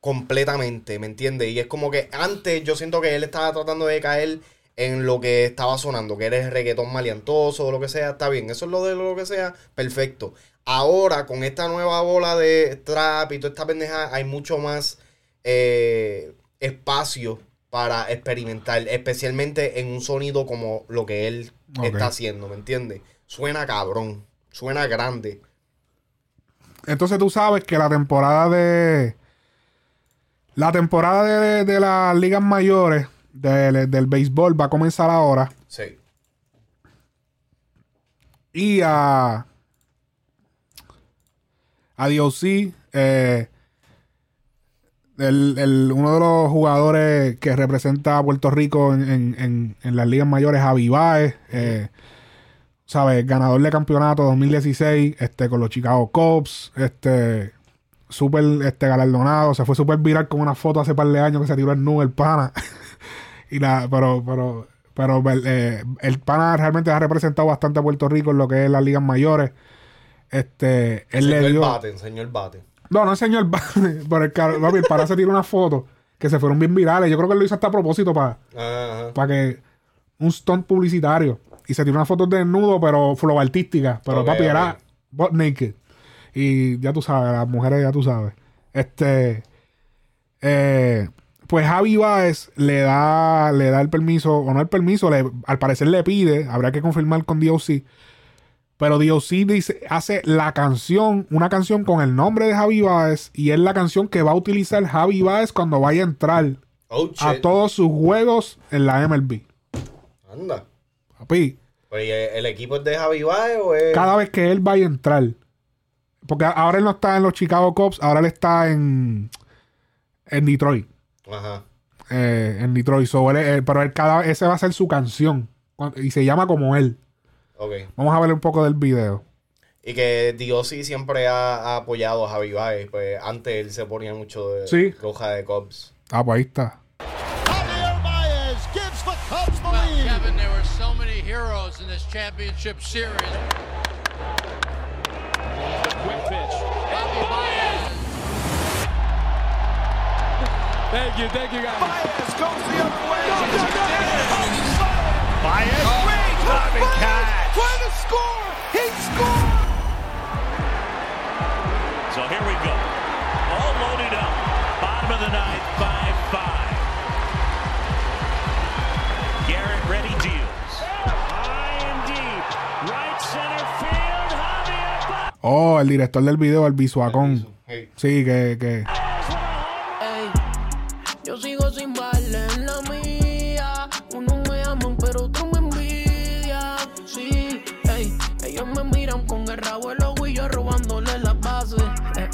completamente, ¿me entiendes? Y es como que antes yo siento que él estaba tratando de caer en lo que estaba sonando, que era el reggaetón maleantoso o lo que sea, está bien, eso es lo de lo que sea, perfecto. Ahora, con esta nueva bola de trap y toda esta pendeja, hay mucho más eh, espacio para experimentar, especialmente en un sonido como lo que él está haciendo, ¿me entiendes? Suena cabrón, suena grande. Entonces tú sabes que la temporada de. La temporada de, de las ligas mayores del, del béisbol va a comenzar ahora. Sí. Y a. A DOC, eh, el, el- uno de los jugadores que representa a Puerto Rico en, en- en- las ligas mayores, Javi Baez, eh, ¿sabes? Ganador de campeonato 2016 este, con los Chicago Cubs, este, súper este, galardonado, se fue súper viral con una foto hace par de años que se tiró el nube el pana. y la, pero, pero, pero eh, el pana realmente ha representado bastante a Puerto Rico en lo que es las ligas mayores. Este, él Enseñó le el dio. bate, enseñó el bate. No, no enseñó el bate. Pero el, papi, el pana se tiró una foto que se fueron bien virales. Yo creo que lo hizo hasta a propósito para Ajá. para que un stunt publicitario y se tiró una foto de desnudo pero flow artística pero Ok, papi era butt naked y ya tú sabes las mujeres ya tú sabes este eh, pues Javi Baez le da le da el permiso o no el permiso le- al parecer le pide habrá que confirmar con DOC pero DOC dice hace la canción una canción con el nombre de Javi Baez y es la canción que va a utilizar Javi Baez cuando vaya a entrar Oh, a todos sus juegos en la MLB. Anda. Papi, Pues, ¿y ¿el equipo es de Javi Baez o es...? cada vez que él vaya a entrar. Porque ahora él no está en los Chicago Cubs, ahora él está en, en Detroit. Ajá. eh, en Detroit. So, él- él- pero él cada ese va a ser su canción. Y se llama como él. Ok. Vamos a ver un poco del video. Y que Diossi siempre ha, ha apoyado a Javi Baez. Pues antes él se ponía mucho de Sí. roja de Cubs. Ah, pues ahí está. Javier Baez gives the Cubs the Well, lead. Kevin, there were so many heroes in this championship series. Quick pitch. Javi Baez. Thank you, thank you guys. Baez goes the other way. El director del video, el Visuacón. Hey. Sí, que, que. Ey, yo sigo sin baile en la mía. Unos me aman, pero otros me envidian. Sí, ey, ellos me miran con el rabo el ojo y yo robándole las bases. Eh,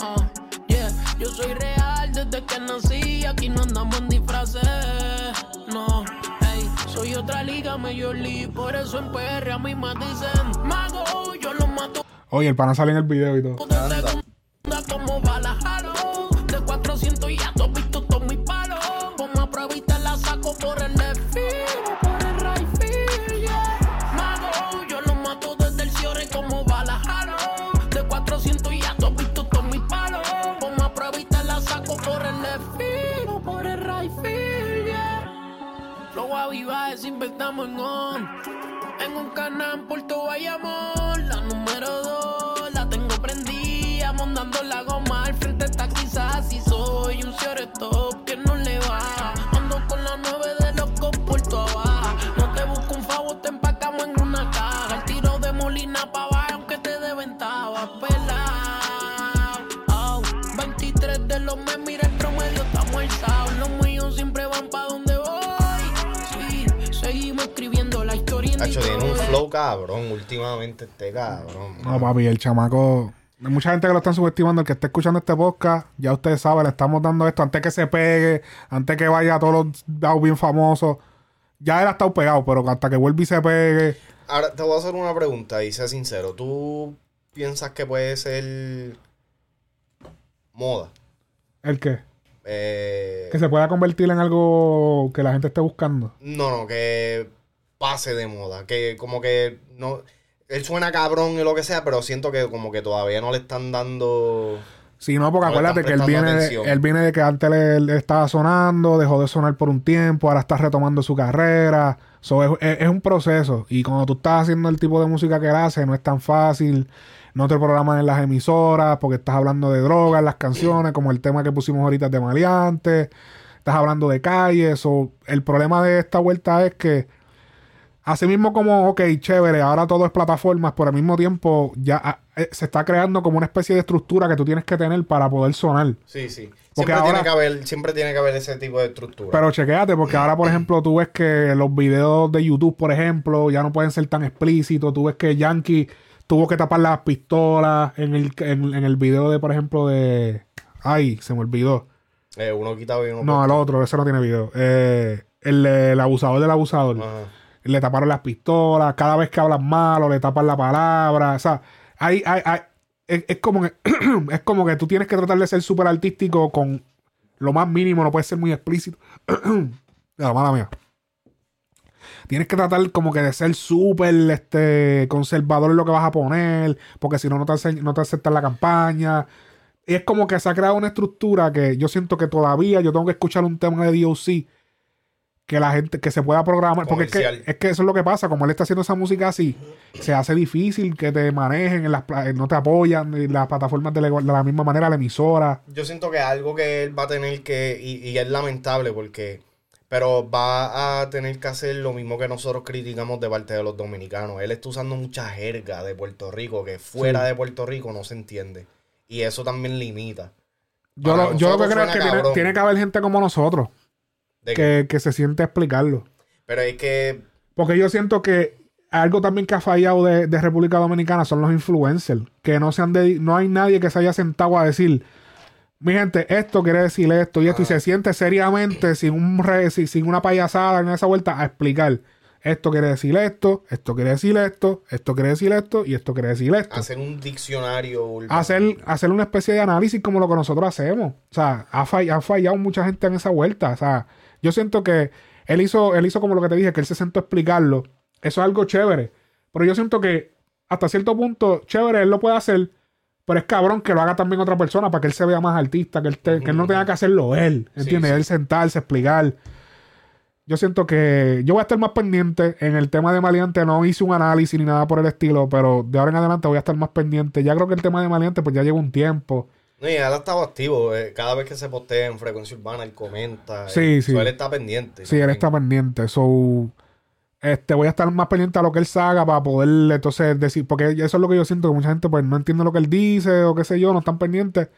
ah, yeah, yo soy real desde que nací. Aquí no andamos en disfraces. No, ey, soy otra liga, Major League. Por eso en PR a mí me dicen mago. Yo lo mato Oye, el pana sale en el video y todo. Últimamente este cabrón. No, papi, el chamaco. Hay mucha gente que lo están subestimando. El que esté escuchando este podcast, ya ustedes saben, le estamos dando esto antes que se pegue, antes que vaya a todos los dados bien famosos. Ya él ha estado pegado, pero hasta que vuelva y se pegue. Ahora te voy a hacer una pregunta y sé sincero. ¿Tú piensas que puede ser moda? ¿El qué? Eh, Que se pueda convertir en algo que la gente esté buscando. No, no, que pase de moda. Que como que no. Él suena cabrón y lo que sea, pero siento que como que todavía no le están dando. Sí, no, porque No acuérdate que él viene, de, él viene de que antes le, le estaba sonando, dejó de sonar por un tiempo, ahora está retomando su carrera. So, es, es- es un proceso. Y cuando tú estás haciendo el tipo de música que él hace, no es tan fácil. No te programan en las emisoras porque estás hablando de drogas las canciones, como el tema que pusimos ahorita de Maleante. Estás hablando de calles. o el problema de esta vuelta es que Así mismo como, ok, chévere, ahora todo es plataformas, pero al mismo tiempo ya ah, eh, se está creando como una especie de estructura que tú tienes que tener para poder sonar. Sí, sí. Porque Siempre, ahora- tiene que haber, siempre tiene que haber ese tipo de estructura. Pero chequéate, porque ahora, por ejemplo, tú ves que los videos de YouTube, por ejemplo, ya no pueden ser tan explícitos. Tú ves que Yankee tuvo que tapar las pistolas en el, en, en el video de, por ejemplo, de... Ay, se me olvidó. Eh, uno quitado y uno No, el otro, ese no tiene video. Eh, el, el abusador del abusador. Ajá. Le taparon las pistolas. Cada vez que hablan malo, le tapan la palabra. O sea, hay, hay, hay- es, es como que, es como que tú tienes que tratar de ser súper artístico con lo más mínimo. No puedes ser muy explícito. la mala mía. Tienes que tratar como que de ser súper este, conservador en lo que vas a poner, porque si no, no te, no te aceptan la campaña. Y es como que se ha creado una estructura que yo siento que todavía yo tengo que escuchar un tema de DOC que la gente, que se pueda programar, porque es que, es que eso es lo que pasa, como él está haciendo esa música así, se hace difícil que te manejen, en las, pla- no te apoyan, y las plataformas de la, misma manera, la emisora. Yo siento que algo que él va a tener que, y, y es lamentable porque, pero va a tener que hacer lo mismo que nosotros criticamos de parte de los dominicanos. Él está usando mucha jerga de Puerto Rico que fuera Sí. de Puerto Rico no se entiende. Y eso también limita. Yo, lo, yo lo que creo es que tiene, que haber gente como nosotros que, que se siente a explicarlo. Pero es que Porque yo siento que algo también que ha fallado de, de República Dominicana son los influencers. Que no se han dedi- no hay nadie que se haya sentado a decir, mi gente, esto quiere decir esto y esto, y se siente seriamente, sin un re- sin, sin una payasada en esa vuelta, a explicar. Esto quiere decir esto, esto quiere decir esto, esto quiere decir esto y esto quiere decir esto. hacer un diccionario urbano. Hacer, hacer una especie de análisis como lo que nosotros hacemos. O sea, ha, fall- ha fallado mucha gente en esa vuelta. O sea, yo siento que él hizo, él hizo como lo que te dije, que él se sentó a explicarlo. Eso es algo chévere. Pero yo siento que hasta cierto punto, chévere, él lo puede hacer. Pero es cabrón que lo haga también otra persona para que él se vea más artista, que él, te- que él no tenga que hacerlo él. Sí, ¿Entiendes? sí. Él sentarse, explicar. Yo siento que yo voy a estar más pendiente en el tema de Maleante. No hice un análisis ni nada por el estilo, pero de ahora en adelante voy a estar más pendiente. Ya creo que el tema de Maleante, pues ya lleva un tiempo. No, y él ha estado activo. eh, Cada vez que se postea en frecuencia urbana, él comenta. Sí, sí. so, él está pendiente. Sí, él está pendiente. So, este, voy a estar más pendiente a lo que él haga para poder entonces decir, porque eso es lo que yo siento, que mucha gente pues no entiende lo que él dice o qué sé yo, no están pendientes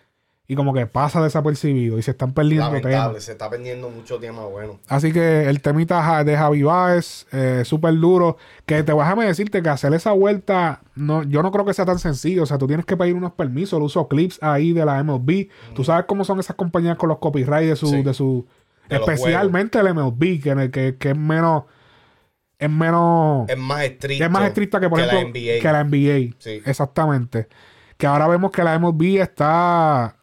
y como que pasa desapercibido y se están perdiendo temas. se está perdiendo mucho tiempo bueno. Así que el temita de Javi Baez, eh, súper duro. Que te déjame decirte que hacer esa vuelta, no, yo no creo que sea tan sencillo. O sea, tú tienes que pedir unos permisos, el uso clips ahí de la MLB. Tú sabes cómo son esas compañías con los copyrights de su, Sí. de su, De especialmente el MLB, que, que, que es menos. es menos. Es más estricto. Es más estricta que, por ejemplo, la NBA. que la NBA. Sí. Exactamente. Que ahora vemos que la MLB está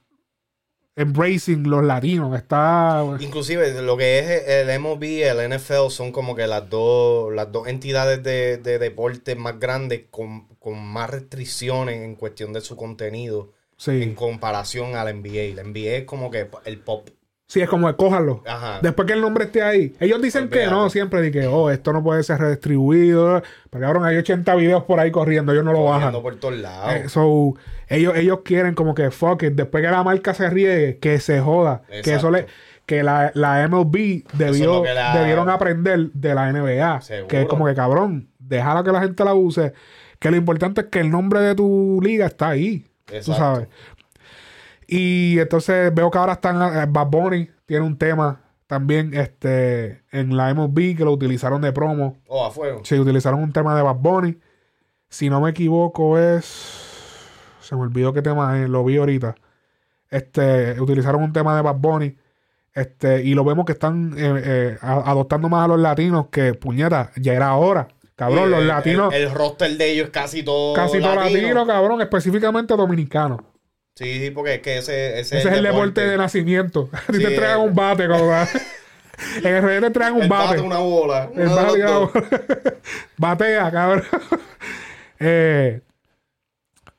embracing los latinos. Está. Inclusive lo que es el MLB y el NFL son como que las dos, las dos entidades de, de deporte más grandes con, con más restricciones en cuestión de su contenido Sí. en comparación a la NBA. La NBA es como que el pop. Sí, es como cójanlo. Ajá. Después que el nombre esté ahí. Ellos dicen que no, siempre de que, oh, esto no puede ser redistribuido. Pero cabrón, hay 80 videos por ahí corriendo, ellos no lo bajan. Por todos lados. Eh, so, ellos, ellos quieren como que fuck it, después que la marca se riegue, que se joda. Que eso le, que la, la MLB debió, la- debieron aprender de la NBA. Seguro. Que es como que cabrón, déjala que la gente la use. Que lo importante es que el nombre de tu liga está ahí. Tú Exacto. sabes. Y entonces veo que ahora están eh, Bad Bunny tiene un tema también este en la MLB que lo utilizaron de promo. Oh, a fuego. Sí, utilizaron un tema de Bad Bunny. Si no me equivoco, es. Se me olvidó qué tema es, lo vi ahorita. Este, utilizaron un tema de Bad Bunny. Este, y lo vemos que están eh, eh, adoptando más a los latinos que, puñeta, ya era hora. Cabrón, los latinos, El, el roster de ellos es casi todo. casi todos latino. latinos, cabrón, específicamente dominicanos. Sí, sí, porque es que ese, ese, Ese es el deporte de nacimiento. A ti Sí, te entregan un bate, cabrón. en el rey te entregan un El bate. bate, una bola. El bate. Batea, cabrón. Eh,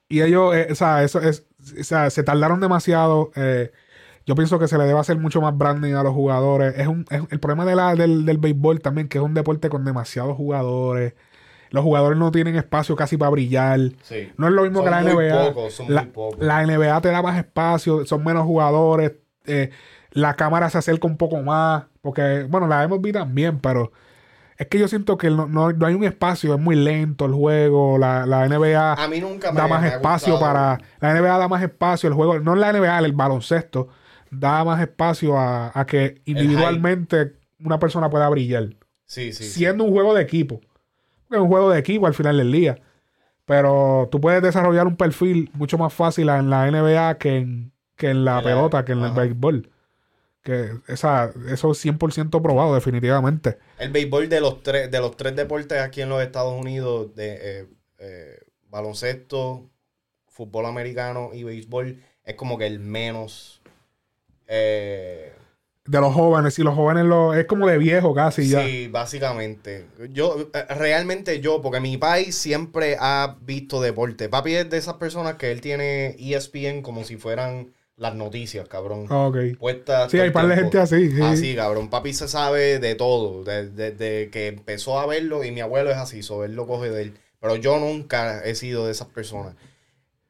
y ellos, eh, o sea, eso es, o sea, se tardaron demasiado. eh, yo pienso que se le debe hacer mucho más branding a los jugadores. Es un, es- el problema de la, del, del béisbol también, que es un deporte con demasiados jugadores. Los jugadores no tienen espacio casi para brillar. Sí. No es lo mismo Son que la muy NBA. pocos, son la, muy pocos. la NBA te da más espacio, son menos jugadores. eh, la cámara se acerca un poco más. Porque, bueno, la MLB también, pero es que yo siento que no, no- no hay un espacio, es muy lento el juego. La, la NBA A mí nunca me da más me espacio gustado. para. La NBA da más espacio, el juego, no la NBA, el baloncesto, da más espacio a, a que individualmente una persona pueda brillar. Sí, sí. sí. Siendo un juego de equipo. Es un juego de equipo al final del día. Pero tú puedes desarrollar un perfil mucho más fácil en la NBA que en, que en la pelota, que en el béisbol. Que esa, eso es 100% probado, definitivamente. El béisbol de los tres, de los tres deportes aquí en los Estados Unidos, de eh, eh, baloncesto, fútbol americano y béisbol, es como que el menos. eh, De los jóvenes, y los jóvenes lo, es como de viejo casi ya. Sí, básicamente. Yo, eh, realmente yo, porque mi país siempre ha visto deporte. Papi es de esas personas que él tiene ESPN como si fueran las noticias, cabrón. Ok. Puestas Sí, hay par de gente así. Sí. Así, cabrón. Papi se sabe de todo. Desde de, que empezó a verlo y mi abuelo es así, so él lo coge de él. Pero yo nunca he sido de esas personas.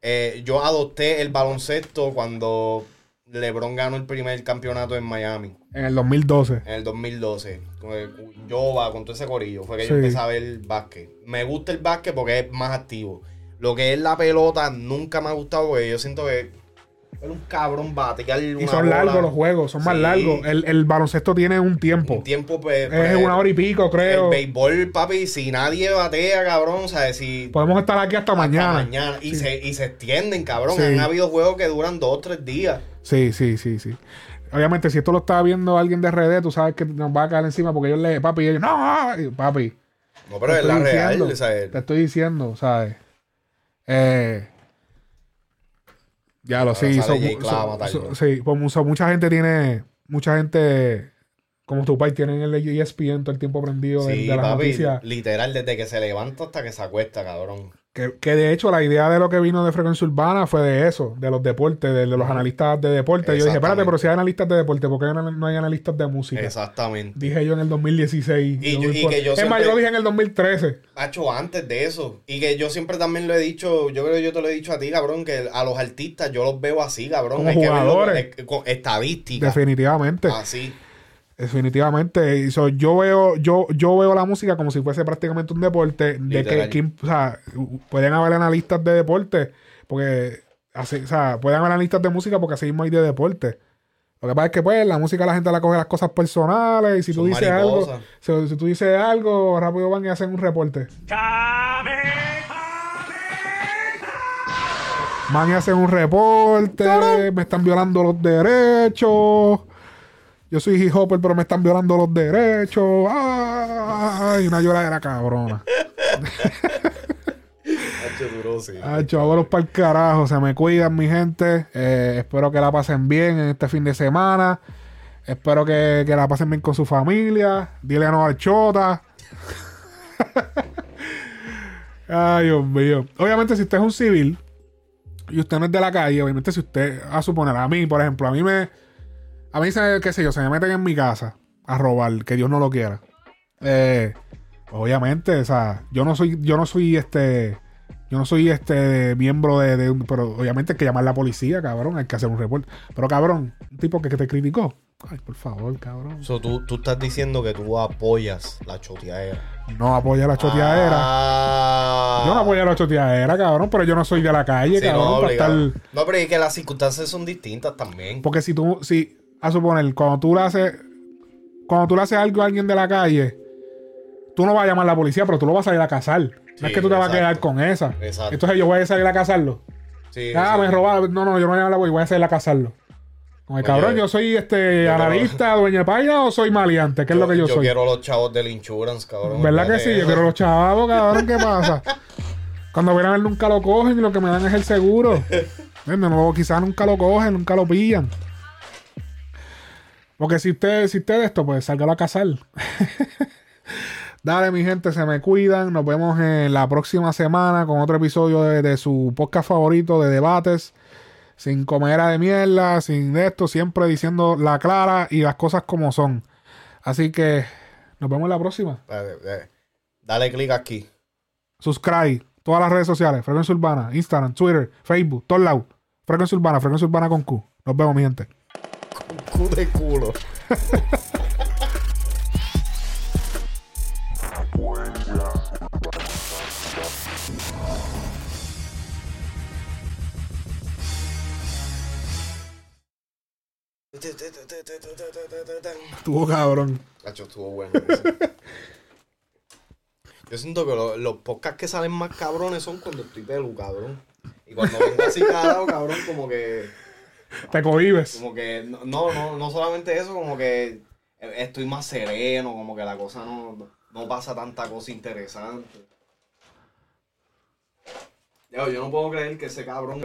Eh, yo adopté el baloncesto cuando LeBron ganó el primer campeonato en Miami En el 2012. en el 2012. Con el- Yo va con todo ese corillo. Fue que Sí. yo empecé a ver básquet. Me gusta el básquet porque es más activo. Lo que es la pelota nunca me ha gustado porque yo siento que es un cabrón batear Y son largos los juegos, son más largos. El, el baloncesto tiene un tiempo. Un tiempo, pues, es pues, una hora y pico, creo. El béisbol, papi, si nadie batea, cabrón, o sea, si Podemos estar aquí hasta, hasta mañana. mañana. Y, Sí. se, y se extienden, cabrón. Han habido juegos que duran dos o tres días. Sí, sí, sí, sí. Obviamente, si esto lo está viendo alguien de RD, tú sabes que nos va a caer encima porque ellos le, papi, y ellos, no, y, papi. No, pero es la real, diciendo, o sea, Te estoy diciendo, ¿sabes? Eh, ya lo sí, sale so- Jay Cloud a so- matarlo. so- sí, pues, mucha gente tiene, mucha gente como tu país tienen el ESPN todo el tiempo prendido de, sí, de las papi, noticias. literal, desde que se levanta hasta que se acuesta, cabrón. Que, que de hecho la idea de lo que vino de Frecuencia Urbana fue de eso, de los deportes, de, de los analistas de deporte. Yo dije, espérate, pero si hay analistas de deporte, ¿por qué no, no hay analistas de música? Exactamente. Dije yo en el 2016. Y Yo y por- que yo es más, siempre- yo lo dije en el 2013. Hacho, antes de eso. Y que yo siempre también lo he dicho, yo creo que yo te lo he dicho a ti, cabrón, que a los artistas yo los veo así, cabrón. Como Hay que verlo con estadística. Definitivamente. Así. Definitivamente. So, yo veo, yo, yo veo la música como si fuese prácticamente un deporte. De que, Literal. que- o sea, pueden haber analistas de deporte. Porque así, o sea, pueden haber analistas de música porque así mismo hay de deporte. Lo que pasa es que pues la música la gente la coge las cosas personales y si tú Son dices algo, si, si tú dices algo, rápido van y hacen un reporte. Van y hacen un reporte, me están violando los derechos. Yo soy hip hopper, pero me están violando los derechos. Ay, una lloradera cabrona. Hacho duro, sí. Hacho, vámonos para el carajo. Se me cuidan, mi gente. Eh, espero que la pasen bien en este fin de semana. Espero que, que la pasen bien con su familia. Dile a no al chota. Ay, Dios mío. Obviamente, si usted es un civil y usted no es de la calle, obviamente, si usted, a suponer, a mí, por ejemplo, a mí me. A mí, se, qué sé yo, se me meten en mi casa a robar, que Dios no lo quiera. Eh, obviamente, o sea, yo no soy, yo no soy este. Yo no soy este miembro de, de un. Pero obviamente hay que llamar a la policía, cabrón. Hay que hacer un reporte. Pero cabrón, un tipo que, que te criticó. Ay, por favor, cabrón. So, tú, tú estás diciendo que tú apoyas la choteadera. No apoya la choteadera. Ah. Yo no apoyo la choteadera, cabrón, pero yo no soy de la calle, Sí, cabrón, no, para obligado. estar. No, pero es que las circunstancias son distintas también. Porque si tú, si, a suponer, cuando tú le haces, cuando tú le haces algo a alguien de la calle, tú no vas a llamar a la policía, pero tú lo vas a ir a cazar. no Sí, es que tú te vas a exacto. quedar con esa. Exacto. Entonces yo voy a salir a cazarlo. Sí, ah, sí. me robaron. No, no, yo no voy a llamar a la voy a salir a cazarlo. Como el Oye, cabrón, yo soy este yo analista, dueña de o soy maleante, ¿qué es lo que yo, yo soy? quiero los chavos del insurance, cabrón. ¿Verdad que sí? Yo quiero los chavos, cabrón, ¿qué pasa? Cuando vienen a ver nunca lo cogen y lo que me dan es el seguro. No, quizás nunca lo cogen, nunca lo pillan. Porque si usted, si usted de esto, pues salga a cazar. Dale, mi gente, se me cuidan. Nos vemos en la próxima semana con otro episodio de, de su podcast favorito de debates. Sin comera de mierda, sin esto, siempre diciendo la clara y las cosas como son. Así que nos vemos en la próxima. Dale, dale. Dale clic aquí. Subscribe. Todas las redes sociales. Frecuencia Urbana. Instagram, Twitter, Facebook, todos lados. Frecuencia Urbana. Frecuencia Urbana con Q. Nos vemos, mi gente. Cu de culo. Estuvo cabrón. Hacho, estuvo bueno. Yo siento que lo- los podcasts que salen más cabrones son cuando estoy pelu, cabrón. Y cuando vengo así cagado, cabrón, como que. Te cohibes. Como que. No, no, no solamente eso, como que estoy más sereno, como que la cosa no, no pasa tanta cosa interesante. Yo, yo no puedo creer que ese cabrón.